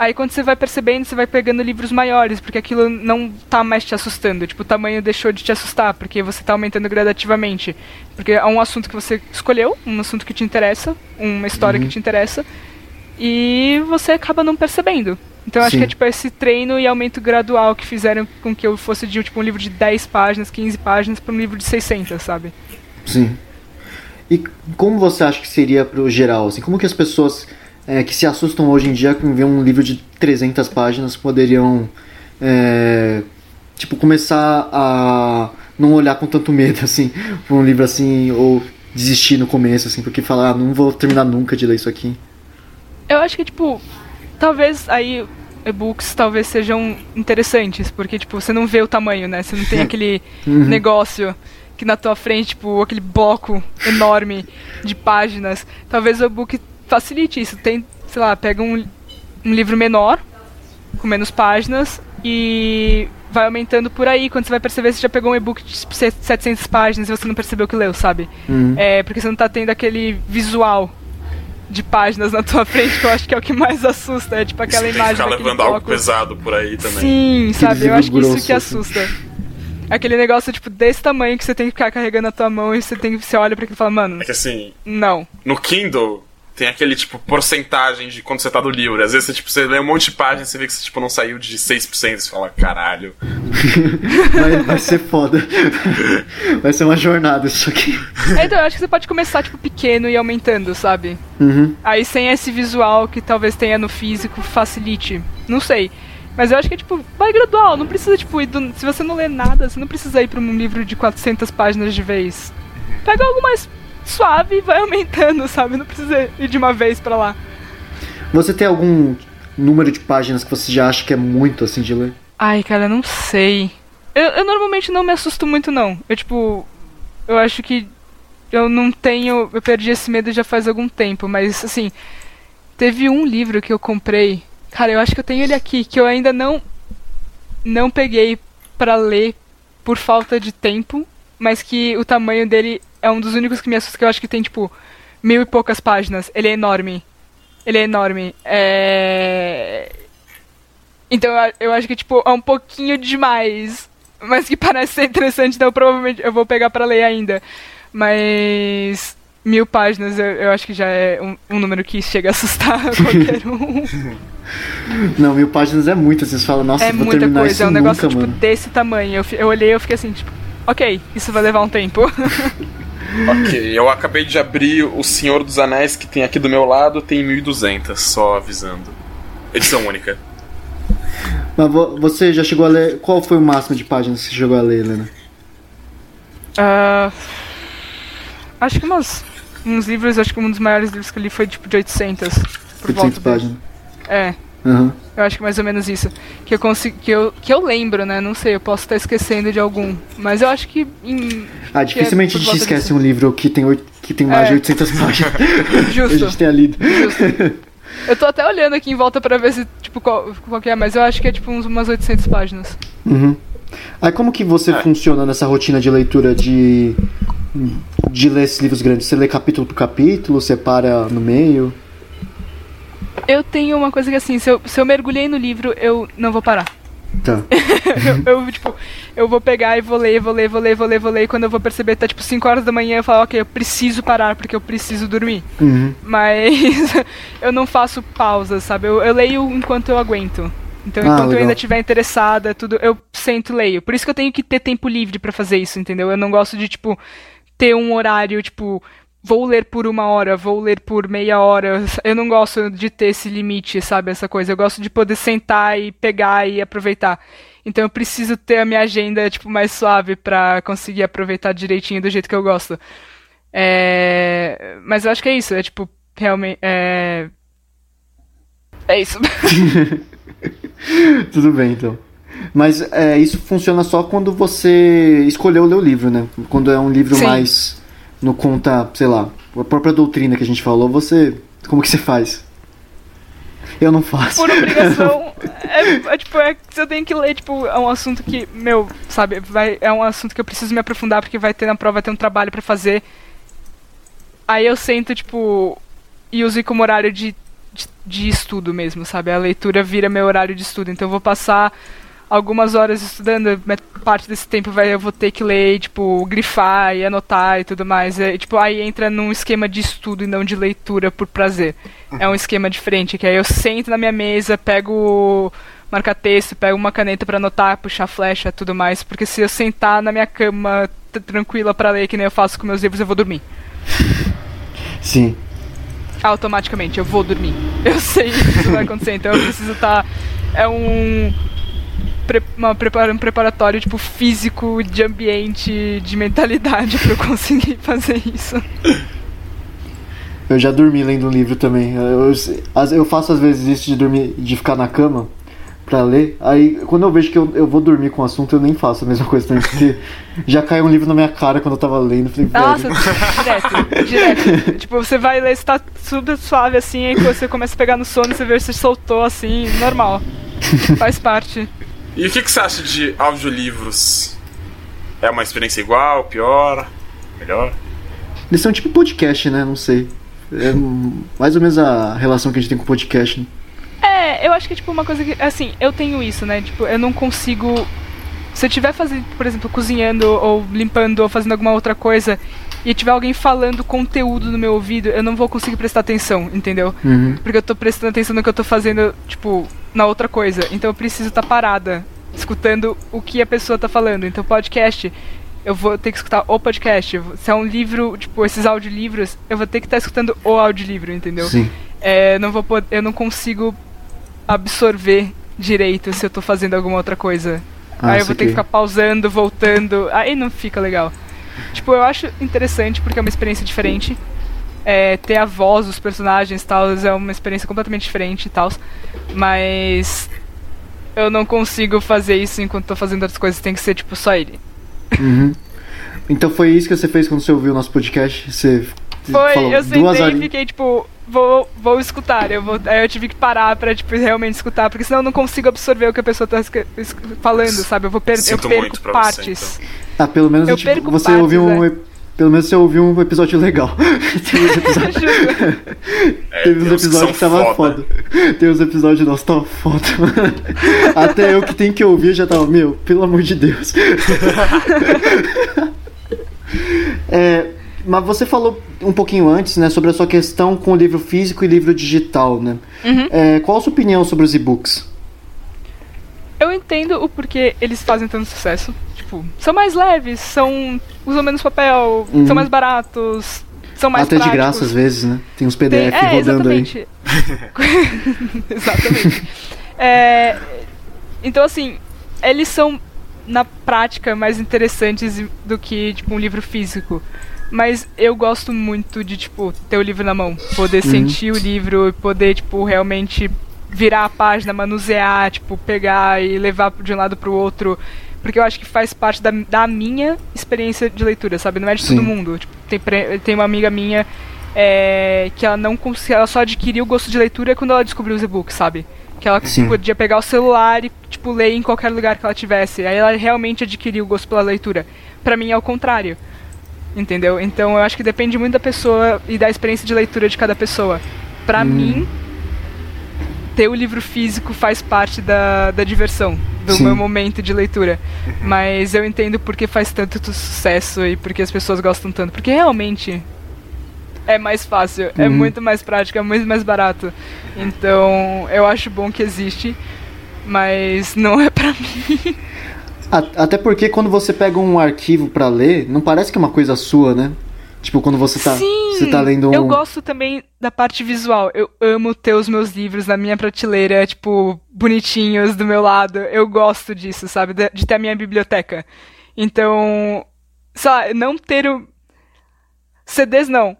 Aí quando você vai percebendo, você vai pegando livros maiores, porque aquilo não tá mais te assustando. Tipo, o tamanho deixou de te assustar, porque você tá aumentando gradativamente. Porque é um assunto que você escolheu, um assunto que te interessa, uma história Uhum. que te interessa, e você acaba não percebendo. Então acho Sim. que é tipo esse treino e aumento gradual que fizeram com que eu fosse de tipo, um livro de 10 páginas, 15 páginas, pra um livro de 600, sabe? Sim. E como você acha que seria pro geral? Assim, como que as pessoas é, que se assustam hoje em dia com ver um livro de 300 páginas poderiam, é, tipo, começar a não olhar com tanto medo, assim, por um livro assim, ou desistir no começo, assim, porque falar, ah, não vou terminar nunca de ler isso aqui. Eu acho que, tipo, talvez aí e-books talvez sejam interessantes, porque, tipo, você não vê o tamanho, né? Você não tem aquele negócio que na tua frente, tipo, aquele bloco enorme de páginas. Talvez o e-book facilite isso. Tem, sei lá, pega um, um livro menor, com menos páginas, e vai aumentando por aí. Quando você vai perceber, você já pegou um e-book de 700 páginas e você não percebeu que leu, sabe? Uhum. É, porque você não tá tendo aquele visual de páginas na tua frente, que eu acho que é o que mais assusta. É tipo aquela que imagem ficar levando algo pesado por aí também. Sim, sabe? Eu acho que isso que assim. assusta. Aquele negócio, tipo, desse tamanho que você tem que ficar carregando na tua mão e você tem você olha pra aquilo e fala, mano, É que assim, não. no Kindle tem aquele, tipo, porcentagem de quando você tá do livro. Às vezes você, tipo, você lê um monte de páginas e você vê que você, tipo, não saiu de 6%. Você fala, caralho. Vai, vai ser foda. Vai ser uma jornada isso aqui. É, então, eu acho que você pode começar, tipo, pequeno e aumentando, sabe? Uhum. Aí sem esse visual que talvez tenha no físico, facilite. Não sei. Mas eu acho que é tipo, vai gradual, não precisa tipo ir do... se você não lê nada, você não precisa ir para um livro de 400 páginas de vez. Pega algo mais suave e vai aumentando, sabe? Não precisa ir de uma vez pra lá. Você tem algum número de páginas que você já acha que é muito assim de ler? Ai, cara, não sei. Eu, eu normalmente não me assusto muito não. Eu tipo, eu acho que eu não tenho, eu perdi esse medo já faz algum tempo, mas assim, teve um livro que eu comprei Cara, eu acho que eu tenho ele aqui, que eu ainda não não peguei pra ler por falta de tempo, mas que o tamanho dele é um dos únicos que me assusta, que eu acho que tem, tipo, mil e poucas páginas. Ele é enorme. Ele é enorme. É... Então eu, acho que, tipo, é um pouquinho demais. Mas que parece ser interessante, então provavelmente eu vou pegar pra ler ainda. Mas mil páginas eu, eu acho que já é um, um número que chega a assustar qualquer um. Não, mil páginas é muito. Vocês falam, nossa, é vou muita terminar coisa, isso é um negócio nunca, tipo, mano. desse tamanho. Eu, eu olhei e eu fiquei assim, tipo, ok, isso vai levar um tempo. Ok, eu acabei de abrir o Senhor dos Anéis que tem aqui do meu lado, tem 1200, só avisando. Edição única. Mas vo- você já chegou a ler. Qual foi o máximo de páginas que você chegou a ler, Helena? Ah, acho que umas, uns livros, acho que um dos maiores livros que eu li foi tipo de 800. Por 800 volta dele. páginas. É, Aham. eu acho que mais ou menos isso. Que eu consigo, que eu, que eu lembro, né? Não sei, eu posso estar esquecendo de algum. Mas eu acho que em, Ah, dificilmente por a gente esquece disso. um livro que tem, oito- que tem mais É. de 800 páginas. a Justo. gente tenha lido. Eu tô até olhando aqui em volta pra ver se, tipo, qual, qual que é, mas eu acho que é tipo uns, umas 800 páginas. Uhum. Aí como que você funciona nessa rotina de leitura de de ler esses livros grandes? Você lê capítulo por capítulo, separa no meio? Eu tenho uma coisa que assim, se eu, se eu mergulhei no livro, eu não vou parar. Tá. eu, eu, tipo, eu vou pegar e vou ler, vou ler, vou ler, vou ler, vou ler, e quando eu vou perceber tá tipo 5 horas da manhã, eu falo, ok, eu preciso parar porque eu preciso dormir. Uhum. Mas eu não faço pausas, sabe? Eu, eu leio enquanto eu aguento. Então, Ah, enquanto eu legal. ainda estiver interessada, tudo, eu sento e leio. Por isso que eu tenho que ter tempo livre pra fazer isso, entendeu? Eu não gosto de, tipo, ter um horário, tipo, vou ler por uma hora, vou ler por meia hora. Eu não gosto de ter esse limite, sabe? Essa coisa. Eu gosto de poder sentar e pegar e aproveitar. Então eu preciso ter a minha agenda, tipo, mais suave pra conseguir aproveitar direitinho do jeito que eu gosto. É... Mas eu acho que é isso, é tipo, realmente. É, é isso. Tudo bem, então. Mas é, isso funciona só quando você escolheu ler o livro, né? Quando é um livro Sim. mais no conta, sei lá, a própria doutrina que a gente falou, você. Como que você faz? Eu não faço. Por obrigação. É, é, tipo, é, eu tenho que ler, tipo, é um assunto que, meu, sabe, vai, é um assunto que eu preciso me aprofundar porque vai ter na prova, vai ter um trabalho pra fazer. Aí eu sento, tipo, e uso como horário de, de, de estudo mesmo, sabe? A leitura vira meu horário de estudo. Então eu vou passar algumas horas estudando, parte desse tempo vai, eu vou ter que ler, tipo, grifar e anotar e tudo mais. É, tipo, aí entra num esquema de estudo e não de leitura por prazer. É um esquema diferente, que aí eu sento na minha mesa, pego o marca-texto, pego uma caneta pra anotar, puxar flecha tudo mais, porque se eu sentar na minha cama tranquila pra ler, que nem eu faço com meus livros, eu vou dormir. Sim. Automaticamente, eu vou dormir. Eu sei que isso vai acontecer, então eu preciso estar. É um. Pre- uma prepara- um preparatório, tipo, físico, de ambiente, de mentalidade pra eu conseguir fazer isso. Eu já dormi lendo um livro também. Eu, as- eu faço às vezes isso de dormir, de ficar na cama pra ler. Aí quando eu vejo que eu, eu vou dormir com o assunto, eu nem faço a mesma coisa também, porque já caiu um livro na minha cara quando eu tava lendo. eu Falei, Nossa, direto, direto. tipo, você vai ler, você tá super suave assim, aí você começa a pegar no sono, você vê você soltou assim, normal. Faz parte. E o que, que você acha de audiolivros? É uma experiência igual, pior, melhor? Eles são tipo podcast, né? Não sei. É mais ou menos a relação que a gente tem com o podcast. né? É, eu acho que, tipo, uma coisa que. Assim, eu tenho isso, né? Tipo, eu não consigo. Se eu estiver fazendo, por exemplo, cozinhando ou limpando ou fazendo alguma outra coisa e tiver alguém falando conteúdo no meu ouvido, eu não vou conseguir prestar atenção, entendeu? Uhum. Porque eu tô prestando atenção no que eu tô fazendo, tipo, na outra coisa. Então eu preciso estar parada, escutando o que a pessoa tá falando. Então, podcast, eu vou ter que escutar o podcast. Se é um livro, tipo, esses audiolivros, eu vou ter que estar escutando o audiolivro, entendeu? Sim. É, não vou eu não consigo absorver direito se eu tô fazendo alguma outra coisa. Ah, aí eu vou ter saquei. que ficar pausando, voltando. Aí não fica legal. Tipo, eu acho interessante porque é uma experiência diferente. É, ter a voz dos personagens tal é uma experiência completamente diferente e tal. Mas eu não consigo fazer isso enquanto tô fazendo outras coisas. Tem que ser, tipo, só ele. Uhum. Então foi isso que você fez quando você ouviu o nosso podcast? Você Foi, falou eu duas sentei horas. e fiquei tipo, vou, vou escutar. Eu vou, aí eu tive que parar pra tipo, realmente escutar, porque senão eu não consigo absorver o que a pessoa tá falando, sabe? Eu vou per eu perco pra você, partes. Ah, pelo menos Eu tipo, perco você partes, ouviu um, é. Pelo menos você ouviu um episódio legal. Teve uns episódios, É, teve uns tem que episódios são que tava foda. Tem uns episódios, nossa, tava foda, mano. Até eu que tenho que ouvir já tava, meu, pelo amor de Deus. É, mas você falou um pouquinho antes, né, sobre a sua questão com o livro físico e livro digital, né? Uhum. É, qual a sua opinião sobre os e-books? Eu entendo o porquê eles fazem tanto sucesso. Tipo, são mais leves, são. Usam menos papel, Uhum. são mais baratos, são mais Até de práticos. graça às vezes, né? Tem uns Tem- PDF é, rodando aí. exatamente. exatamente. É, então, assim, eles são, na prática, mais interessantes do que, tipo, um livro físico. Mas eu gosto muito de, tipo, ter o livro na mão. Poder Uhum. sentir o livro e poder, tipo, realmente virar a página, manusear, tipo, pegar e levar de um lado pro outro. Porque eu acho que faz parte da, da minha experiência de leitura, sabe? Não é de Sim. todo mundo. Tipo, tem, tem uma amiga minha é, que ela não ela só adquiriu o gosto de leitura quando ela descobriu os e-books, sabe? Que ela Sim. podia pegar o celular e, tipo, ler em qualquer lugar que ela tivesse. Aí ela realmente adquiriu o gosto pela leitura. Pra mim é o contrário. Entendeu? Então eu acho que depende muito da pessoa e da experiência de leitura de cada pessoa. Pra mim, ter o livro físico faz parte da, da diversão, do Sim. meu momento de leitura. Mas eu entendo porque faz tanto sucesso e porque as pessoas gostam tanto. Porque realmente é mais fácil, é Uhum. muito mais prático, é muito mais barato. Então eu acho bom que existe, mas não é pra mim. Até porque quando você pega um arquivo pra ler, não parece que é uma coisa sua, né? Tipo, quando você tá, Sim, você tá lendo um. eu gosto também da parte visual. Eu amo ter os meus livros na minha prateleira, tipo, bonitinhos do meu lado. Eu gosto disso, sabe? De, de ter a minha biblioteca. Então, lá, não ter o... CDs não.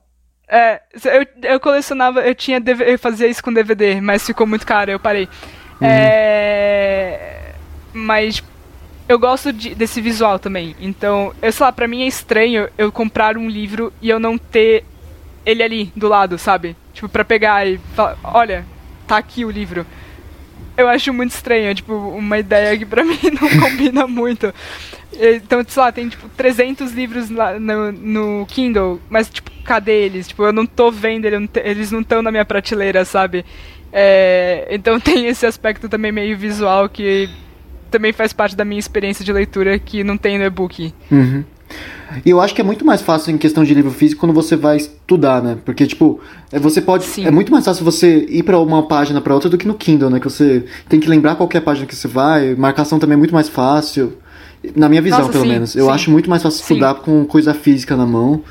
É, eu, eu colecionava, eu tinha, eu fazia isso com DVD, mas ficou muito caro, eu parei. É, mas eu gosto de- desse visual também. Então, eu sei lá, pra mim é estranho eu comprar um livro e eu não ter ele ali do lado, sabe? Tipo, pra pegar e falar, olha, tá aqui o livro. Eu acho muito estranho, é, tipo, uma ideia que pra mim não combina muito. Então, sei lá, tem tipo 300 livros lá no, no Kindle, mas tipo, cadê eles? Tipo, eu não tô vendo, eles não estão na minha prateleira, sabe? É, então tem esse aspecto também meio visual que também faz parte da minha experiência de leitura que não tem no e-book. Uhum. E eu acho que é muito mais fácil em questão de livro físico quando você vai estudar, né? Porque, tipo, é, você pode. Sim. É muito mais fácil você ir pra uma página pra outra do que no Kindle, né? Que você tem que lembrar qualquer página que você vai, marcação também é muito mais fácil. Na minha visão, Nossa, pelo sim, menos. Eu sim. acho muito mais fácil Sim. estudar com coisa física na mão.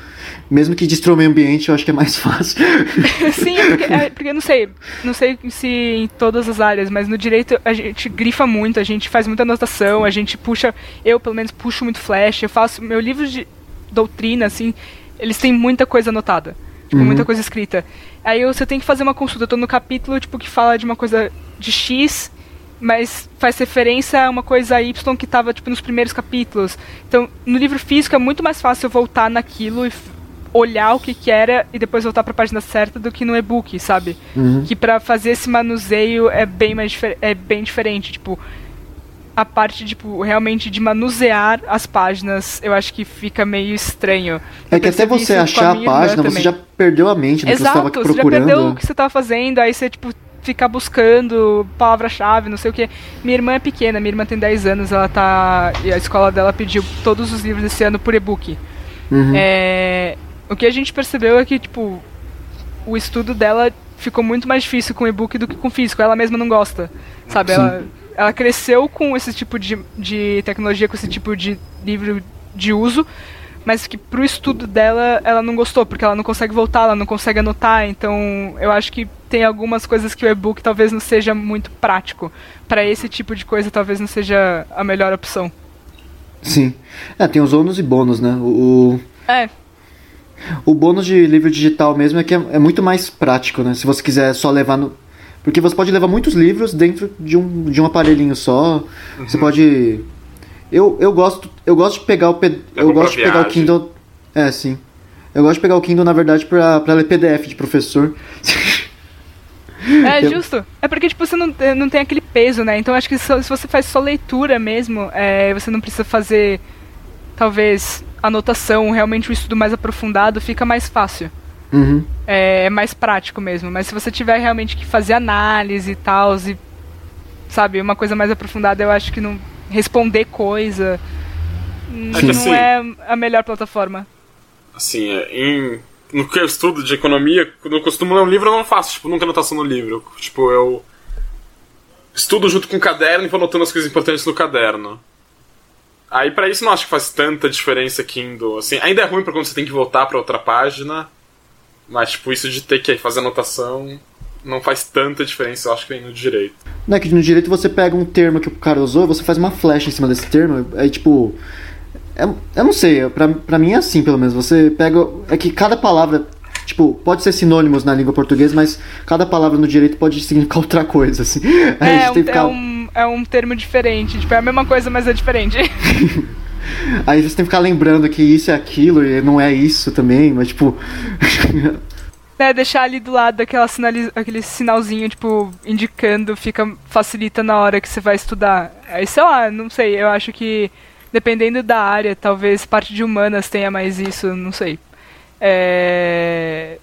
Mesmo que destrua o meio ambiente, eu acho que é mais fácil. Sim, é porque, é porque eu não sei, não sei se em todas as áreas, mas no direito a gente grifa muito, a gente faz muita anotação, a gente puxa, eu pelo menos puxo muito flash, eu faço meu livro de doutrina assim, eles têm muita coisa anotada, tipo Uhum. muita coisa escrita. Aí você tem que fazer uma consulta, eu tô no capítulo tipo que fala de uma coisa de X, mas faz referência a uma coisa Y que tava tipo nos primeiros capítulos. Então, no livro físico é muito mais fácil eu voltar naquilo e olhar o que que era e depois voltar para a página certa do que no e-book, sabe? Uhum. Que para fazer esse manuseio é bem mais é bem diferente, tipo a parte tipo realmente de manusear as páginas, eu acho que fica meio estranho. É Eu que até você achar a página, você já perdeu a mente do que você Exato, estava você já procurando. perdeu o que você tava fazendo, aí você, tipo, fica buscando palavra-chave, não sei o que. Minha irmã é pequena, minha irmã tem 10 anos, ela tá. E a escola dela pediu todos os livros desse ano por e-book. Uhum. É, o que a gente percebeu é que, tipo, o estudo dela ficou muito mais difícil com e-book do que com físico. Ela mesma não gosta, sabe? Sim. Ela, ela cresceu com esse tipo de, de tecnologia, com esse tipo de livro de uso, mas que pro estudo dela ela não gostou, porque ela não consegue voltar, ela não consegue anotar. Então, eu acho que tem algumas coisas que o e-book talvez não seja muito prático. Para esse tipo de coisa, talvez não seja a melhor opção. Sim. É, tem os ônus e bônus, né? O, É, o bônus de livro digital mesmo é que é, é muito mais prático, né? Se você quiser só levar no. Porque você pode levar muitos livros dentro de um, de um aparelhinho só. Você pode. Eu, eu gosto eu gosto de pegar o P- eu gosto de pegar o. Kindle. É, sim. Eu gosto de pegar o Kindle na verdade pra, pra ler PDF de professor. É Eu- justo. É porque, tipo, você não, não tem aquele peso, né? Então acho que só- se você faz só leitura mesmo, é, você não precisa fazer, talvez, anotação, realmente o estudo mais aprofundado, fica mais fácil. Uhum. É, é mais prático mesmo. Mas se você tiver realmente que fazer análise e tal, e, sabe, uma coisa mais aprofundada, eu acho que não. Responder coisa. É que não assim- é a melhor plataforma. Assim, é, em, no que eu estudo de economia, quando eu costumo ler um livro, eu não faço, tipo, nunca anotação no livro. Tipo, eu estudo junto com o caderno e vou anotando as coisas importantes no caderno. Aí pra isso não acho que faz tanta diferença Kindle. Assim, ainda é ruim pra quando você tem que voltar pra outra página, mas tipo, isso de ter que fazer anotação não faz tanta diferença, eu acho que nem no direito. Não é que no direito você pega um termo que o cara usou, você faz uma flecha em cima desse termo, aí tipo. é- eu não sei, pra, pra mim é assim pelo menos. Você pega. É que cada palavra. Tipo, pode ser sinônimos na língua portuguesa, mas cada palavra no direito pode significar outra coisa, assim. Aí a É gente um, tem que é, ficar. um, é um termo diferente. Tipo, é a mesma coisa, mas é diferente. Aí você tem que ficar lembrando que isso é aquilo e não é isso também, mas tipo. É, deixar ali do lado aquela sinali- aquele sinalzinho, tipo, indicando, fica facilita na hora que você vai estudar. Aí, sei lá, não sei, eu acho que dependendo da área, talvez parte de humanas tenha mais isso, não sei. É,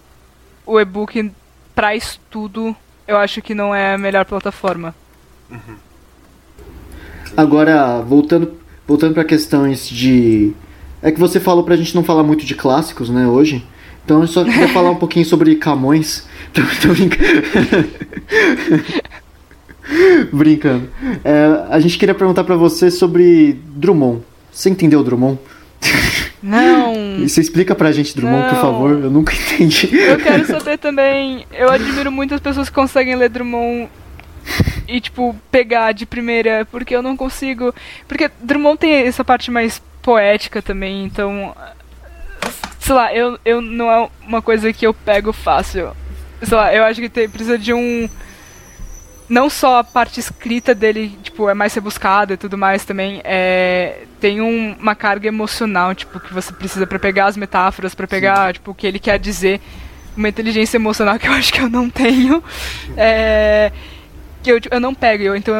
O e-book pra estudo, eu acho que não é a melhor plataforma. Agora, voltando, voltando para questões de. É que você falou pra gente não falar muito de clássicos, né, hoje. Então eu só queria falar um pouquinho sobre Camões. Tô, tô brincando. brincando. É, a gente queria perguntar pra você sobre Drummond. Você entendeu Drummond? Não! Você explica pra gente Drummond, por Não. favor? Eu nunca entendi. Eu quero saber também. Eu admiro muito as pessoas que conseguem ler Drummond e, tipo, pegar de primeira, porque eu não consigo. Porque Drummond tem essa parte mais poética também, então. Sei lá, eu, eu não é uma coisa que eu pego fácil. Sei lá, eu acho que tem, precisa de um. Não só a parte escrita dele, tipo, é mais rebuscada e tudo mais também, é, tem um- uma carga emocional, tipo, que você precisa pra pegar as metáforas, pra pegar, tipo, o que ele quer dizer uma inteligência emocional que eu acho que eu não tenho. É, que eu, tipo, eu não pego. Eu, então,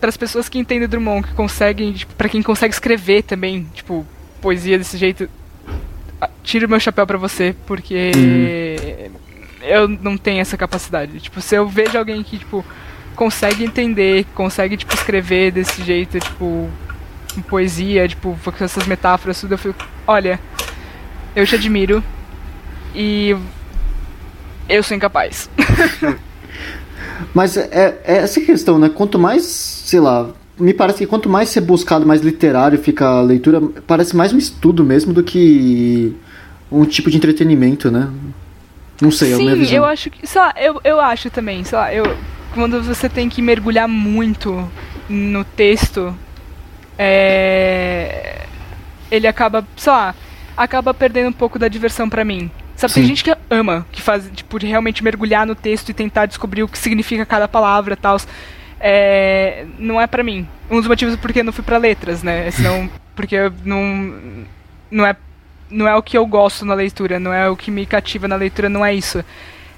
para as pessoas que entendem Drummond, que conseguem, tipo, para quem consegue escrever também, tipo, poesia desse jeito, tiro meu chapéu pra você, porque eu não tenho essa capacidade. Tipo, se eu vejo alguém que, tipo, consegue entender, consegue, tipo, escrever desse jeito, tipo, com poesia, tipo, com essas metáforas, tudo, eu fico, olha, eu te admiro e eu sou incapaz. Mas é, é essa questão, né? Quanto mais, sei lá, me parece que quanto mais ser buscado, mais literário fica a leitura, parece mais um estudo mesmo do que um tipo de entretenimento, né? Não sei, é a minha Sim, visão. eu acho que. Sei lá, eu, eu acho também, sei lá, eu. Quando você tem que mergulhar muito no texto, é. Ele acaba, sei lá, acaba perdendo um pouco da diversão pra mim. Sabe, tem Sim. gente que ama, que faz, tipo, de realmente mergulhar no texto e tentar descobrir o que significa cada palavra e tal. É, não é pra mim. Um dos motivos porque eu não fui pra letras, né? Senão, porque eu não. Não é, não é o que eu gosto na leitura, não é o que me cativa na leitura, não é isso.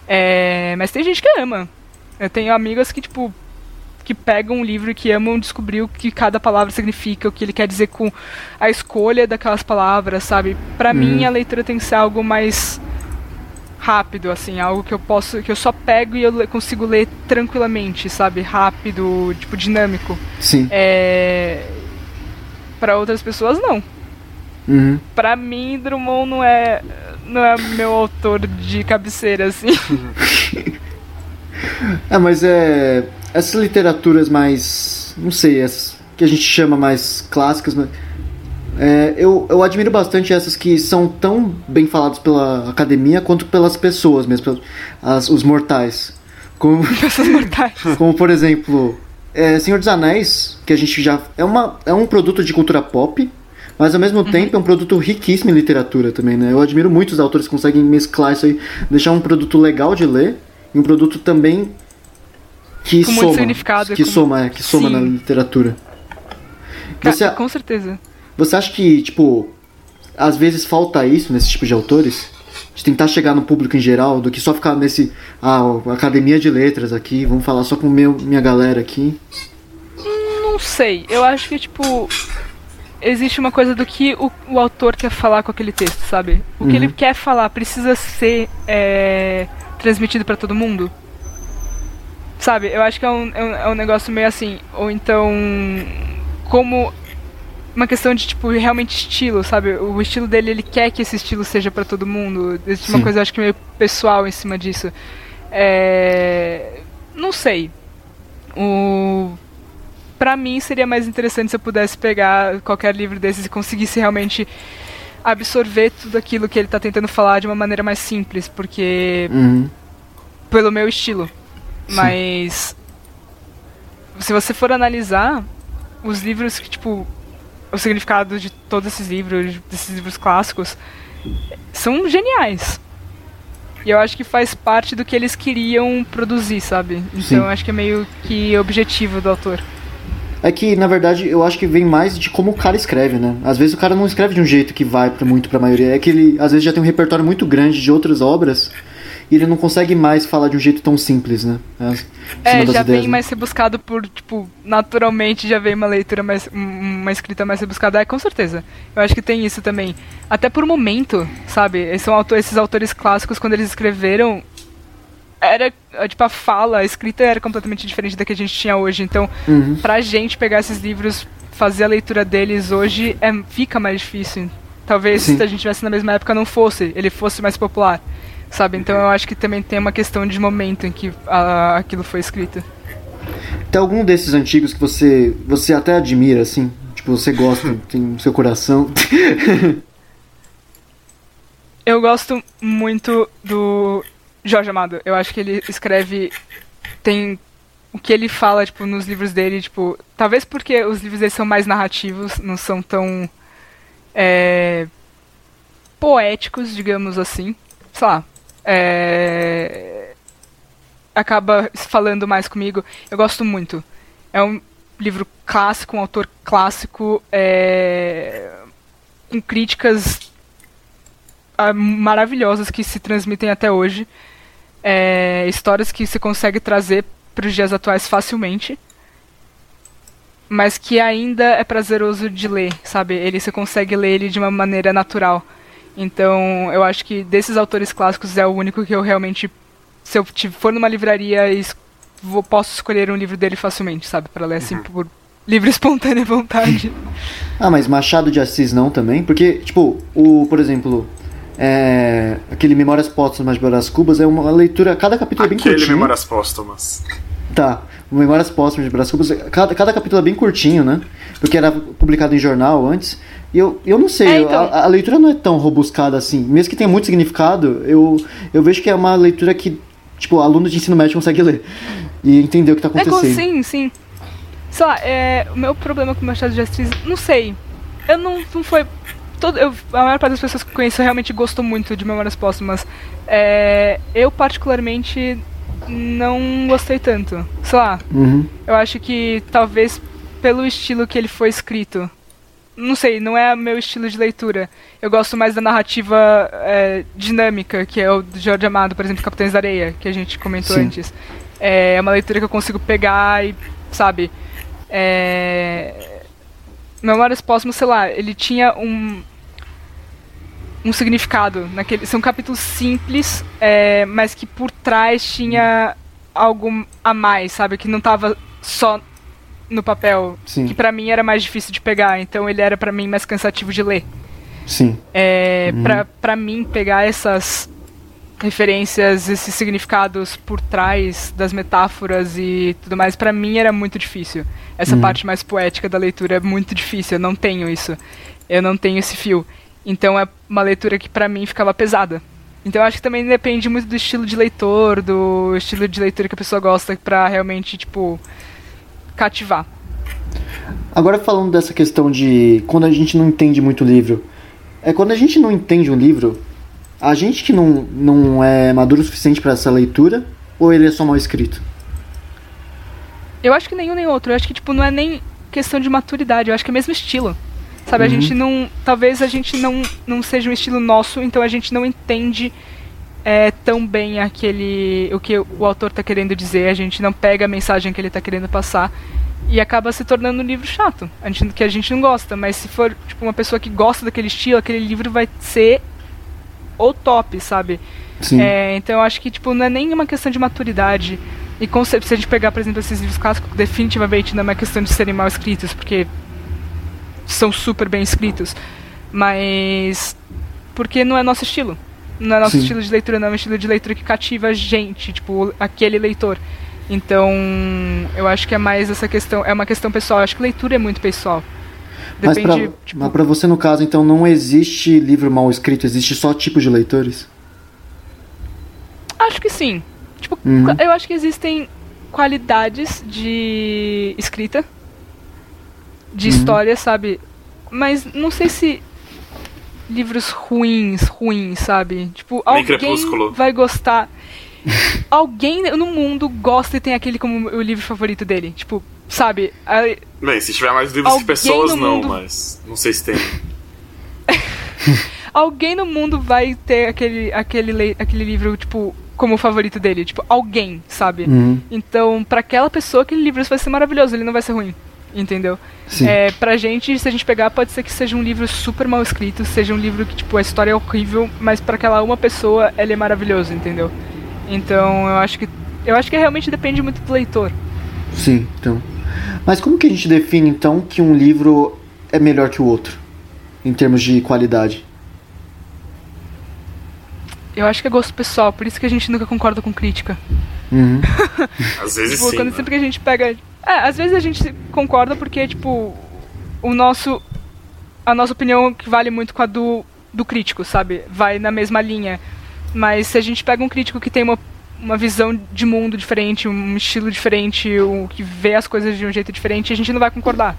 É, mas tem gente que ama. Eu tenho amigas que, tipo, que pegam um livro e que amam descobrir o que cada palavra significa, o que ele quer dizer com a escolha daquelas palavras, sabe? Pra mim, a leitura tem que ser algo mais rápido, assim, algo que eu posso, que eu só pego e eu consigo ler tranquilamente, sabe? Rápido, tipo, dinâmico. Sim. É... Para outras pessoas, não. Uhum. Pra mim, Drummond não é, não é meu autor de cabeceira, assim. É, mas é. Essas literaturas mais. Não sei, essas que a gente chama mais clássicas. mas, é, eu, eu admiro bastante essas que são tão bem faladas pela academia quanto pelas pessoas mesmo, pelos, as- os mortais. Como, Pessoas mortais. como por exemplo, é, Senhor dos Anéis, que a gente já. É, uma, é um produto de cultura pop, mas ao mesmo tempo é um produto riquíssimo em literatura também, né? Eu admiro muito os autores que conseguem mesclar isso aí, deixar um produto legal de ler e um produto também que Com soma. significado, Que soma, é, que soma Sim. na literatura. Você, Com certeza. Você acha que, tipo, às vezes falta isso nesse tipo de autores? De tentar chegar no público em geral, do que só ficar nesse. Ah, academia de letras aqui, vamos falar só com meu, minha galera aqui. Não sei. Eu acho que, tipo. existe uma coisa do que o, o autor quer falar com aquele texto, sabe? O que ele quer falar precisa ser é, transmitido pra todo mundo. Sabe? Eu acho que é um, é, um, é um negócio meio assim. Ou então. Como. Uma questão de, tipo, realmente estilo, sabe? O estilo dele, ele quer que esse estilo seja pra todo mundo. Existe uma Sim. coisa, acho que meio pessoal em cima disso. É. Não sei. O. Pra mim seria mais interessante se eu pudesse pegar qualquer livro desses e conseguisse realmente absorver tudo aquilo que ele tá tentando falar de uma maneira mais simples, porque Uhum. pelo meu estilo. Mas se você for analisar os livros que tipo o significado de todos esses livros, desses livros clássicos, são geniais. E eu acho que faz parte do que eles queriam produzir, sabe? Então Sim. eu acho que é meio que objetivo do autor. É que, na verdade, eu acho que vem mais de como o cara escreve, né? Às vezes o cara não escreve de um jeito que vai pra muito pra maioria. É que ele, às vezes, já tem um repertório muito grande de outras obras e ele não consegue mais falar de um jeito tão simples, né? É, É, já ideias, vem né? mais ser buscado por, tipo, naturalmente já vem uma leitura mais. um- uma escrita mais rebuscada. É, com certeza. Eu acho que tem isso também. Até por momento, sabe? Esses, são auto- esses autores clássicos, quando eles escreveram. Era, eh, tipo, a fala, a escrita era completamente diferente da que a gente tinha hoje. Então, Uhum. pra gente pegar esses livros, fazer a leitura deles hoje, é, fica mais difícil. Talvez Sim. se a gente tivesse na mesma época não fosse, ele fosse mais popular. Sabe? Então eu acho que também tem uma questão de momento em que ah, aquilo foi escrito. Tem algum desses antigos que você, você até admira, assim? Tipo, você gosta, tem no seu coração. Eu gosto muito do Jorge Amado. Eu acho que ele escreve. Tem. O que ele fala, tipo, nos livros dele, tipo. Talvez porque os livros dele são mais narrativos, não são tão. É, poéticos, digamos assim. Sei lá. É, acaba falando mais comigo. Eu gosto muito. É um livro clássico, um autor clássico, é, com críticas ah, maravilhosas que se transmitem até hoje. É, histórias que se consegue trazer para os dias atuais facilmente. Mas que ainda é prazeroso de ler, sabe? Ele você consegue ler ele de uma maneira natural. Então, eu acho que desses autores clássicos é o único que eu realmente se eu for numa livraria e vou, posso escolher um livro dele facilmente, sabe? Para ler assim por livre e espontânea vontade. Ah, mas Machado de Assis não também? Porque, tipo, o, por exemplo, é, aquele Memórias Póstumas de Brás Cubas é uma leitura, cada capítulo é bem Aquele curtinho. Memórias Póstumas. Tá, Memórias Póstumas de Brás Cubas, cada, cada capítulo é bem curtinho, né? Porque era publicado em jornal antes. E eu, eu não sei, É, então. a, a leitura não é tão robuscada assim. Mesmo que tenha muito significado, eu, eu vejo que é uma leitura que, tipo, aluno de ensino médio consegue ler. E entender o que tá É acontecendo. sim, sim. Sei lá, é, o meu problema com o Machado de Assis, não sei. Eu não, não foi. Todo, eu, a maior parte das pessoas que conheço realmente gostou muito de Memórias Póstumas. É, eu, particularmente, não gostei tanto. Sei lá, Uhum. eu acho que talvez pelo estilo que ele foi escrito. Não sei, não é o meu estilo de leitura. Eu gosto mais da narrativa é, dinâmica, que é o do Jorge Amado, por exemplo, Capitães da Areia, que a gente comentou Sim. antes. É uma leitura que eu consigo pegar e, sabe. É... Memórias Póstumas, sei lá, ele tinha um. Um significado naquele. São capítulos simples, é, mas que por trás tinha algo a mais, sabe? Que não tava só no papel. Sim. Que pra mim era mais difícil de pegar, então ele era pra mim mais cansativo de ler. Sim. É, pra, pra mim, pegar essas referências, esses significados por trás das metáforas e tudo mais, pra mim era muito difícil. Essa parte mais poética da leitura é muito difícil, eu não tenho isso. Eu não tenho esse fio. Então é uma leitura que pra mim ficava pesada. Então eu acho que também depende muito do estilo de leitor, do estilo de leitura que a pessoa gosta pra realmente, tipo, cativar. Agora falando dessa questão de quando a gente não entende muito o livro. É quando a gente não entende um livro, a gente que não, não é maduro o suficiente para essa leitura, ou ele é só mal escrito? Eu acho que nenhum nem outro. Eu acho que, tipo, não é nem questão de maturidade. Eu acho que é mesmo estilo. Sabe, a gente não. Talvez a gente não, não seja um estilo nosso, então a gente não entende é, tão bem aquele. o que o autor tá querendo dizer. A gente não pega a mensagem que ele tá querendo passar. E acaba se tornando um livro chato, a gente, que a gente não gosta. Mas se for tipo, uma pessoa que gosta daquele estilo, aquele livro vai ser o top, sabe? Sim. É, então eu acho que tipo, não é nem uma questão de maturidade. E se a gente pegar, por exemplo, esses livros clássicos, definitivamente não é uma questão de serem mal escritos, porque são super bem escritos. Mas porque não é nosso estilo. Não é nosso Sim. estilo de leitura, não é um estilo de leitura que cativa a gente, tipo, aquele leitor. Então, eu acho que é mais essa questão, é uma questão pessoal. Eu acho que leitura é muito pessoal. Mas pra, Depende, tipo, mas pra você, no caso, então, não existe livro mal escrito, existe só tipo de leitores? Acho que sim. Tipo, Uhum. eu acho que existem qualidades de escrita, de Uhum. história, sabe? Mas não sei se livros ruins, ruins, sabe? Tipo, alguém Crepúsculo. vai gostar. alguém no mundo gosta e tem aquele como o livro favorito dele. Tipo, sabe? A- Bem, se tiver mais livros que Alguém pessoas, no não, mundo- mas não sei se tem. alguém no mundo vai ter aquele, aquele, aquele livro, tipo, como o favorito dele. Tipo, alguém, sabe? Uhum. Então, pra aquela pessoa, aquele livro vai ser maravilhoso, ele não vai ser ruim. Entendeu? Sim. É, pra gente, se a gente pegar, pode ser que seja um livro super mal escrito, seja um livro que, tipo, a história é horrível, mas pra aquela uma pessoa, ele é maravilhoso, entendeu? Então, eu acho que. Eu acho que realmente depende muito do leitor. Sim, então. Mas como que a gente define, então, que um livro é melhor que o outro? Em termos de qualidade? Eu acho que é gosto pessoal, por isso que a gente nunca concorda com crítica. Uhum. Às vezes Tipo, sim. quando né? sempre que a gente pega. É, às vezes a gente concorda porque, tipo, o nosso. A nossa opinião que vale muito com a do, do crítico, sabe? Vai na mesma linha. Mas se a gente pega um crítico que tem uma, uma visão de mundo diferente, um estilo diferente, um, que vê as coisas de um jeito diferente, a gente não vai concordar,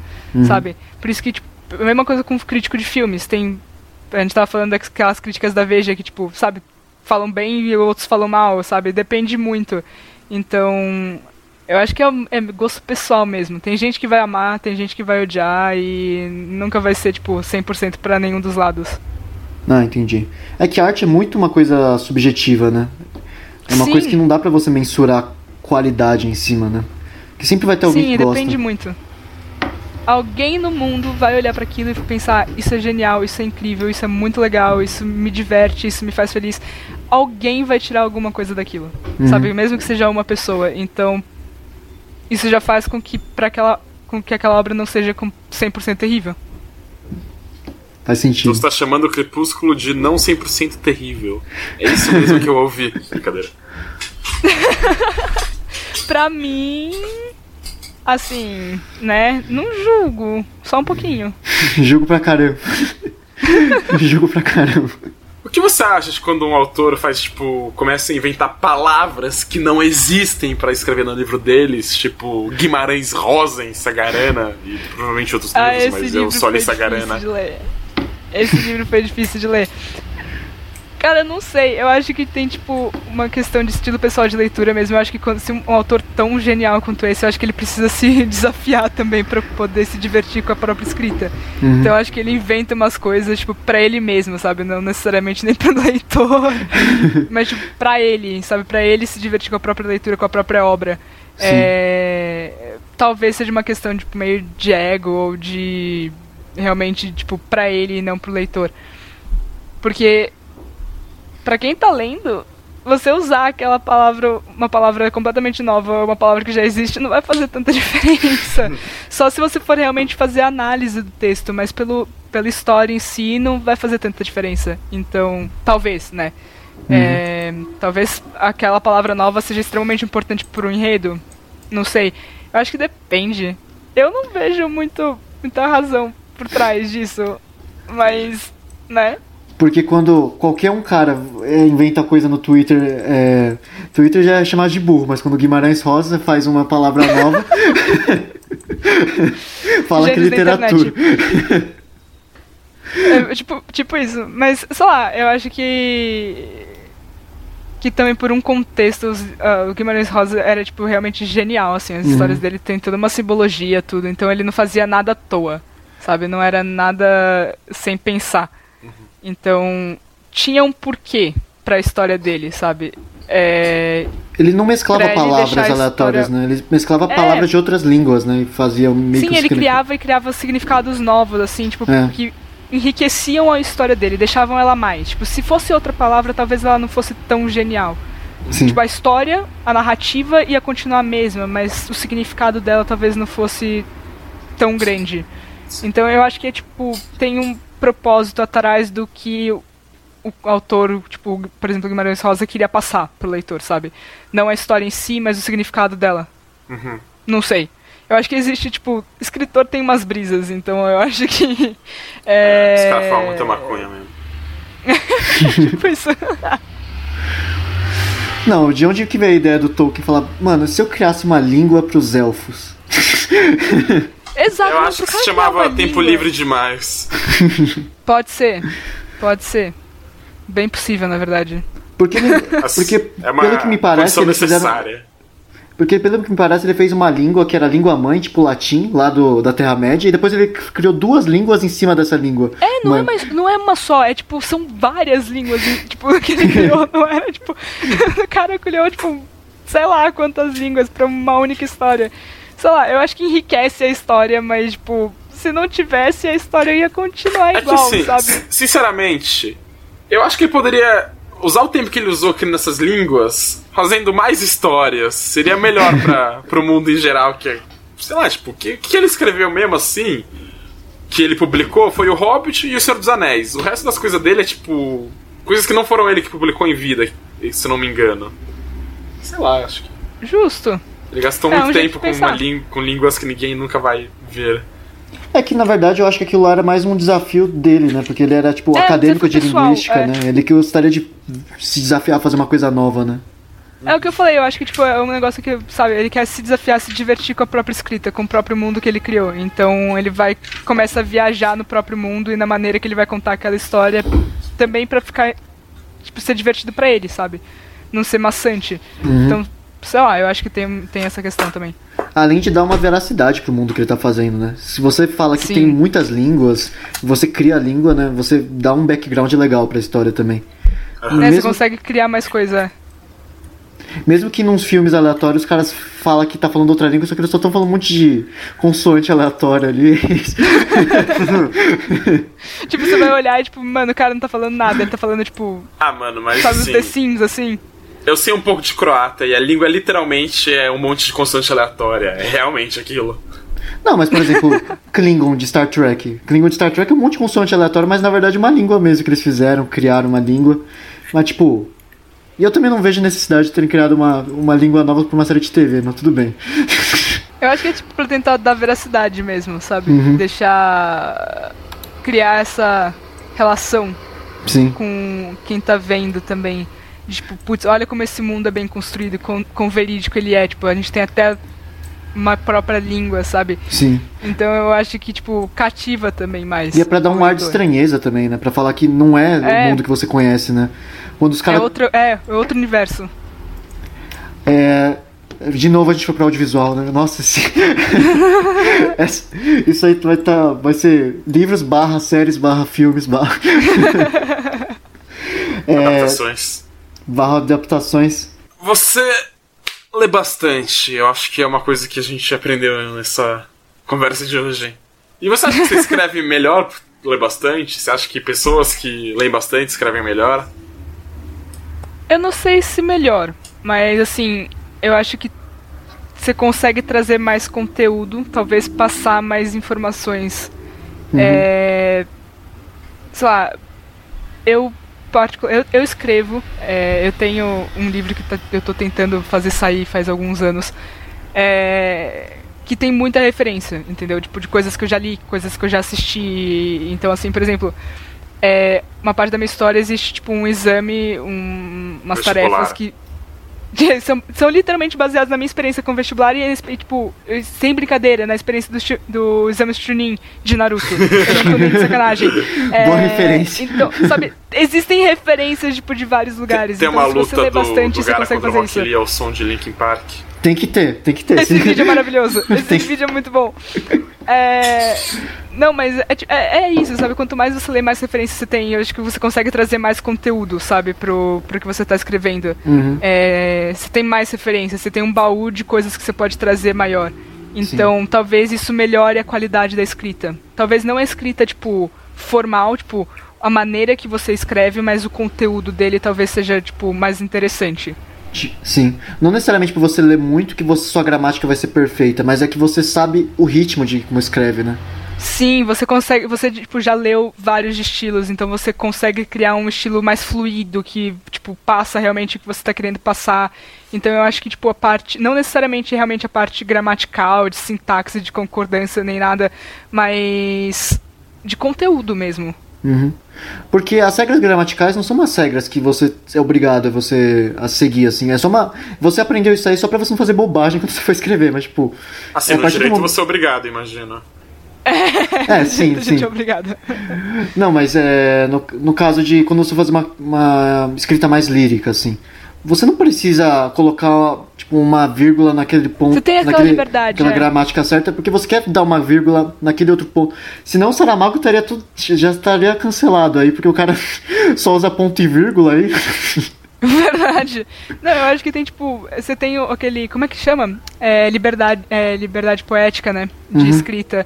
sabe? Por isso que, tipo, a mesma coisa com o crítico de filmes. Tem. A gente tava falando daquelas críticas da Veja que, tipo, sabe, falam bem e outros falam mal, sabe? Depende muito. Então, eu acho que é, é gosto pessoal mesmo. Tem gente que vai amar, tem gente que vai odiar e nunca vai ser, tipo, 100% pra nenhum dos lados. Ah, entendi. É que a arte é muito uma coisa subjetiva, né? É uma Sim. coisa que não dá pra você mensurar qualidade em cima, né? Que sempre vai ter alguém Sim, que gosta. depende muito. Alguém no mundo vai olhar pra aquilo e pensar: isso é genial, isso é incrível, isso é muito legal, isso me diverte, isso me faz feliz. Alguém vai tirar alguma coisa daquilo, Uhum. sabe? Mesmo que seja uma pessoa. Então, isso já faz com que para aquela com que aquela obra não seja com 100% terrível. Faz Então sentido. você tá chamando o Crepúsculo de não 100% terrível. É isso mesmo que eu ouvi. Brincadeira. Pra mim, assim, né? Não julgo, só um pouquinho. Julgo pra caramba. Julgo pra caramba. O que você acha de quando um autor faz, tipo, começa a inventar palavras que não existem pra escrever no livro deles, tipo Guimarães Rosa em Sagarana e provavelmente outros Ah, livros, mas eu só li Sagarana. Esse livro foi difícil de ler. Cara, eu não sei. Eu acho que tem, tipo, uma questão de estilo pessoal de leitura mesmo. Eu acho que quando se um autor tão genial quanto esse, eu acho que ele precisa se desafiar também pra poder se divertir com a própria escrita. Uhum. Então eu acho que ele inventa umas coisas, tipo, pra ele mesmo, sabe? Não necessariamente nem pro leitor. mas, tipo, pra ele, sabe? Pra ele se divertir com a própria leitura, com a própria obra. Sim. É... Talvez seja uma questão, tipo, meio de ego ou de realmente, tipo, pra ele e não pro leitor. Porque, pra quem tá lendo, você usar aquela palavra, uma palavra completamente nova, uma palavra que já existe, não vai fazer tanta diferença. Só se você for realmente fazer a análise do texto, mas pelo, pela história em si não vai fazer tanta diferença. Então, talvez, né? É, talvez aquela palavra nova seja extremamente importante pro enredo. Não sei. Eu acho que depende. Eu não vejo muito, muita razão por trás disso. Mas, né? Porque quando qualquer um cara é, inventa coisa no Twitter, é, Twitter já é chamado de burro, mas quando o Guimarães Rosa faz uma palavra nova, fala que é literatura. É, tipo, tipo isso. Mas, sei lá, eu acho que. Que também por um contexto, os- ah, o Guimarães Rosa era, tipo, realmente genial, assim. As Uhum. histórias dele tem toda uma simbologia, tudo. Então ele não fazia nada à toa, sabe? Não era nada sem pensar. Então, tinha um porquê pra história dele, sabe? É, Ele não mesclava ele palavras aleatórias, história- né? Ele mesclava É. palavras de outras línguas, né? E fazia meio Sim, que ele criava e criava significados novos, assim, tipo, É. que enriqueciam a história dele, deixavam ela mais. Tipo, se fosse outra palavra, talvez ela não fosse tão genial. Sim. Tipo, a história, a narrativa ia continuar a mesma, mas o significado dela talvez não fosse tão grande. Então eu acho que é tipo, tem um propósito atrás do que o, o autor, tipo, por exemplo, Guimarães Rosa queria passar pro leitor, sabe? Não a história em si, mas o significado dela. Uhum. Não sei. Eu acho que existe, tipo, escritor tem umas brisas, então eu acho que. É... Caras falam muita maconha mesmo. Tipo isso. Não, de onde que veio a ideia do Tolkien falar, mano, se eu criasse uma língua pros elfos? Exato. Eu não, acho que se chamava Tempo Livre Demais. Pode ser. Pode ser. Bem possível, na verdade. Porque, ele- porque é uma pelo que me parece, fizeram, porque pelo que me parece, ele fez uma língua que era a língua mãe, tipo latim, lá do, da Terra-média, e depois ele criou duas línguas em cima dessa língua. É, não é, Uma- mais, não é uma só, é tipo, são várias línguas, tipo, que ele criou, não era, tipo, o cara criou, tipo, sei lá quantas línguas pra uma única história. Sei lá, eu acho que enriquece a história, mas, tipo, se não tivesse, a história ia continuar É igual, assim, sabe? sinceramente, eu acho que ele poderia usar o tempo que ele usou aqui nessas línguas fazendo mais histórias. Seria melhor para pro mundo em geral, que é, sei lá, tipo, o que, que ele escreveu mesmo assim, que ele publicou, foi o Hobbit e o Senhor dos Anéis. O resto das coisas dele é tipo coisas que não foram ele que publicou em vida, se não me engano. Sei lá, acho que Justo. Ele gastou É, muito um tempo com, uma com línguas que ninguém nunca vai ver. É que, na verdade, eu acho que aquilo lá era mais um desafio dele, né? Porque ele era, tipo, É, acadêmico de pessoal, linguística, é. né? Ele que gostaria de se desafiar a fazer uma coisa nova, né? É o que eu falei, eu acho que tipo, é um negócio que, sabe, ele quer se desafiar, se divertir com a própria escrita, com o próprio mundo que ele criou. Então ele vai começa a viajar no próprio mundo e na maneira que ele vai contar aquela história também pra ficar tipo ser divertido pra ele, sabe? Não ser maçante. Então, sei lá, eu acho que tem, tem essa questão também. Além de dar uma veracidade pro mundo que ele tá fazendo, né? Se você fala que Sim. tem muitas línguas, você cria a língua, né? Você dá um background legal pra história também. Né, Você Mesmo, consegue criar mais coisa. mesmo que nos filmes aleatórios os caras falam que tá falando outra língua, só que eles só estão falando um monte de consoante aleatória ali. Tipo, você vai olhar e tipo, mano, o cara não tá falando nada, ele tá falando tipo, Ah, mano, mas sabe os assim, The Sims assim. Eu sei um pouco de croata e a língua literalmente é um monte de consoante aleatória. É realmente aquilo. Não, mas por exemplo, Klingon de Star Trek. Klingon de Star Trek é um monte de consoante aleatório, mas na verdade é uma língua mesmo que eles fizeram, criaram uma língua. Mas tipo. E eu também não vejo necessidade de terem criado uma, uma língua nova pra uma série de TV, mas tudo bem. Eu acho que é tipo pra tentar dar veracidade mesmo, sabe? Uhum. Deixar. criar essa relação Sim. com quem tá vendo também. De, Tipo, putz, olha como esse mundo é bem construído, com, com verídico ele é. Tipo, a gente tem até uma própria língua, sabe? Sim. Então eu acho que, tipo, cativa também mais. E é pra dar um ar de estranheza também, né? Pra falar que não é, É. o mundo que você conhece, né? Quando os É caras. outro, é, é outro universo. É, De novo a gente foi pro audiovisual, né? Nossa, esse... Essa- isso aí vai, tá, vai ser livros barra séries barra filmes barra, é, Adaptações. Barra adaptações. Você lê bastante. Eu acho que é uma coisa que a gente aprendeu nessa conversa de hoje. E você acha que você escreve melhor por ler bastante? Você acha que pessoas que leem bastante escrevem melhor? Eu não sei se melhor, mas assim, eu acho que você consegue trazer mais conteúdo, talvez passar mais informações. É, sei lá, eu, particu- eu, eu escrevo, é, eu tenho um livro que tá- eu tô tentando fazer sair faz alguns anos, é, que tem muita referência, entendeu? Tipo, de coisas que eu já li, coisas que eu já assisti. Então, assim, por exemplo, é, uma parte da minha história existe, tipo, um exame, um, umas tarefas que são, são literalmente baseadas na minha experiência com o vestibular e, e, tipo, sem brincadeira, na experiência do, do exame Chunin de Naruto. Eu não tô nem de sacanagem. É, Boa referência. Então, sabe, existem referências, tipo, de vários lugares. Tem então, uma se você luta lê do, bastante, do você cara consegue contra o fazer Rock. Lee ao som de Linkin Park. Tem que ter, tem que ter. Esse vídeo é maravilhoso. Esse Tem- vídeo é muito bom. É. Não, mas é, é, é isso, sabe? Quanto mais você lê, mais referências você tem. Eu acho que você consegue trazer mais conteúdo, sabe? Pro, pro que você tá escrevendo. Uhum. É, você tem mais referências, você tem um baú de coisas que você pode trazer maior. Então, talvez isso melhore a qualidade da escrita. Talvez não a escrita, tipo, formal, tipo, a maneira que você escreve, mas o conteúdo dele talvez seja, tipo, mais interessante. Ti- Sim. Não necessariamente por você ler muito que você, sua gramática vai ser perfeita, mas é que você sabe o ritmo de como escreve, né? Sim, você consegue. Você tipo, já leu vários estilos, então você consegue criar um estilo mais fluido que, tipo, passa realmente o que você está querendo passar. Então eu acho que, tipo, a parte. Não necessariamente realmente a parte gramatical, de sintaxe, de concordância, nem nada, mas. de conteúdo mesmo. Uhum. Porque as regras gramaticais não são umas regras que você é obrigado a você a seguir, assim. É só uma. Você aprendeu isso aí só pra você não fazer bobagem quando você for escrever, mas tipo. Assim, é no direito momento- você é obrigado, imagina. É, sim, sim. Gente, obrigada. Não, mas é. No, no caso de quando você faz uma, uma escrita mais lírica, assim. Você não precisa colocar, tipo, uma vírgula naquele ponto. Você tem aquela naquele, liberdade, Aquela é. gramática certa, porque você quer dar uma vírgula naquele outro ponto. Senão o Saramago estaria tudo, já estaria cancelado aí, porque o cara só usa ponto e vírgula aí. Verdade. Não, eu acho que tem, tipo, você tem aquele. Como é que chama? É, liberdade, é, liberdade poética, né? De Uhum. escrita.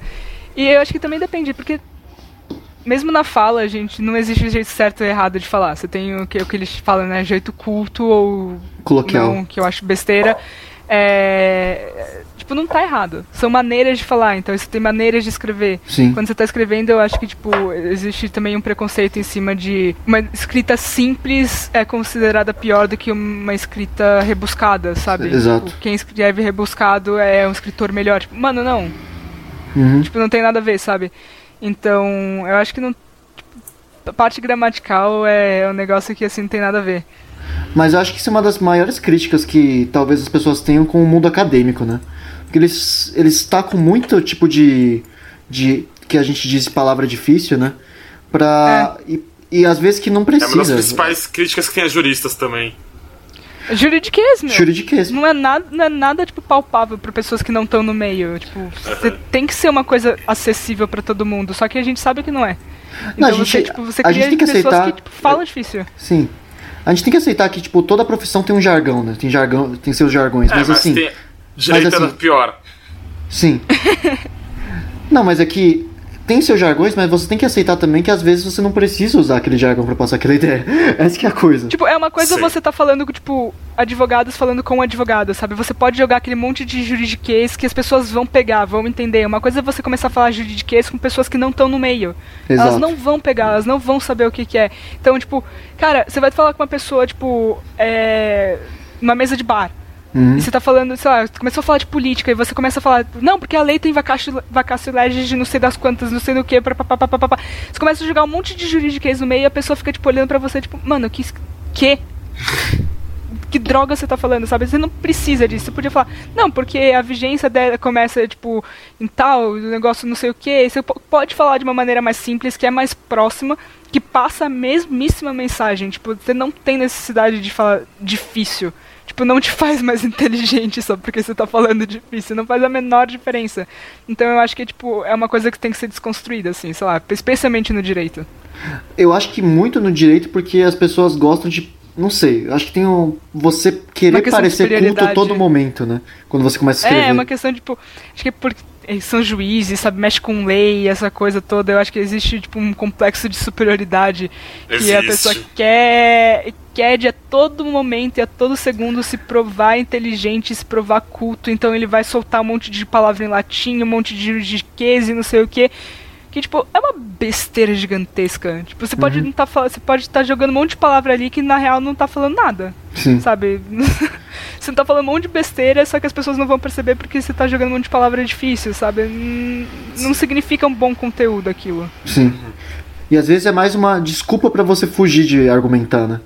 E eu acho que também depende, porque mesmo na fala, gente, não existe jeito certo ou errado de falar. Você tem o que, o que eles falam, né? Jeito culto ou Coloquial. não, que eu acho besteira. É, tipo, não tá errado. São maneiras de falar, então você tem maneiras de escrever. Sim. Quando você tá escrevendo, eu acho que, tipo, existe também um preconceito em cima de. Uma escrita simples é considerada pior do que uma escrita rebuscada, sabe? Exato. Tipo, quem escreve rebuscado é um escritor melhor. Tipo, mano, não. Uhum. Tipo, não tem nada a ver, sabe? Então, eu acho que não. tipo, a parte gramatical é um negócio que, assim, não tem nada a ver. Mas eu acho que isso é uma das maiores críticas que talvez as pessoas tenham com o mundo acadêmico, né? Porque eles, eles tacam muito tipo de. de. que a gente diz palavra difícil, né? Pra. E, e às vezes que não É uma das precisa. principais críticas que tem a juristas também. Juridiquês, meu. Juridiquês. Não é nada, não é nada tipo palpável para pessoas que não estão no meio. Tipo, você tem que ser uma coisa acessível para todo mundo, só que a gente sabe que não é. Então a gente- você, tipo, você cria gente tem que pessoas aceitar- que tipo, falam difícil. Sim. A gente tem que aceitar que, tipo, toda profissão tem um jargão, né? Tem jargão, tem seus jargões. É, mas, mas assim. tem... Direito mas, assim- pior. Sim. não, mas é que tem seus jargões, mas você tem que aceitar também que às vezes você não precisa usar aquele jargão pra passar aquela ideia. Essa que é a coisa. Tipo, é uma coisa Sim. você tá falando com, tipo, advogados falando com advogados, sabe? Você pode jogar aquele monte de juridiquês que as pessoas vão pegar, vão entender. Uma coisa é você começar a falar juridiquês com pessoas que não estão no meio. Exato. Elas não vão pegar, elas não vão saber o que, que é. Então, tipo, cara, você vai falar com uma pessoa, tipo, é. numa mesa de bar. Uhum. E você tá falando, sei lá, começou a falar de política e você começa a falar, não, porque a lei tem vacácio, legis de não sei das quantas, não sei do que, papapá. Você começa a jogar um monte de juridiquês no meio e a pessoa fica, tipo, olhando pra você, tipo, mano, que. que? Que droga você tá falando, sabe? Você não precisa disso. Você podia falar, não, porque a vigência dela começa, tipo, em tal, o negócio não sei o que. Você po- pode falar de uma maneira mais simples, que é mais próxima, que passa a mesmíssima mensagem. Tipo, você não tem necessidade de falar difícil. Tipo, não te faz mais inteligente só porque você tá falando difícil. Não faz a menor diferença. Então eu acho que, tipo, é uma coisa que tem que ser desconstruída, assim, sei lá, especialmente no direito. Eu acho que muito no direito porque as pessoas gostam de. Não sei, eu acho que tem um. Você querer de parecer culto a todo momento, né? Quando você começa a escrever. É, é uma questão, tipo, acho que é porque eles são juízes, sabe, mexe com lei, essa coisa toda. Eu acho que existe, tipo, um complexo de superioridade que a Existe. pessoa quer, quer de a todo momento e a todo segundo se provar inteligente, se provar culto. Então ele vai soltar um monte de palavra em latim, um monte de juridiquês e não sei o que. Que, tipo, é uma besteira gigantesca. Tipo, você pode não tá você pode estar jogando um monte de palavra ali que na real não tá falando nada Sim. sabe? você tá falando um monte de besteira, só que as pessoas não vão perceber porque você tá jogando um monte de palavra difícil, sabe? Não significa um bom conteúdo aquilo. Sim. E às vezes é mais uma desculpa pra você fugir de argumentar, né?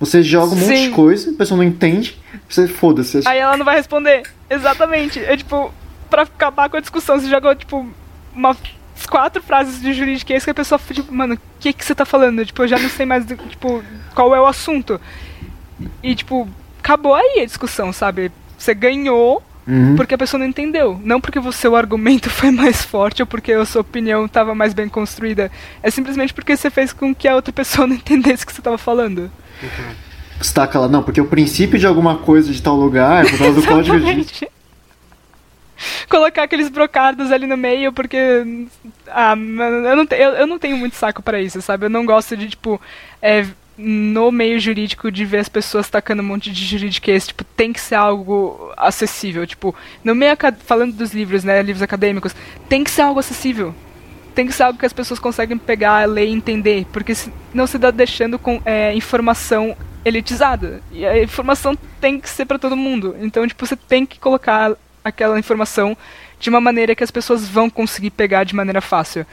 Você joga um monte Sim. de coisa, a pessoa não entende, você foda-se. Aí ela não vai responder. Exatamente. É tipo, pra acabar com a discussão, você jogou, tipo, umas quatro frases de juridiquês que a pessoa, tipo, mano, o que que você tá falando? Tipo, eu já não sei mais, do- tipo, qual é o assunto. E, tipo, acabou aí a discussão, sabe? Você ganhou, Uhum. porque a pessoa não entendeu. Não porque o seu argumento foi mais forte ou porque a sua opinião estava mais bem construída. É simplesmente porque você fez com que a outra pessoa não entendesse o que você estava falando. Destaca lá, não, porque o princípio de alguma coisa de tal lugar, por causa do código de. Colocar aqueles brocardos ali no meio, porque. Ah, eu não, te- eu, eu não tenho muito saco pra isso, sabe? Eu não gosto de, tipo. é, no meio jurídico, de ver as pessoas tacando um monte de juridiquês. Tipo, tem que ser algo acessível. Tipo, no meio. Falando dos livros, né? Livros acadêmicos, tem que ser algo acessível. Tem que ser algo que as pessoas conseguem pegar, ler e entender. Porque senão você tá deixando com, é, informação elitizada. E a informação tem que ser pra todo mundo. Então, tipo, você tem que colocar aquela informação de uma maneira que as pessoas vão conseguir pegar de maneira fácil.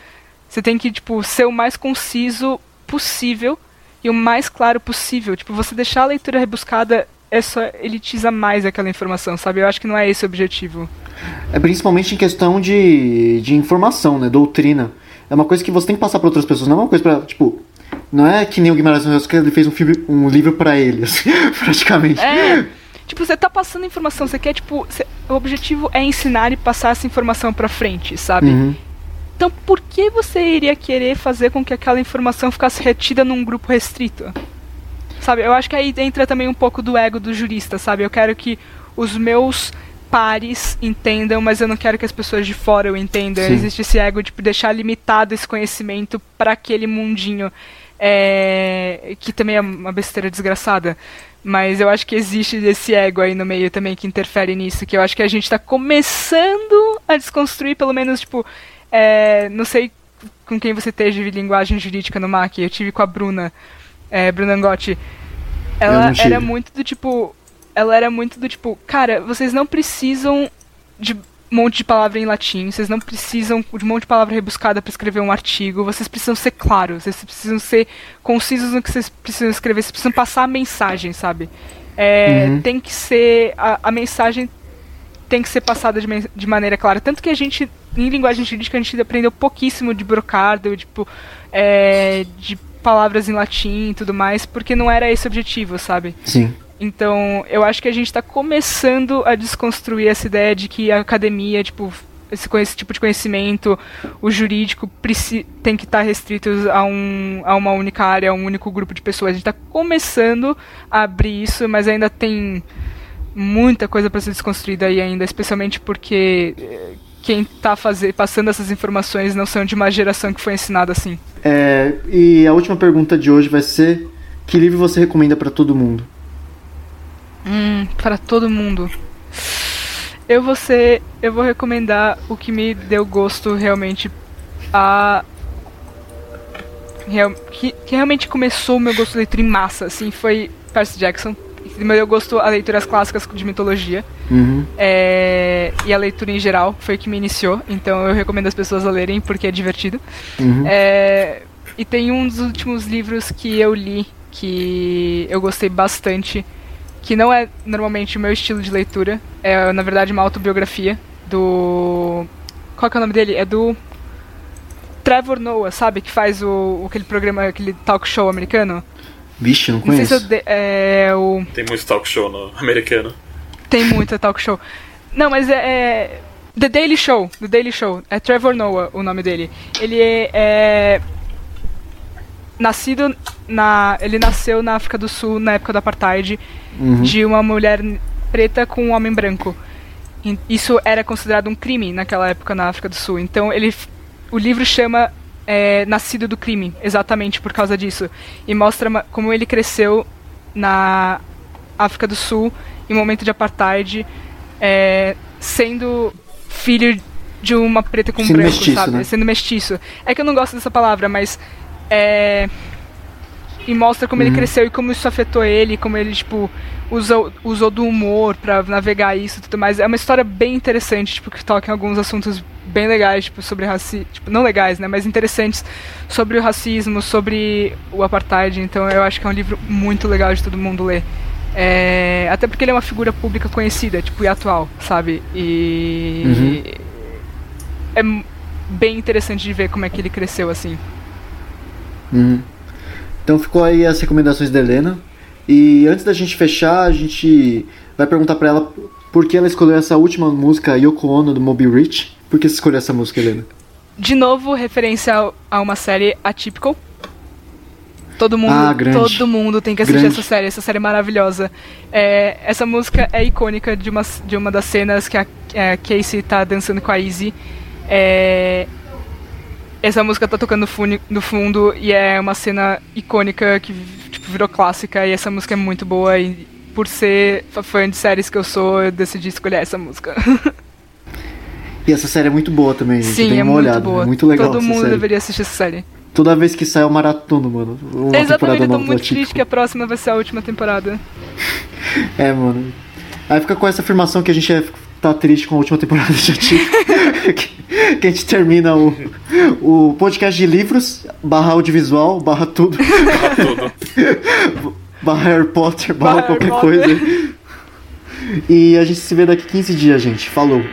Você tem que, tipo, ser o mais conciso possível e o mais claro possível. Tipo, você deixar a leitura rebuscada é só elitiza mais aquela informação, sabe? Eu acho que não é esse o objetivo. É principalmente em questão de, de informação, né? Doutrina. É uma coisa que você tem que passar para outras pessoas, não é uma coisa pra, tipo. Não é que nem o Guimarães Rosa que ele fez um, filme, um livro para ele, assim, praticamente. É. Tipo, você tá passando informação, você quer, tipo. você- o objetivo é ensinar e passar essa informação pra frente, sabe? Uhum. Então por que você iria querer fazer com que aquela informação ficasse retida num grupo restrito? Sabe, eu acho que aí entra também um pouco do ego do jurista, sabe? Eu quero que os meus pares entendam, mas eu não quero que as pessoas de fora o entendam. Sim. Existe esse ego de deixar limitado esse conhecimento para aquele mundinho. é, que também é uma besteira desgraçada. Mas eu acho que existe esse ego aí no meio também que interfere nisso, que eu acho que a gente tá começando a desconstruir, pelo menos, tipo, é, não sei com quem você teve de linguagem jurídica no MAC, eu tive com a Bruna, é, Bruna Angotti. Ela era muito do tipo. Ela era muito do tipo, cara, vocês não precisam de um monte de palavra em latim, vocês não precisam de um monte de palavra rebuscada para escrever um artigo, vocês precisam ser claros, vocês precisam ser concisos no que vocês precisam escrever, vocês precisam passar a mensagem, sabe? É, Uhum. Tem que ser. A, a mensagem tem que ser passada de, de maneira clara. Tanto que a gente, em linguagem jurídica, a gente aprendeu pouquíssimo de brocardo, tipo, é, de palavras em latim e tudo mais, porque não era esse o objetivo, sabe? Sim. Então, eu acho que a gente está começando a desconstruir essa ideia de que a academia, tipo, esse, esse tipo de conhecimento, o jurídico tem que estar restrito a, um, a uma única área, a um único grupo de pessoas. A gente está começando a abrir isso, mas ainda tem muita coisa para ser desconstruída aí ainda, especialmente porque eh, quem está passando essas informações não são de uma geração que foi ensinada assim. É, e a última pergunta de hoje vai ser: que livro você recomenda para todo mundo? Hum, para todo mundo. Eu vou ser, eu vou recomendar o que me deu gosto realmente a real- que, que realmente começou o meu gosto de leitura em massa, assim, foi Percy Jackson. Me deu gosto a leituras clássicas de mitologia. Uhum. É, e a leitura em geral foi o que me iniciou, então eu recomendo as pessoas a lerem porque é divertido. Uhum. É, e tem um dos últimos livros que eu li que eu gostei bastante, que não é normalmente o meu estilo de leitura, é na verdade uma autobiografia do. Qual que é o nome dele? É do. Trevor Noah, sabe? Que faz o, aquele programa, aquele talk show americano. Vixe, não Não sei se conheço. eu de, é o. Tem muito talk show no americano. Tem muito talk show. Não, mas é, é. The Daily Show. The Daily Show. É Trevor Noah o nome dele. Ele é. é nascido na. Ele nasceu na África do Sul na época do Apartheid Uhum. de uma mulher preta com um homem branco. Isso era considerado um crime naquela época na África do Sul. Então ele. O livro chama é, Nascido do Crime, exatamente por causa disso. E mostra como ele cresceu na África do Sul em um momento de apartheid, é, sendo filho de uma preta com um Sendo branco, mestiço, sabe? né? Sendo mestiço. É que eu não gosto dessa palavra, mas é, e mostra como ele Uhum. cresceu e como isso afetou ele, como ele, tipo, usou, usou do humor pra navegar isso e tudo mais. É uma história bem interessante, tipo, que toca em alguns assuntos bem legais, tipo, sobre racismo, tipo, não legais, né, mas interessantes sobre o racismo, sobre o apartheid. Então eu acho que é um livro muito legal de todo mundo ler. É, até porque ele é uma figura pública conhecida, tipo, e atual, sabe? E é m- bem interessante de ver como é que ele cresceu assim. Uhum. Então ficou aí as recomendações da Helena. E antes da gente fechar, a gente vai perguntar pra ela por que ela escolheu essa última música, Yoko Ono, do Moby Rich. Por que você escolheu essa música, Helena? De novo, referência a uma série Atypical. Todo mundo, Ah, todo mundo tem que assistir Grande. essa série, essa série é maravilhosa. É, essa música é icônica de uma, de uma das cenas que a, a Casey tá dançando com a Izzy. É, essa música tá tocando no fundo e é uma cena icônica que tipo, virou clássica e essa música é muito boa e por ser fã de séries que eu sou, eu decidi escolher essa música. E essa série é muito boa também, gente. Sim, Dê é uma muito olhada. boa. É muito legal Todo mundo série. deveria assistir essa série. Toda vez que sai é um maratona, mano. Uma Exatamente, eu tô muito triste que a próxima vai ser a última temporada. É, mano. Aí fica com essa afirmação que a gente é, tá triste com a última temporada de que, que a gente termina o, o podcast de livros, barra audiovisual, barra tudo. Tudo. barra Harry Potter, barra Barra Harry qualquer Potter. coisa. E a gente se vê daqui 15 dias, gente. Falou.